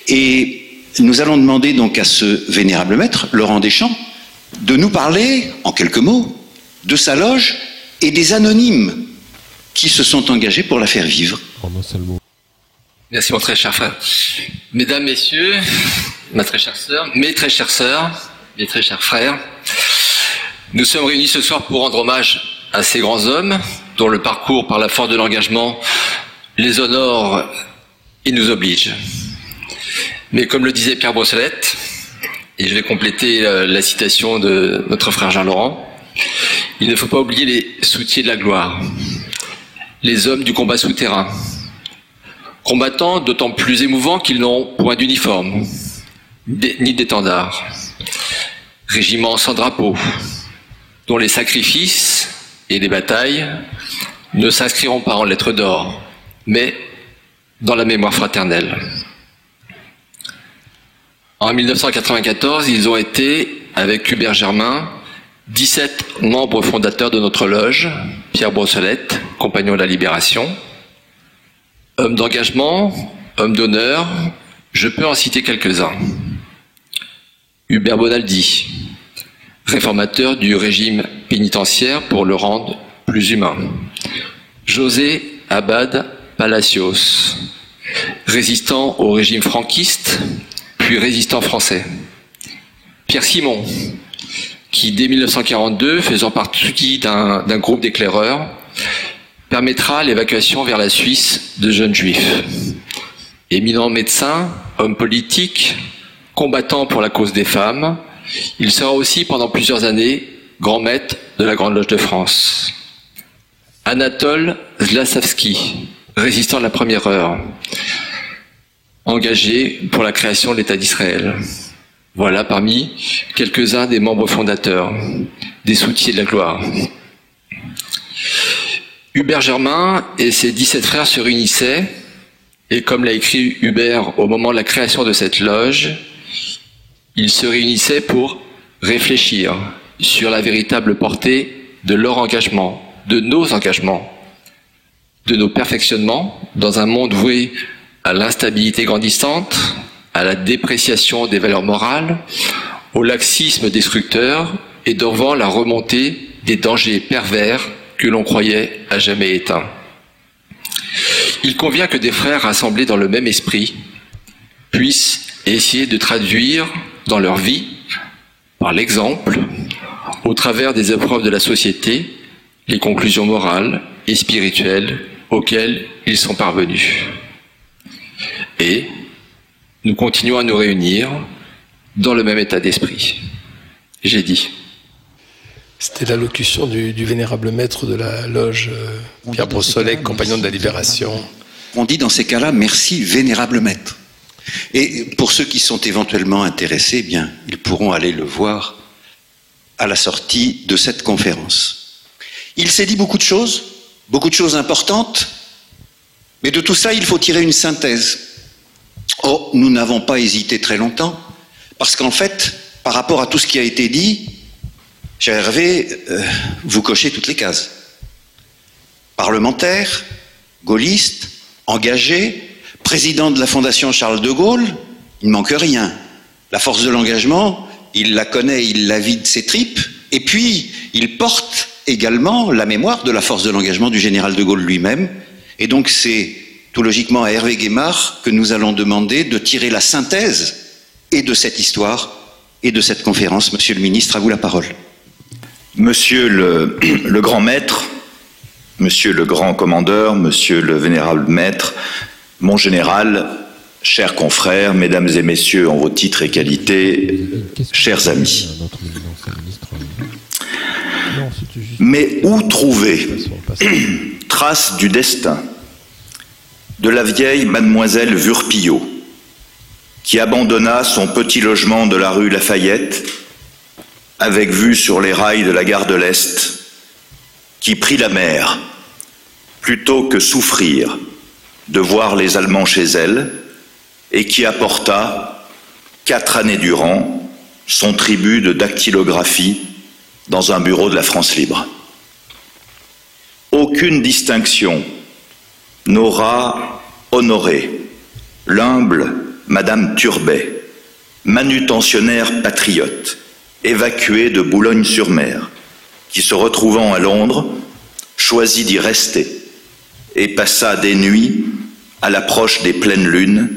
Et nous allons demander donc à ce vénérable maître, Laurent Deschamps, de nous parler, en quelques mots, de sa loge et des anonymes qui se sont engagés pour la faire vivre. Merci mon très cher frère. Mesdames, Messieurs, ma très chère sœur, mes très chères sœurs, mes très chers frères, nous sommes réunis ce soir pour rendre hommage à ces grands hommes dont le parcours par la force de l'engagement les honore et nous oblige. Mais comme le disait Pierre Brossolette, et je vais compléter euh, la citation de notre frère Jean-Laurent, il ne faut pas oublier les soutiers de la gloire, les hommes du combat souterrain, combattants d'autant plus émouvants qu'ils n'ont point d'uniforme, ni d'étendard, régiments sans drapeau, dont les sacrifices et les batailles ne s'inscriront pas en lettres d'or, mais dans la mémoire fraternelle. En 1994, ils ont été, avec Hubert Germain, 17 membres fondateurs de notre loge, Pierre Brossolette, compagnon de la Libération, homme d'engagement, homme d'honneur, je peux en citer quelques-uns. Hubert Bonaldi, réformateur du régime pénitentiaire pour le rendre plus humain. José Abad Palacios, résistant au régime franquiste, puis résistant français. Pierre Simon, qui dès 1942, faisant partie d'un groupe d'éclaireurs, permettra l'évacuation vers la Suisse de jeunes juifs. Éminent médecin, homme politique, combattant pour la cause des femmes, il sera aussi pendant plusieurs années grand maître de la Grande Loge de France. Anatole Zlasavski, résistant de la première heure, engagé pour la création de l'État d'Israël. Voilà parmi quelques-uns des membres fondateurs, des soutiens de la gloire. Hubert Germain et ses 17 frères se réunissaient, et comme l'a écrit Hubert au moment de la création de cette loge, ils se réunissaient pour réfléchir sur la véritable portée de leur engagement, de nos engagements, de nos perfectionnements dans un monde voué à l'instabilité grandissante, à la dépréciation des valeurs morales, au laxisme destructeur et devant la remontée des dangers pervers que l'on croyait à jamais éteints. Il convient que des frères rassemblés dans le même esprit puissent essayer de traduire dans leur vie, par l'exemple, au travers des épreuves de la société, les conclusions morales et spirituelles auxquelles ils sont parvenus. Et nous continuons à nous réunir dans le même état d'esprit. J'ai dit. C'était l'allocution du, du, vénérable maître de la loge, euh, Pierre Brossolet, compagnon de la Libération. On dit dans ces cas-là, merci vénérable maître. Et pour ceux qui sont éventuellement intéressés, eh bien, ils pourront aller le voir à la sortie de cette conférence. Il s'est dit beaucoup de choses, beaucoup de choses importantes, mais de tout ça, il faut tirer une synthèse. Oh, nous n'avons pas hésité très longtemps, parce qu'en fait, par rapport à tout ce qui a été dit, cher Hervé, euh, vous cochez toutes les cases. Parlementaire, gaulliste, engagé, président de la Fondation Charles de Gaulle, il ne manque rien. La force de l'engagement, il la connaît, il la vide ses tripes, et puis il porte également la mémoire de la force de l'engagement du général de Gaulle lui-même, et donc c'est tout logiquement à Hervé Guémard que nous allons demander de tirer la synthèse et de cette histoire et de cette conférence. Monsieur le ministre, à vous la parole. Monsieur le, le grand maître, monsieur le grand commandeur, monsieur le vénérable maître, mon général, chers confrères, mesdames et messieurs en vos titres et qualités, chers amis. Mais où trouver trace du destin de la vieille mademoiselle Vurpillot, qui abandonna son petit logement de la rue Lafayette, avec vue sur les rails de la gare de l'Est, qui prit la mer, plutôt que souffrir de voir les Allemands chez elle, et qui apporta, quatre années durant, son tribut de dactylographie dans un bureau de la France libre. Aucune distinction n'aura honoré l'humble Madame Turbet, manutentionnaire patriote, évacuée de Boulogne-sur-Mer, qui se retrouvant à Londres, choisit d'y rester et passa des nuits à l'approche des pleines lunes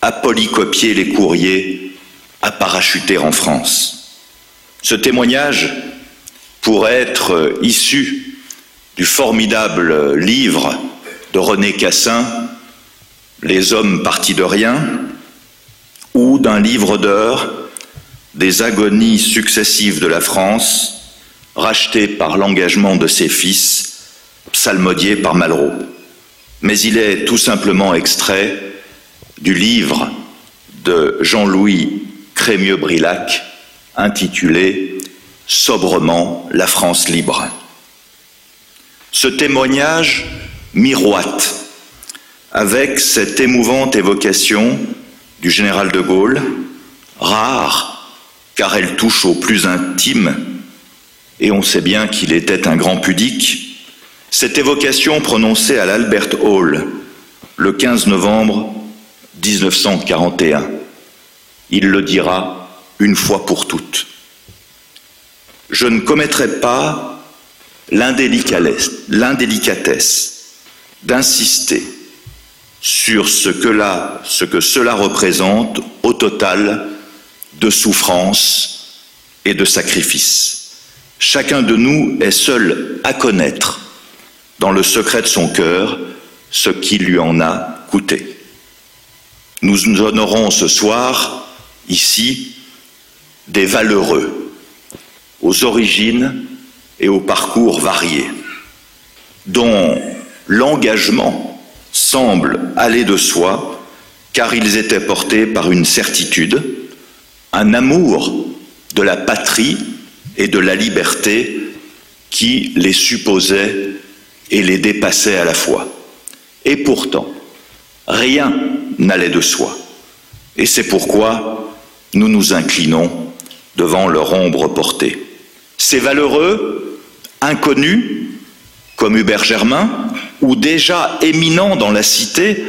à polycopier les courriers, à parachuter en France. Ce témoignage pourrait être issu du formidable livre de René Cassin, Les hommes partis de rien, ou d'un livre d'heures des agonies successives de la France, racheté par l'engagement de ses fils, psalmodié par Malraux. Mais il est tout simplement extrait du livre de Jean-Louis Crémieux-Brilac intitulé Sobrement la France libre. Ce témoignage miroite avec cette émouvante évocation du général de Gaulle, rare car elle touche au plus intime, et on sait bien qu'il était un grand pudique, cette évocation prononcée à l'Albert Hall le 15 novembre 1941. Il le dira une fois pour toutes. Je ne commettrai pas l'indélicatesse d'insister sur ce que, cela représente au total de souffrance et de sacrifice. Chacun de nous est seul à connaître, dans le secret de son cœur, ce qui lui en a coûté. Nous honorons ce soir, ici, des valeureux, aux origines et aux parcours variés, dont l'engagement semble aller de soi, car ils étaient portés par une certitude, un amour de la patrie et de la liberté qui les supposait et les dépassait à la fois. Et pourtant, rien n'allait de soi. Et c'est pourquoi nous nous inclinons devant leur ombre portée. Ces valeureux, inconnus, comme Hubert Germain, ou déjà éminents dans la cité,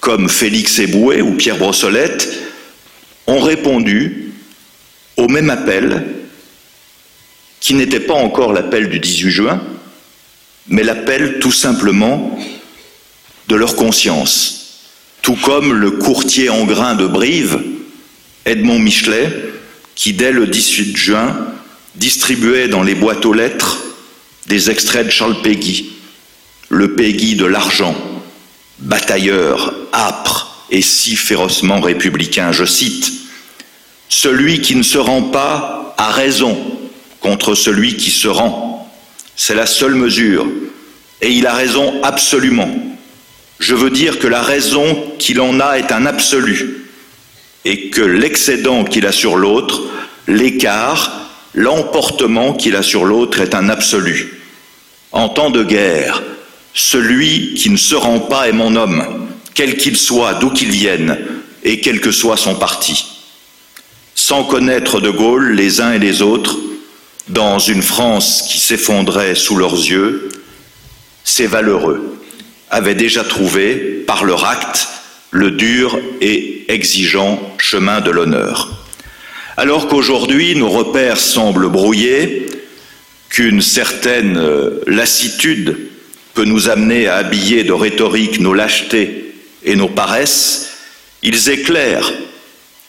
comme Félix Eboué ou Pierre Brossolette, ont répondu au même appel, qui n'était pas encore l'appel du 18 juin, mais l'appel tout simplement de leur conscience, tout comme le courtier en grains de Brive, Edmond Michelet, qui dès le 18 juin distribuait dans les boîtes aux lettres des extraits de Charles Péguy, le Péguy de l'argent, batailleur, âpre et si férocement républicain, je cite, Celui qui ne se rend pas a raison contre celui qui se rend. C'est la seule mesure, et il a raison absolument. Je veux dire que la raison qu'il en a est un absolu et que l'excédent qu'il a sur l'autre, l'écart, l'emportement qu'il a sur l'autre est un absolu. En temps de guerre, celui qui ne se rend pas est mon homme, quel qu'il soit, d'où qu'il vienne, et quel que soit son parti. Sans connaître de Gaulle les uns et les autres, dans une France qui s'effondrait sous leurs yeux, c'est valeureux avaient déjà trouvé, par leur acte, le dur et exigeant chemin de l'honneur. Alors qu'aujourd'hui nos repères semblent brouillés, qu'une certaine euh, lassitude peut nous amener à habiller de rhétorique nos lâchetés et nos paresses, ils éclairent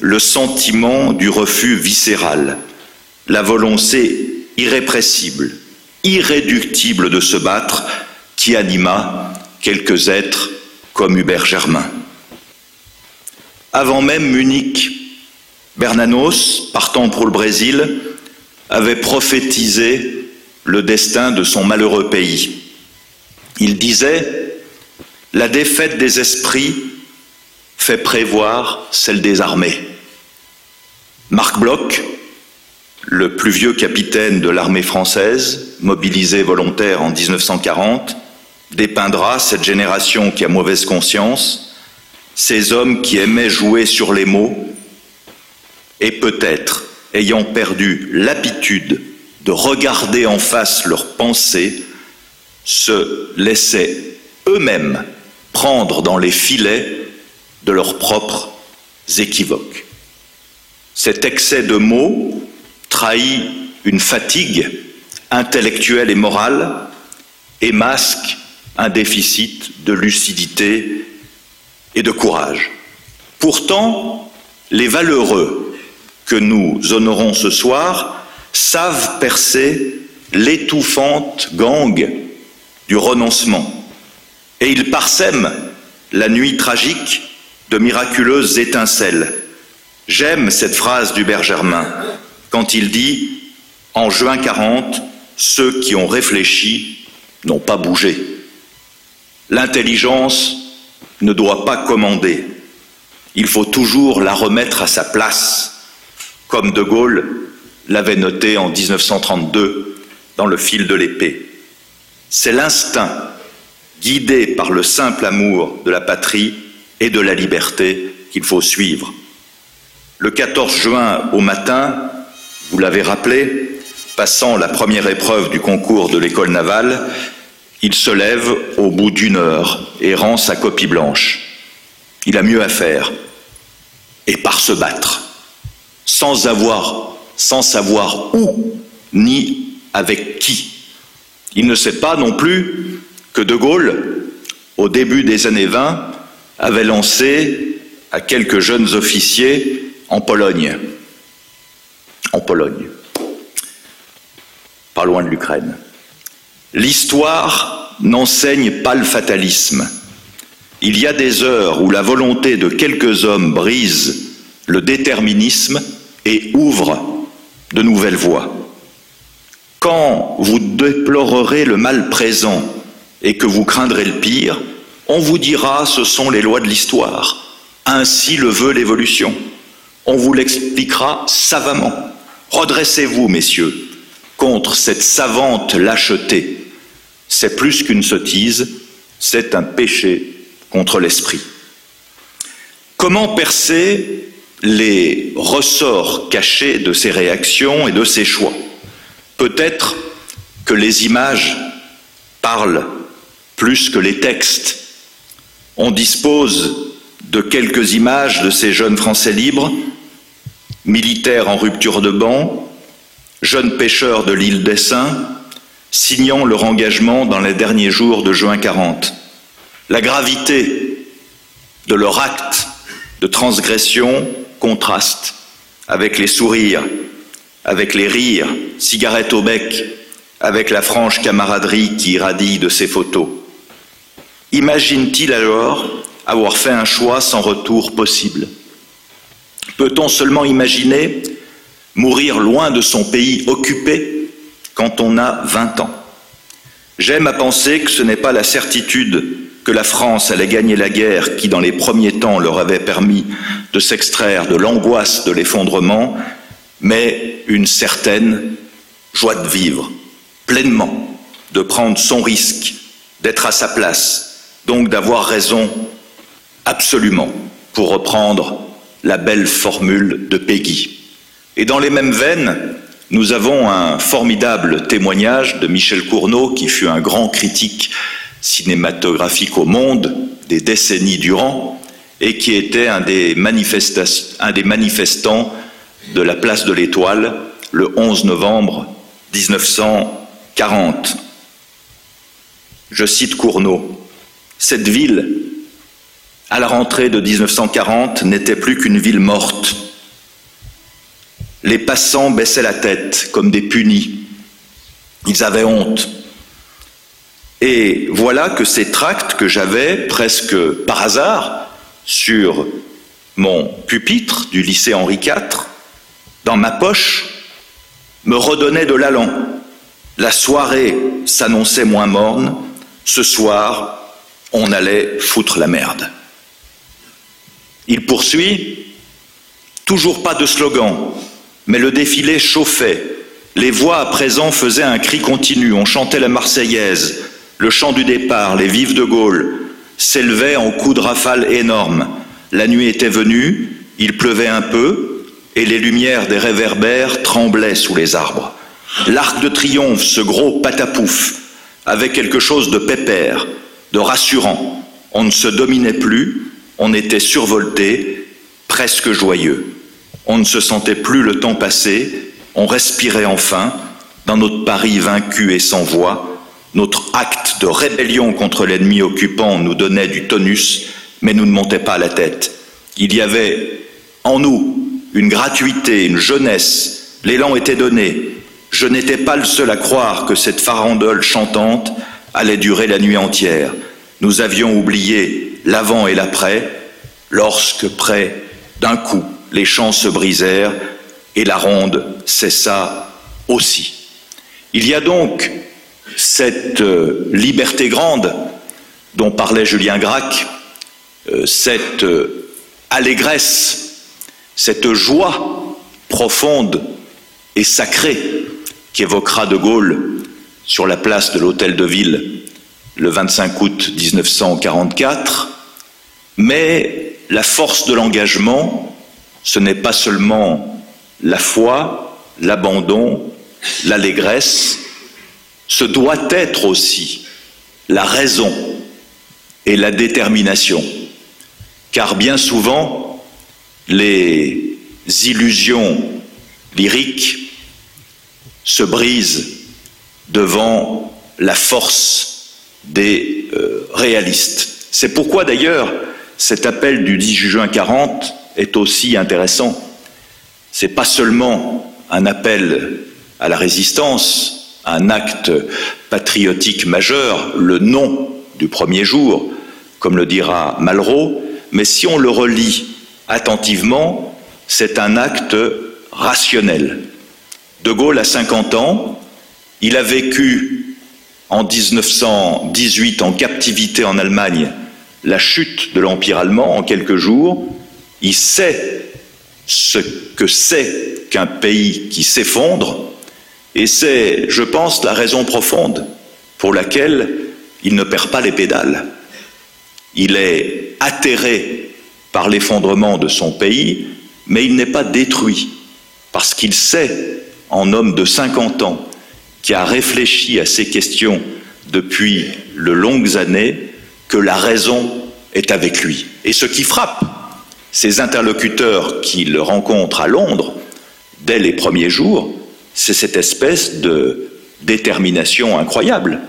le sentiment du refus viscéral, la volonté irrépressible, irréductible de se battre qui anima quelques êtres comme Hubert Germain. Avant même Munich, Bernanos, partant pour le Brésil, avait prophétisé le destin de son malheureux pays. Il disait La défaite des esprits fait prévoir celle des armées. Marc Bloch, le plus vieux capitaine de l'armée française, mobilisé volontaire en 1940, dépeindra cette génération qui a mauvaise conscience, ces hommes qui aimaient jouer sur les mots, et peut-être ayant perdu l'habitude de regarder en face leurs pensées, se laissaient eux-mêmes prendre dans les filets de leurs propres équivoques. Cet excès de mots trahit une fatigue intellectuelle et morale et masque un déficit de lucidité et de courage. Pourtant, les valeureux que nous honorons ce soir savent percer l'étouffante gangue du renoncement et ils parsèment la nuit tragique de miraculeuses étincelles. J'aime cette phrase d'Hubert Germain quand il dit En juin 40, ceux qui ont réfléchi n'ont pas bougé. L'intelligence ne doit pas commander. Il faut toujours la remettre à sa place, comme De Gaulle l'avait noté en 1932 dans le fil de l'épée. C'est l'instinct, guidé par le simple amour de la patrie et de la liberté, qu'il faut suivre. Le 14 juin au matin, vous l'avez rappelé, passant la première épreuve du concours de l'école navale, il se lève au bout d'une heure et rend sa copie blanche. Il a mieux à faire. Et par se battre, sans avoir, sans savoir où, ni avec qui. Il ne sait pas non plus que De Gaulle, au début des années 20, avait lancé à quelques jeunes officiers en Pologne. En Pologne. Pas loin de l'Ukraine. L'histoire n'enseigne pas le fatalisme. Il y a des heures où la volonté de quelques hommes brise le déterminisme et ouvre de nouvelles voies. Quand vous déplorerez le mal présent et que vous craindrez le pire, on vous dira ce sont les lois de l'histoire. Ainsi le veut l'évolution. On vous l'expliquera savamment. Redressez-vous, messieurs, contre cette savante lâcheté. C'est plus qu'une sottise, c'est un péché contre l'esprit. Comment percer les ressorts cachés de ces réactions et de ces choix? Peut-être que les images parlent plus que les textes. On dispose de quelques images de ces jeunes Français libres, militaires en rupture de banc, jeunes pêcheurs de l'île des Saints, signant leur engagement dans les derniers jours de juin 40. La gravité de leur acte de transgression contraste avec les sourires, avec les rires, cigarettes au bec, avec la franche camaraderie qui irradie de ces photos. Imagine-t-il alors avoir fait un choix sans retour possible? Peut-on seulement imaginer mourir loin de son pays occupé quand on a 20 ans J'aime à penser que ce n'est pas la certitude que la France allait gagner la guerre qui, dans les premiers temps, leur avait permis de s'extraire de l'angoisse de l'effondrement, mais une certaine joie de vivre, pleinement, de prendre son risque, d'être à sa place, donc d'avoir raison absolument, pour reprendre la belle formule de Peggy. Et dans les mêmes veines, nous avons un formidable témoignage de Michel Cournot, qui fut un grand critique cinématographique au monde des décennies durant, et qui était un des, manifestants de la place de l'Étoile le 11 novembre 1940. Je cite Cournot. Cette ville, à la rentrée de 1940, n'était plus qu'une ville morte. Les passants baissaient la tête comme des punis. Ils avaient honte. Et voilà que ces tracts que j'avais presque par hasard sur mon pupitre du lycée Henri IV, dans ma poche, me redonnaient de l'allant. La soirée s'annonçait moins morne. Ce soir, on allait foutre la merde. Il poursuit, toujours pas de slogan, mais le défilé chauffait. Les voix à présent faisaient un cri continu, on chantait la Marseillaise, le chant du départ, les vives de Gaulle, s'élevaient en coups de rafale énormes. La nuit était venue, il pleuvait un peu, et les lumières des réverbères tremblaient sous les arbres. L'arc de triomphe, ce gros patapouf, avait quelque chose de pépère, de rassurant. On ne se dominait plus, on était survolté, presque joyeux. On ne se sentait plus le temps passer, on respirait enfin, dans notre Paris vaincu et sans voix, notre acte de rébellion contre l'ennemi occupant nous donnait du tonus, mais nous ne montait pas la tête. Il y avait en nous une gratuité, une jeunesse, l'élan était donné. Je n'étais pas le seul à croire que cette farandole chantante allait durer la nuit entière. Nous avions oublié l'avant et l'après, lorsque, près d'un coup, les chants se brisèrent et la ronde cessa aussi. Il y a donc cette euh, liberté grande dont parlait Julien Gracq, euh, cette euh, allégresse, cette joie profonde et sacrée qu'évoquera De Gaulle sur la place de l'Hôtel de Ville le 25 août 1944, mais la force de l'engagement, ce n'est pas seulement la foi, l'abandon, l'allégresse, ce doit être aussi la raison et la détermination, car bien souvent, les illusions lyriques se brisent devant la force des euh, réalistes. C'est pourquoi d'ailleurs cet appel du 10 juin 40 est aussi intéressant. C'est pas seulement un appel à la résistance, un acte patriotique majeur, le nom du premier jour, comme le dira Malraux, mais si on le relit attentivement, c'est un acte rationnel. De Gaulle a 50 ans, il a vécu en 1918 en captivité en Allemagne la chute de l'Empire allemand en quelques jours, il sait ce que c'est qu'un pays qui s'effondre, et c'est, je pense, la raison profonde pour laquelle il ne perd pas les pédales. Il est atterré par l'effondrement de son pays, mais il n'est pas détruit, parce qu'il sait, en homme de 50 ans, qui a réfléchi à ces questions depuis de longues années, que la raison est avec lui. Et ce qui frappe ses interlocuteurs qu'il rencontre à Londres, dès les premiers jours, c'est cette espèce de détermination incroyable.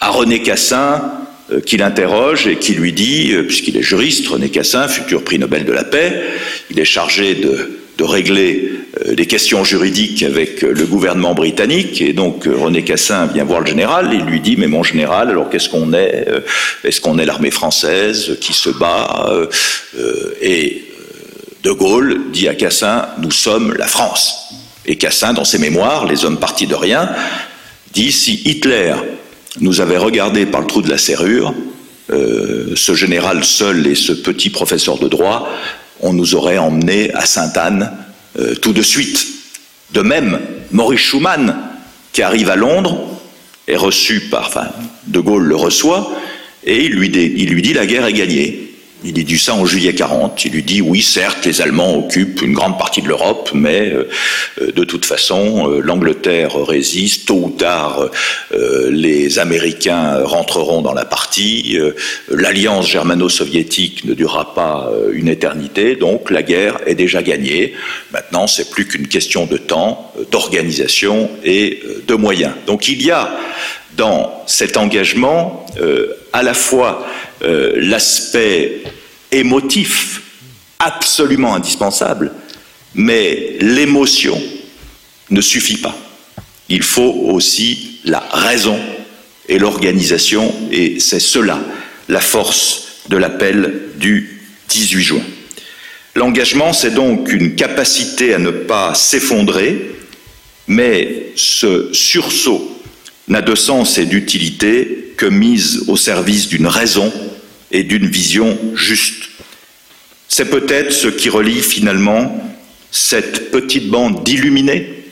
À René Cassin, euh, qui l'interroge et qui lui dit, euh, puisqu'il est juriste, René Cassin, futur prix Nobel de la paix, il est chargé de, régler euh, les questions juridiques avec le gouvernement britannique, et donc René Cassin vient voir le général, et lui dit, mais mon général, alors qu'est-ce qu'on est Est-ce qu'on est l'armée française qui se bat Et De Gaulle dit à Cassin, nous sommes la France. Et Cassin, dans ses mémoires, Les hommes partis de rien, dit si Hitler nous avait regardé par le trou de la serrure, euh, ce général seul et ce petit professeur de droit, on nous aurait emmenés à Sainte-Anne euh, tout de suite. De même, Maurice Schumann, qui arrive à Londres, est reçu par, enfin, De Gaulle le reçoit, et il lui, il lui dit la guerre est gagnée. Il dit ça en juillet 40. Il lui dit oui, certes, les Allemands occupent une grande partie de l'Europe, mais euh, euh, de toute façon, euh, l'Angleterre résiste. Tôt ou tard, les Américains rentreront dans la partie. L'alliance germano-soviétique ne durera pas une éternité, donc la guerre est déjà gagnée. Maintenant, c'est plus qu'une question de temps, d'organisation et de moyens. Donc il y a dans cet engagement à la fois euh, l'aspect émotif absolument indispensable, mais l'émotion ne suffit pas. Il faut aussi la raison et l'organisation, et c'est cela la force de l'appel du 18 juin. L'engagement, c'est donc une capacité à ne pas s'effondrer, mais ce sursaut n'a de sens et d'utilité que mise au service d'une raison et d'une vision juste. C'est peut-être ce qui relie finalement cette petite bande d'illuminés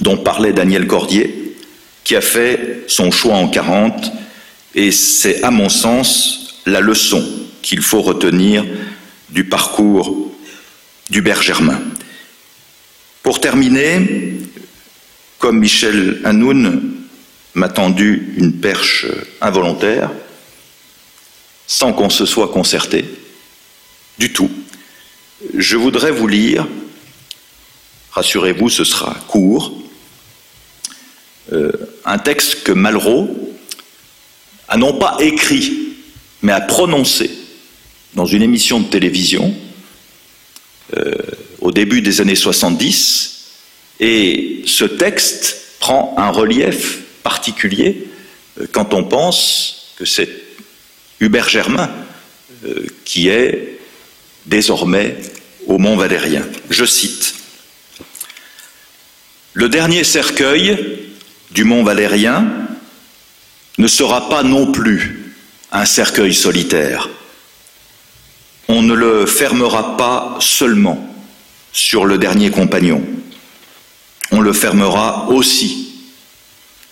dont parlait Daniel Cordier, qui a fait son choix en 40, et c'est à mon sens la leçon qu'il faut retenir du parcours d'Hubert Germain. Pour terminer, comme Michel Hanoun, m'a tendu une perche involontaire, sans qu'on se soit concerté, du tout. Je voudrais vous lire, rassurez-vous, ce sera court, euh, un texte que Malraux a non pas écrit, mais a prononcé dans une émission de télévision euh, au début des années 70, et ce texte prend un relief particulier euh, quand on pense que c'est Hubert Germain euh, qui est désormais au Mont Valérien. Je cite Le dernier cercueil du Mont Valérien ne sera pas non plus un cercueil solitaire. On ne le fermera pas seulement sur le dernier compagnon, on le fermera aussi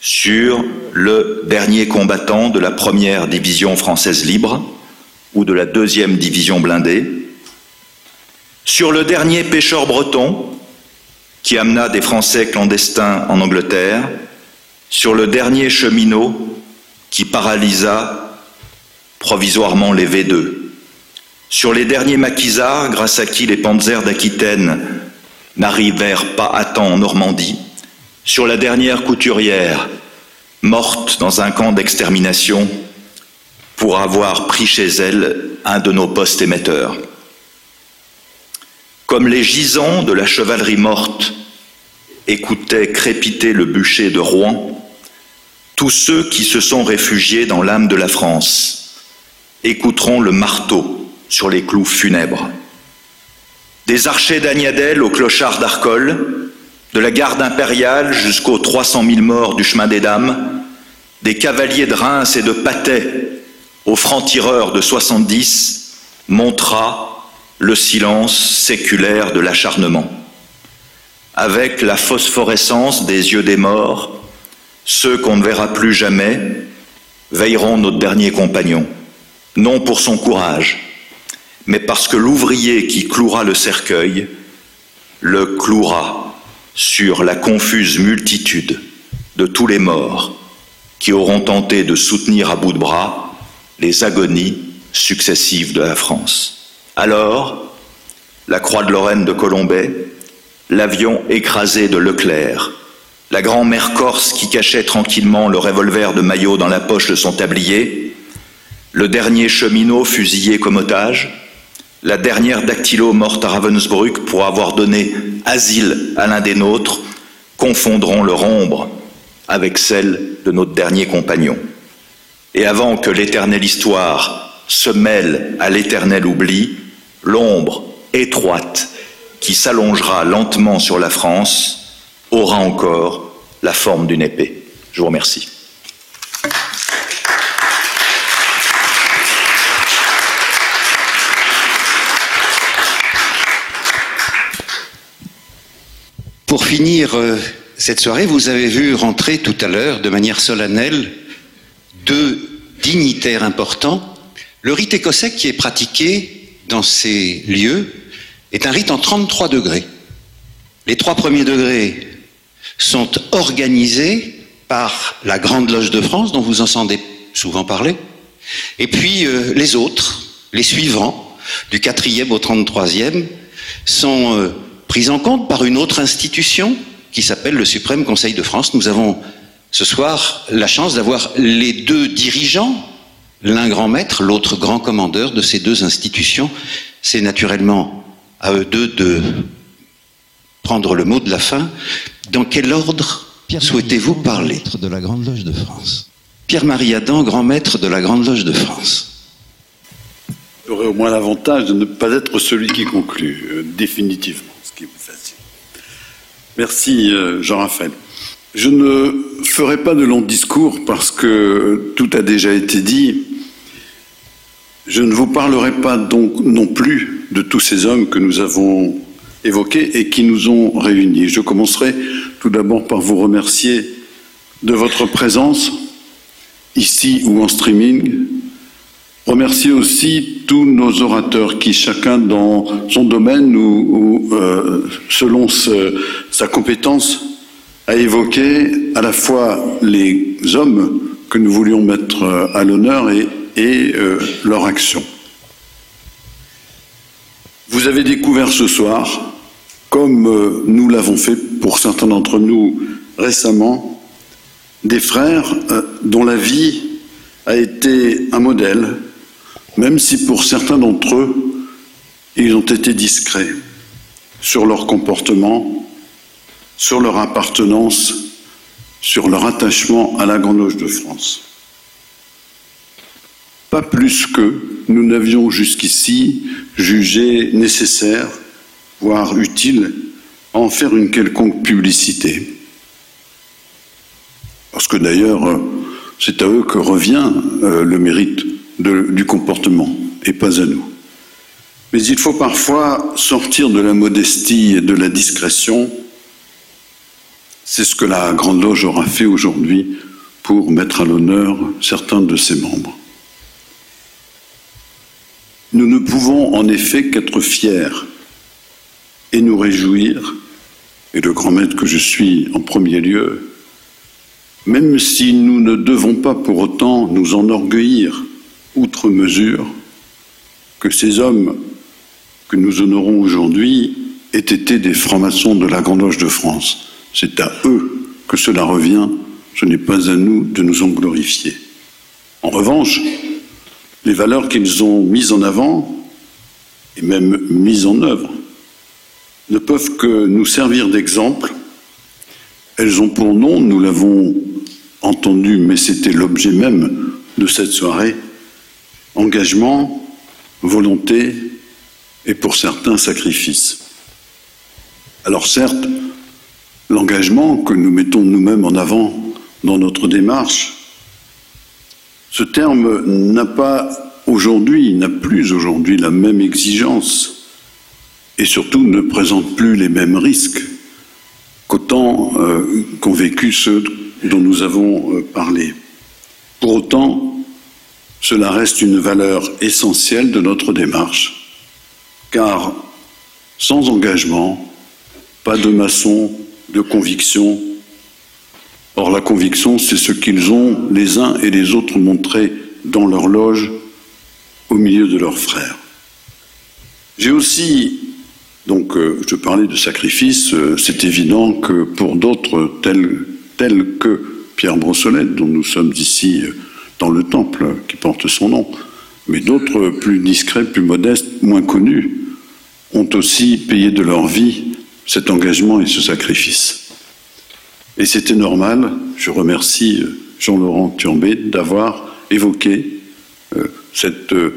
sur le dernier combattant de la première division française libre ou de la deuxième division blindée, sur le dernier pêcheur breton qui amena des Français clandestins en Angleterre, sur le dernier cheminot qui paralysa provisoirement les V2, sur les derniers maquisards grâce à qui les panzers d'Aquitaine n'arrivèrent pas à temps en Normandie, sur la dernière couturière, morte dans un camp d'extermination pour avoir pris chez elle un de nos postes émetteurs. Comme les gisants de la chevalerie morte écoutaient crépiter le bûcher de Rouen, tous ceux qui se sont réfugiés dans l'âme de la France écouteront le marteau sur les clous funèbres. Des archers d'Agnadel aux clochards d'Arcole, de la garde impériale jusqu'aux 300 000 morts du chemin des dames, des cavaliers de Reims et de Patay aux francs-tireurs de 70, montra le silence séculaire de l'acharnement. Avec la phosphorescence des yeux des morts, ceux qu'on ne verra plus jamais veilleront notre dernier compagnon, non pour son courage, mais parce que l'ouvrier qui clouera le cercueil le clouera sur la confuse multitude de tous les morts qui auront tenté de soutenir à bout de bras les agonies successives de la France. Alors, la croix de Lorraine de Colombay, l'avion écrasé de Leclerc, la grand-mère corse qui cachait tranquillement le revolver de Maillot dans la poche de son tablier, le dernier cheminot fusillé comme otage, la dernière dactylo morte à Ravensbrück pour avoir donné asile à l'un des nôtres, confondront leur ombre avec celle de notre dernier compagnon. Et avant que l'éternelle histoire se mêle à l'éternel oubli, l'ombre étroite qui s'allongera lentement sur la France aura encore la forme d'une épée. Je vous remercie. Pour finir euh, cette soirée, vous avez vu rentrer tout à l'heure, de manière solennelle, deux dignitaires importants. Le rite écossais qui est pratiqué dans ces lieux est un rite en 33 degrés. Les trois premiers degrés sont organisés par la Grande Loge de France, dont vous entendez souvent parler, et puis euh, les autres, les suivants, du quatrième au 33e, sont euh, prise en compte par une autre institution qui s'appelle le Suprême Conseil de France. Nous avons ce soir la chance d'avoir les deux dirigeants, l'un grand maître, l'autre grand commandeur de ces deux institutions. C'est naturellement à eux deux de prendre le mot de la fin. Dans quel ordre souhaitez-vous parler? de la Grande Loge de France. Pierre-Marie Adam, grand maître de la Grande Loge de France. J'aurais au moins l'avantage de ne pas être celui qui conclut, euh, définitivement. Merci euh, Jean-Raphaël. Je ne ferai pas de long discours parce que tout a déjà été dit. Je ne vous parlerai pas donc non plus de tous ces hommes que nous avons évoqués et qui nous ont réunis. Je commencerai tout d'abord par vous remercier de votre présence ici ou en streaming. Remercier aussi tous nos orateurs qui, chacun dans son domaine ou, euh, selon sa compétence, a évoqué à la fois les hommes que nous voulions mettre à l'honneur et, euh, leur action. Vous avez découvert ce soir, comme euh, nous l'avons fait pour certains d'entre nous récemment, des frères euh, dont la vie a été un modèle, même si pour certains d'entre eux, ils ont été discrets sur leur comportement, sur leur appartenance, sur leur attachement à la Grande Loge de France. Pas plus que nous n'avions jusqu'ici jugé nécessaire, voire utile, à en faire une quelconque publicité. Parce que d'ailleurs, c'est à eux que revient euh, le mérite du comportement, et pas à nous. Mais il faut parfois sortir de la modestie et de la discrétion. C'est ce que la Grande Loge aura fait aujourd'hui pour mettre à l'honneur certains de ses membres. Nous ne pouvons en effet qu'être fiers et nous réjouir, et le grand maître que je suis en premier lieu, même si nous ne devons pas pour autant nous enorgueillir outre mesure que ces hommes que nous honorons aujourd'hui aient été des francs-maçons de la Grande Loge de France. C'est à eux que cela revient, ce n'est pas à nous de nous en glorifier. En revanche, les valeurs qu'ils ont mises en avant et même mises en œuvre ne peuvent que nous servir d'exemple. Elles ont pour nom, nous l'avons entendu, mais c'était l'objet même de cette soirée, engagement, volonté, et pour certains sacrifices. Alors certes, l'engagement que nous mettons nous-mêmes en avant dans notre démarche, ce terme n'a pas aujourd'hui, n'a plus aujourd'hui la même exigence et surtout ne présente plus les mêmes risques qu'autant euh, qu'ont vécu ceux dont nous avons euh, parlé. Pour autant, cela reste une valeur essentielle de notre démarche car sans engagement, pas de maçon, de conviction. Or la conviction, c'est ce qu'ils ont les uns et les autres montré dans leur loge au milieu de leurs frères. J'ai aussi, donc euh, je parlais de sacrifice, euh, c'est évident que pour d'autres tels, que Pierre Brossolette, dont nous sommes ici euh, dans le temple qui porte son nom, mais d'autres plus discrets, plus modestes, moins connus, ont aussi payé de leur vie cet engagement et ce sacrifice. Et c'était normal, je remercie euh, Jean-Laurent Turbet d'avoir évoqué euh, cette euh,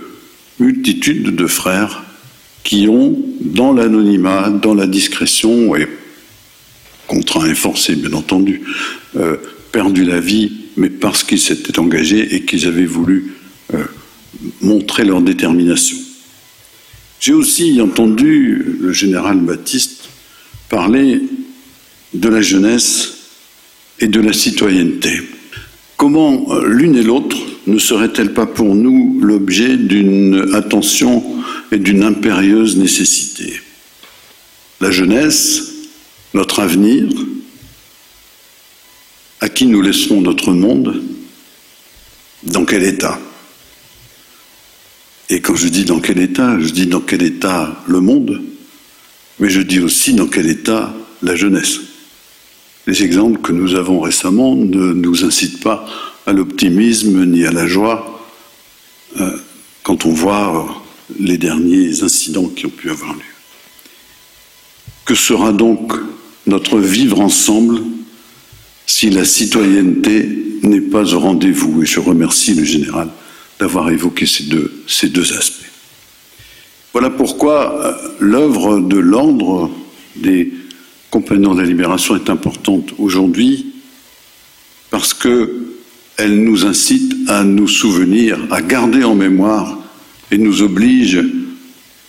multitude de frères qui ont, dans l'anonymat, dans la discrétion, et contraints et forcés bien entendu, perdu la vie, mais parce qu'ils s'étaient engagés et qu'ils avaient voulu montrer leur détermination. J'ai aussi entendu le général Baptiste parler de la jeunesse et de la citoyenneté. Comment euh, l'une et l'autre ne serait-elle pas pour nous l'objet d'une attention et d'une impérieuse nécessité? La jeunesse, notre avenir, à qui nous laisserons notre monde, dans quel état? Et quand je dis dans quel état, je dis dans quel état le monde, mais je dis aussi dans quel état la jeunesse. Les exemples que nous avons récemment ne nous incitent pas à l'optimisme ni à la joie euh, quand on voit les derniers incidents qui ont pu avoir lieu. Que sera donc notre vivre ensemble si la citoyenneté n'est pas au rendez-vous Et je remercie le général d'avoir évoqué ces deux, aspects. Voilà pourquoi euh, l'œuvre de l'ordre des compagnons de la libération est importante aujourd'hui, parce qu'elle nous incite à nous souvenir, à garder en mémoire et nous oblige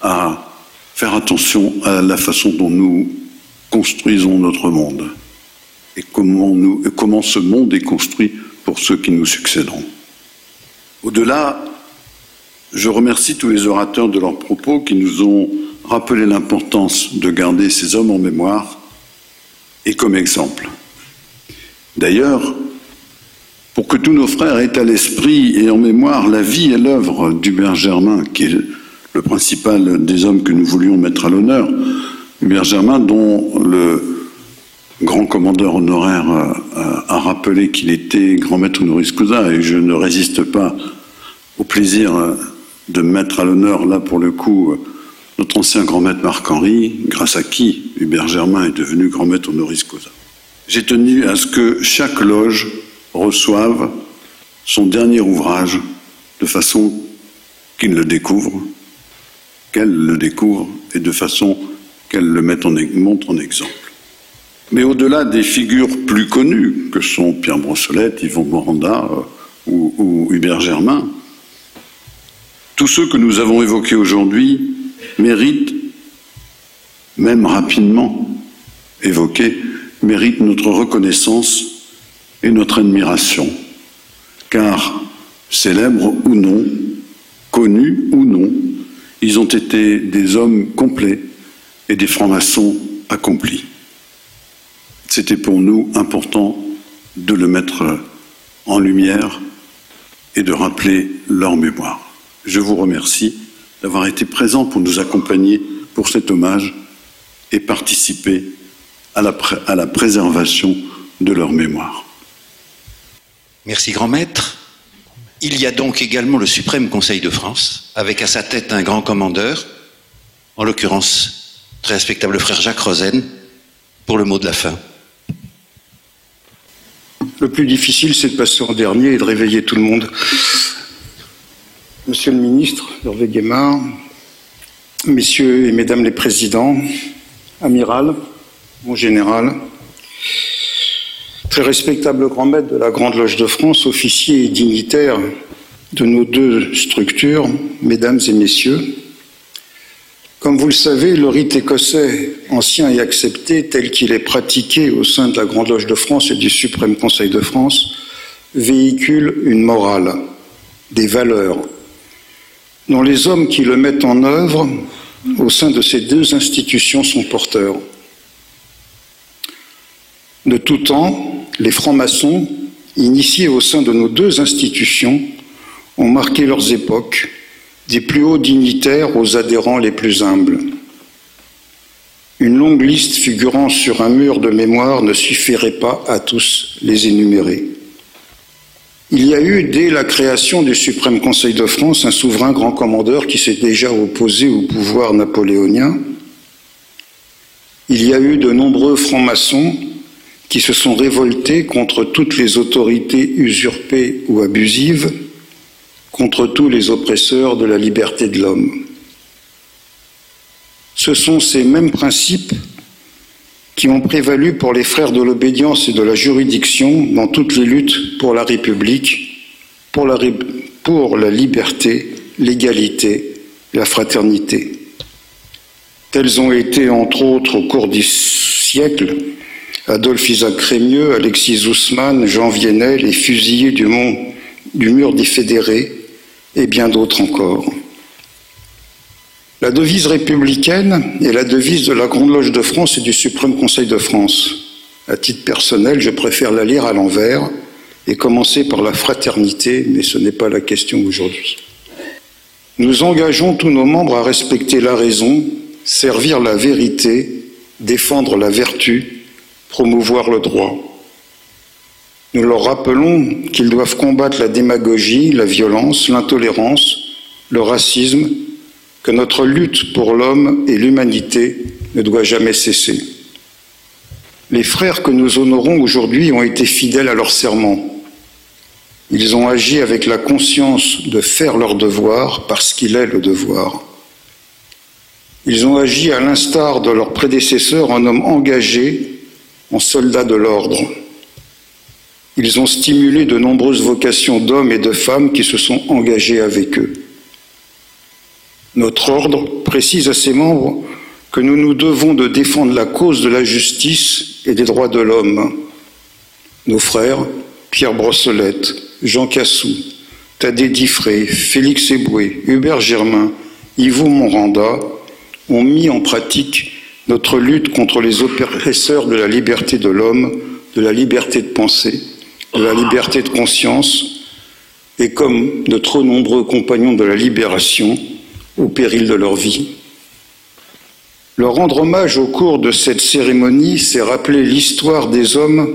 à faire attention à la façon dont nous construisons notre monde et comment, nous, comment ce monde est construit pour ceux qui nous succéderont. Au-delà, je remercie tous les orateurs de leurs propos qui nous ont rappelé l'importance de garder ces hommes en mémoire et comme exemple. D'ailleurs, pour que tous nos frères aient à l'esprit et en mémoire la vie et l'œuvre d'Hubert Germain, qui est le principal des hommes que nous voulions mettre à l'honneur, Hubert Germain, dont le grand commandeur honoraire euh, a rappelé qu'il était grand maître honoris causa, et je ne résiste pas au plaisir euh, de mettre à l'honneur, là pour le coup, euh, notre ancien grand maître Marc-Henri, grâce à qui Hubert Germain est devenu grand maître honoris causa. J'ai tenu à ce que chaque loge reçoive son dernier ouvrage de façon qu'il le découvre, qu'elle le découvre et de façon qu'elle le mette en, montre en exemple. Mais au-delà des figures plus connues que sont Pierre Brossolette, Yvon Moranda euh, ou, ou Hubert Germain, tous ceux que nous avons évoqués aujourd'hui méritent, même rapidement évoqués, méritent notre reconnaissance et notre admiration, car célèbres ou non, connus ou non, ils ont été des hommes complets et des francs-maçons accomplis. C'était pour nous important de le mettre en lumière et de rappeler leur mémoire. Je vous remercie d'avoir été présent pour nous accompagner pour cet hommage et participer à la, à la préservation de leur mémoire. Merci grand maître. Il y a donc également le Suprême Conseil de France, avec à sa tête un grand commandeur, en l'occurrence très respectable frère Jacques Rosen, pour le mot de la fin. Le plus difficile, c'est de passer en dernier et de réveiller tout le monde. Monsieur le ministre, Hervé Guémard, messieurs et mesdames les présidents, amiral, mon général, très respectable grand maître de la Grande Loge de France, officiers et dignitaires de nos deux structures, mesdames et messieurs, comme vous le savez, le rite écossais ancien et accepté, tel qu'il est pratiqué au sein de la Grande Loge de France et du Suprême Conseil de France, véhicule une morale, des valeurs, dont les hommes qui le mettent en œuvre au sein de ces deux institutions sont porteurs. De tout temps, les francs-maçons, initiés au sein de nos deux institutions, ont marqué leurs époques, des plus hauts dignitaires aux adhérents les plus humbles. Une longue liste figurant sur un mur de mémoire ne suffirait pas à tous les énumérer. Il y a eu, dès la création du Suprême Conseil de France, un souverain grand commandeur qui s'est déjà opposé au pouvoir napoléonien. Il y a eu de nombreux francs-maçons qui se sont révoltés contre toutes les autorités usurpées ou abusives, contre tous les oppresseurs de la liberté de l'homme. Ce sont ces mêmes principes qui ont prévalu pour les frères de l'obédience et de la juridiction dans toutes les luttes pour la République, pour la, liberté, l'égalité, la fraternité. Tels ont été, entre autres, au cours du siècle, Adolphe Isaac Crémieux, Alexis Ousmane, Jean Vienel, les fusillés du mur des fédérés, et bien d'autres encore. La devise républicaine est la devise de la Grande Loge de France et du Suprême Conseil de France. À titre personnel, je préfère la lire à l'envers et commencer par la fraternité, mais ce n'est pas la question aujourd'hui. Nous engageons tous nos membres à respecter la raison, servir la vérité, défendre la vertu, promouvoir le droit. Nous leur rappelons qu'ils doivent combattre la démagogie, la violence, l'intolérance, le racisme, que notre lutte pour l'homme et l'humanité ne doit jamais cesser. Les frères que nous honorons aujourd'hui ont été fidèles à leur serment. Ils ont agi avec la conscience de faire leur devoir parce qu'il est le devoir. Ils ont agi à l'instar de leurs prédécesseurs en hommes engagés, en soldats de l'ordre. Ils ont stimulé de nombreuses vocations d'hommes et de femmes qui se sont engagés avec eux. Notre ordre précise à ses membres que nous nous devons de défendre la cause de la justice et des droits de l'homme. Nos frères, Pierre Brossolette, Jean Cassou, Thaddée Diffré, Félix Eboué, Hubert Germain, Yvon Moranda ont mis en pratique notre lutte contre les oppresseurs de la liberté de l'homme de la liberté de penser, de la liberté de conscience, et comme de trop nombreux compagnons de la libération, au péril de leur vie. Leur rendre hommage au cours de cette cérémonie, c'est rappeler l'histoire des hommes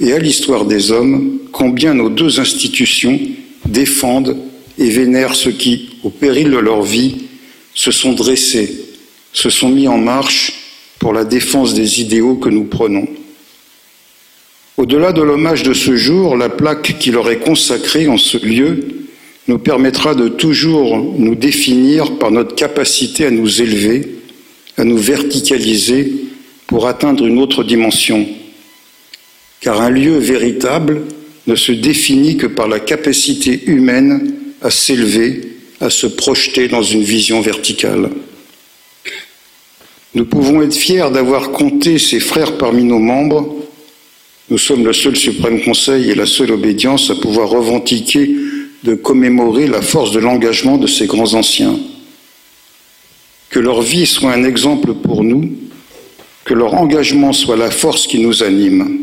et à l'histoire des hommes combien nos deux institutions défendent et vénèrent ceux qui, au péril de leur vie, se sont dressés, se sont mis en marche pour la défense des idéaux que nous prenons. Au-delà de l'hommage de ce jour, la plaque qui leur est consacrée en ce lieu nous permettra de toujours nous définir par notre capacité à nous élever, à nous verticaliser pour atteindre une autre dimension. Car un lieu véritable ne se définit que par la capacité humaine à s'élever, à se projeter dans une vision verticale. Nous pouvons être fiers d'avoir compté ces frères parmi nos membres nous sommes le seul suprême conseil et la seule obédience à pouvoir revendiquer de commémorer la force de l'engagement de ces grands anciens. Que leur vie soit un exemple pour nous, que leur engagement soit la force qui nous anime.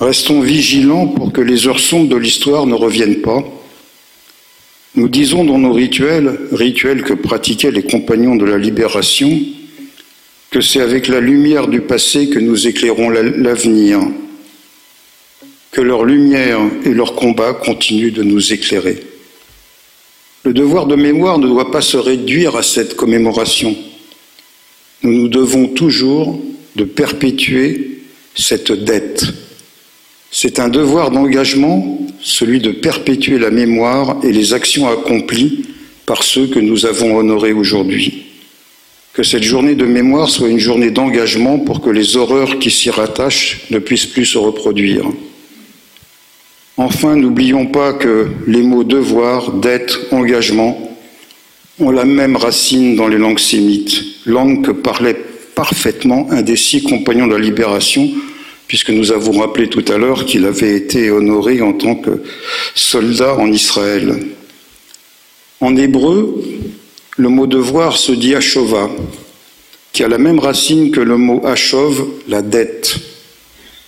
Restons vigilants pour que les heures sombres de l'histoire ne reviennent pas. Nous disons dans nos rituels, rituels que pratiquaient les compagnons de la libération, que c'est avec la lumière du passé que nous éclairons l'avenir, que leur lumière et leur combat continuent de nous éclairer. Le devoir de mémoire ne doit pas se réduire à cette commémoration. Nous nous devons toujours de perpétuer cette dette. C'est un devoir d'engagement, celui de perpétuer la mémoire et les actions accomplies par ceux que nous avons honorés aujourd'hui. Que cette journée de mémoire soit une journée d'engagement pour que les horreurs qui s'y rattachent ne puissent plus se reproduire. Enfin, n'oublions pas que les mots devoir, dette, engagement ont la même racine dans les langues sémites, langue que parlait parfaitement un des six compagnons de la libération, puisque nous avons rappelé tout à l'heure qu'il avait été honoré en tant que soldat en Israël. En hébreu, le mot devoir se dit achova, qui a la même racine que le mot achov, la dette,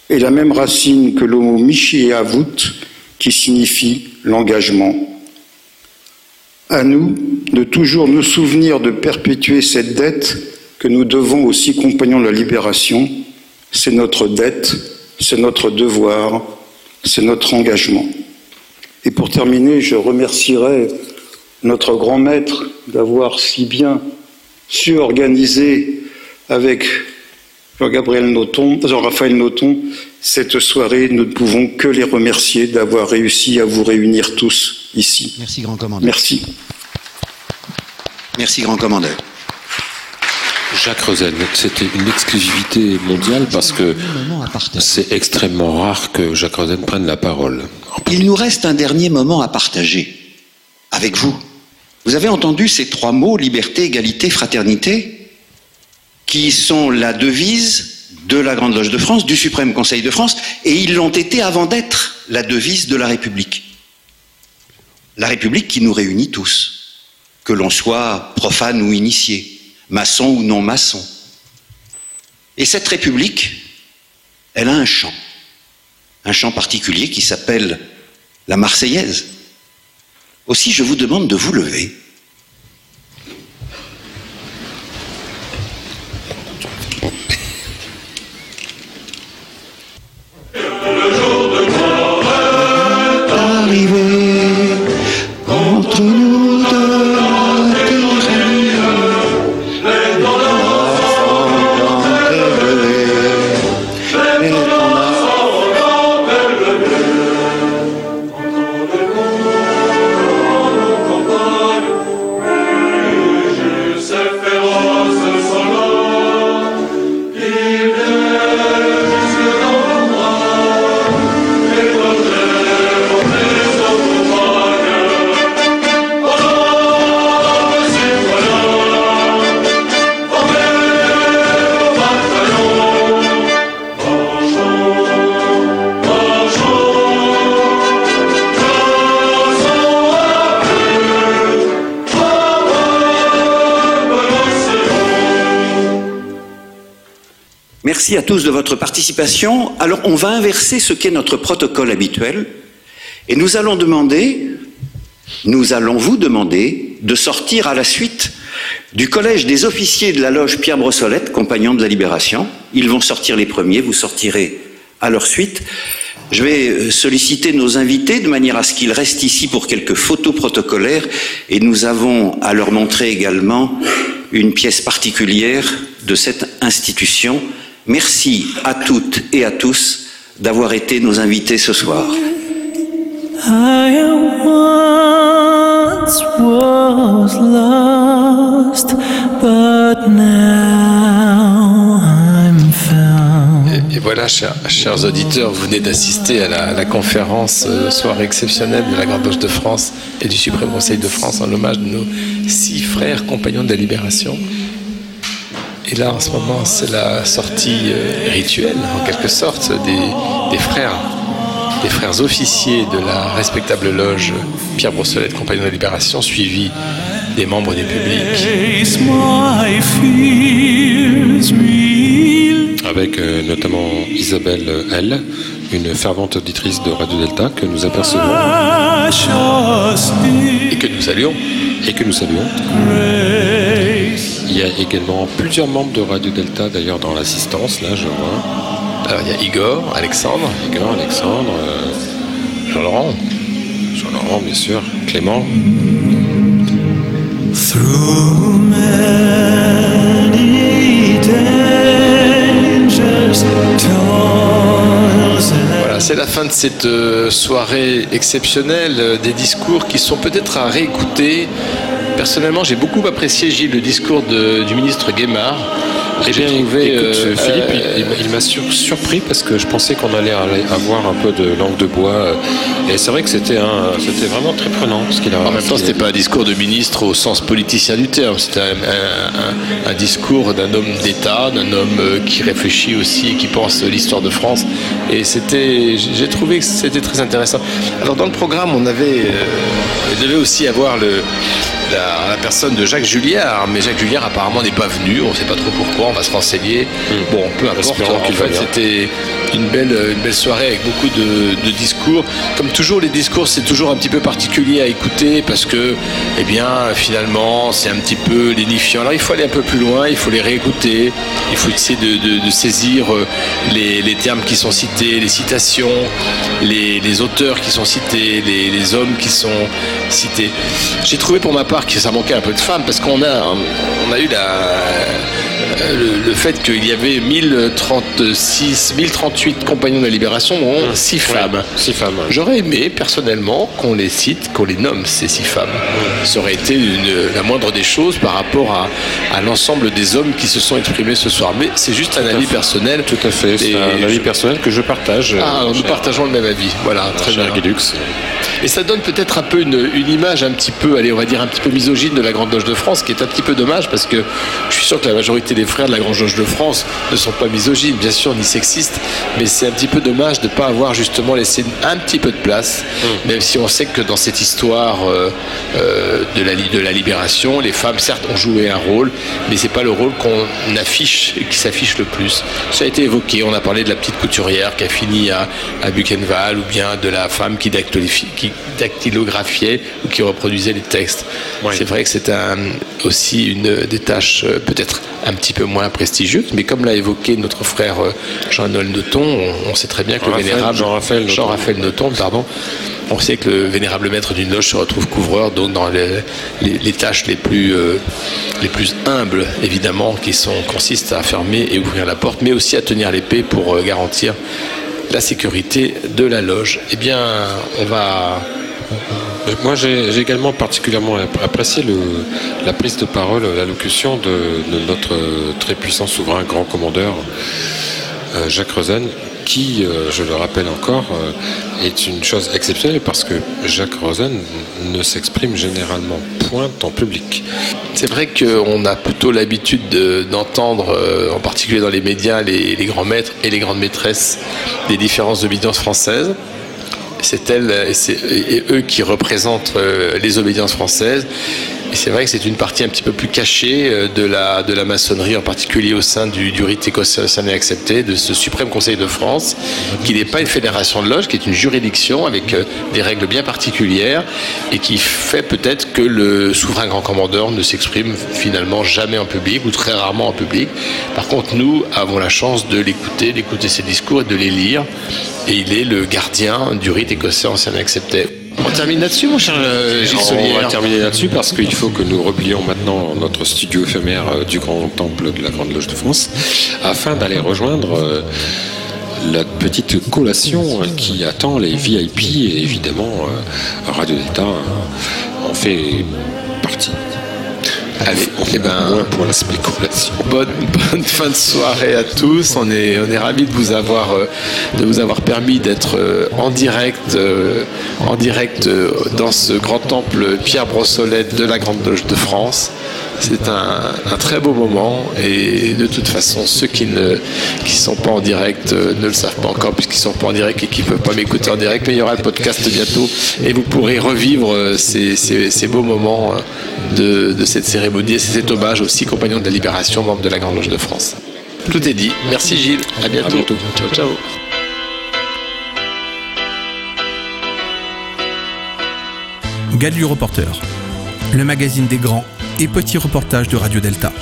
et la même racine que le mot mishiavut, qui signifie l'engagement. À nous de toujours nous souvenir de perpétuer cette dette que nous devons aux six compagnons de la libération. C'est notre dette, c'est notre devoir, c'est notre engagement. Et pour terminer, je remercierai notre grand maître d'avoir si bien su organiser avec Jean-Gabriel Noton, Jean-Raphaël Noton, cette soirée. Nous ne pouvons que les remercier d'avoir réussi à vous réunir tous ici. Merci, grand commandeur. Merci. Merci, grand commandeur. Jacques Rosen, c'était une exclusivité mondiale parce que c'est extrêmement rare que Jacques Rosen prenne la parole. Il nous reste un dernier moment à partager avec vous. Vous avez entendu ces trois mots, liberté, égalité, fraternité, qui sont la devise de la Grande Loge de France, du Suprême Conseil de France, et ils l'ont été avant d'être la devise de la République. La République qui nous réunit tous, que l'on soit profane ou initié, maçon ou non maçon. Et cette République, elle a un chant, un chant particulier qui s'appelle la Marseillaise. Aussi, je vous demande de vous lever. Merci à tous de votre participation. Alors, on va inverser ce qu'est notre protocole habituel et nous allons demander, nous allons vous demander de sortir à la suite du collège des officiers de la loge Pierre Brossolette, compagnon de la Libération. Ils vont sortir les premiers, vous sortirez à leur suite. Je vais euh, solliciter nos invités de manière à ce qu'ils restent ici pour quelques photos protocolaires et nous avons à leur montrer également une pièce particulière de cette institution. Merci à toutes et à tous d'avoir été nos invités ce soir. Et, voilà, chers, auditeurs, vous venez d'assister à la, conférence euh, soirée exceptionnelle de la Grande Loge de France et du Suprême Conseil de France en hommage de nos six frères compagnons de la Libération. Et là, en ce moment, c'est la sortie euh, rituelle, en quelque sorte, des, frères, des frères officiers de la respectable loge Pierre Brossolette, compagnon de la Libération, suivi des membres du public. Avec euh, notamment Isabelle L, une fervente auditrice de Radio Delta que nous apercevons. Et que nous saluons. Et que nous saluons. Il y a également plusieurs membres de Radio Delta d'ailleurs dans l'assistance, là je vois. Alors il y a Igor, Alexandre. Igor, Alexandre, euh, Jean-Laurent. Jean-Laurent bien sûr, Clément. Voilà, c'est la fin de cette euh, soirée exceptionnelle, euh, des discours qui sont peut-être à réécouter. Personnellement, j'ai beaucoup apprécié, Gilles, le discours du ministre Guémard eh bien, euh, Philippe, il, m'a surpris parce que je pensais qu'on allait avoir un peu de langue de bois. Euh, et c'est vrai que c'était c'était vraiment très prenant ce qu'il a. En même temps, c'était pas un discours de ministre au sens politicien du terme. C'était un, discours d'un homme d'État, d'un homme euh, qui réfléchit aussi et qui pense l'histoire de France. Et c'était, j'ai trouvé que c'était très intéressant. Alors dans le programme, on avait, il devait aussi avoir le la, personne de Jacques Julliard, mais Jacques Julliard apparemment n'est pas venu, on ne sait pas trop pourquoi, on va se renseigner. Hmm. Bon, peu importe, en fait c'était une belle, une belle soirée avec beaucoup de, discours. Comme toujours, les discours c'est toujours un petit peu particulier à écouter parce que, eh bien, finalement, c'est un petit peu lénifiant. Alors il faut aller un peu plus loin, il faut les réécouter, il faut essayer de, saisir euh, les, termes qui sont cités, les citations, les, auteurs qui sont cités, les, les hommes qui sont cités. J'ai trouvé pour ma part que ça manquait un peu de femmes parce qu'on a, on a eu la, le, fait qu'il y avait 1036, 1038 compagnons de la libération, dont 6 femmes. femmes. J'aurais aimé personnellement qu'on les cite, qu'on les nomme ces 6 femmes. Ça aurait été la moindre des choses par rapport à, à l'ensemble des hommes qui se sont exprimés ce soir. Mais c'est juste un avis personnel. Tout à fait. C'est un avis personnel que je partage. Ah, nous partageons le même avis. Voilà, très bien. Et ça donne peut-être un peu une, une, image un petit peu, allez, on va dire un petit peu misogyne de la Grande Loge de France, qui est un petit peu dommage parce que je suis sûr que la majorité des frères de la Grande Loge de France ne sont pas misogynes, bien sûr, ni sexistes, mais c'est un petit peu dommage de ne pas avoir justement laissé un petit peu de place, mm. même si on sait que dans cette histoire euh, euh, de, la, de la libération, les femmes, certes, ont joué un rôle, mais c'est pas le rôle qu'on affiche et qui s'affiche le plus. Ça a été évoqué, on a parlé de la petite couturière qui a fini à, à Buchenwald, ou bien de la femme qui, qui dactylographiait ou qui reproduisait les textes. C'est vrai que c'est aussi une des tâches euh, peut-être un petit peu moins prestigieuses, mais comme l'a évoqué notre frère euh, Jean-Noël Noton, on, sait très bien que le vénérable Jean-Raphaël Jean Noton, pardon, on sait que le vénérable maître d'une loge se retrouve couvreur, donc dans les, tâches les plus, euh, les plus humbles, évidemment, qui sont, consistent à fermer et ouvrir la porte, mais aussi à tenir l'épée pour garantir la sécurité de la loge. Eh bien, on va moi, j'ai également particulièrement apprécié la prise de parole, l'allocution de, de, notre très puissant souverain grand commandeur euh, Jacques Rosen, qui, euh, je le rappelle encore, euh, est une chose exceptionnelle parce que Jacques Rosen ne s'exprime généralement point en public. C'est vrai qu'on a plutôt l'habitude d'entendre, en particulier dans les médias, les, grands maîtres et les grandes maîtresses des différentes obédiences françaises c'est elles et, eux qui représentent euh, les obédiences françaises. C'est vrai que c'est une partie un petit peu plus cachée euh, de la, de la maçonnerie, en particulier au sein du, du rite écossais accepté, de ce suprême conseil de France, qui n'est pas une fédération de loges, qui est une juridiction avec euh, des règles bien particulières et qui fait peut-être que le souverain grand commandeur ne s'exprime finalement jamais en public ou très rarement en public. Par contre, nous avons la chance de l'écouter, d'écouter ses discours et de les lire. Et il est le gardien du rite écossais ancien accepté. On termine là-dessus, mon cher euh, Gilles Solier. On va terminer là-dessus parce qu'il faut que nous replions maintenant notre studio éphémère euh, du Grand Temple de la Grande Loge de France afin d'aller rejoindre euh, la petite collation qui attend les VIP et évidemment Radio Delta en fait partie. Allez, eh ben, pour la spéculation. Bonne, bonne fin de soirée à tous. On est, on est ravis de vous avoir, euh, de vous avoir permis d'être euh, en direct, euh, en direct dans ce grand temple Pierre Brossolette de la Grande Loge de France. C'est un, très beau moment et de toute façon, ceux qui ne qui sont pas en direct ne le savent pas encore puisqu'ils sont pas en direct et qui ne peuvent pas m'écouter en direct. Mais il y aura le podcast bientôt et vous pourrez revivre ces, ces, beaux moments de, de cette cérémonie c'est cet hommage aux six compagnons de la Libération, membres de la Grande Loge de France. Tout est dit. Merci Gilles. À bientôt. Ciao, ciao. Gadu Reporter, le magazine des grands et petits reportages de Radio Delta.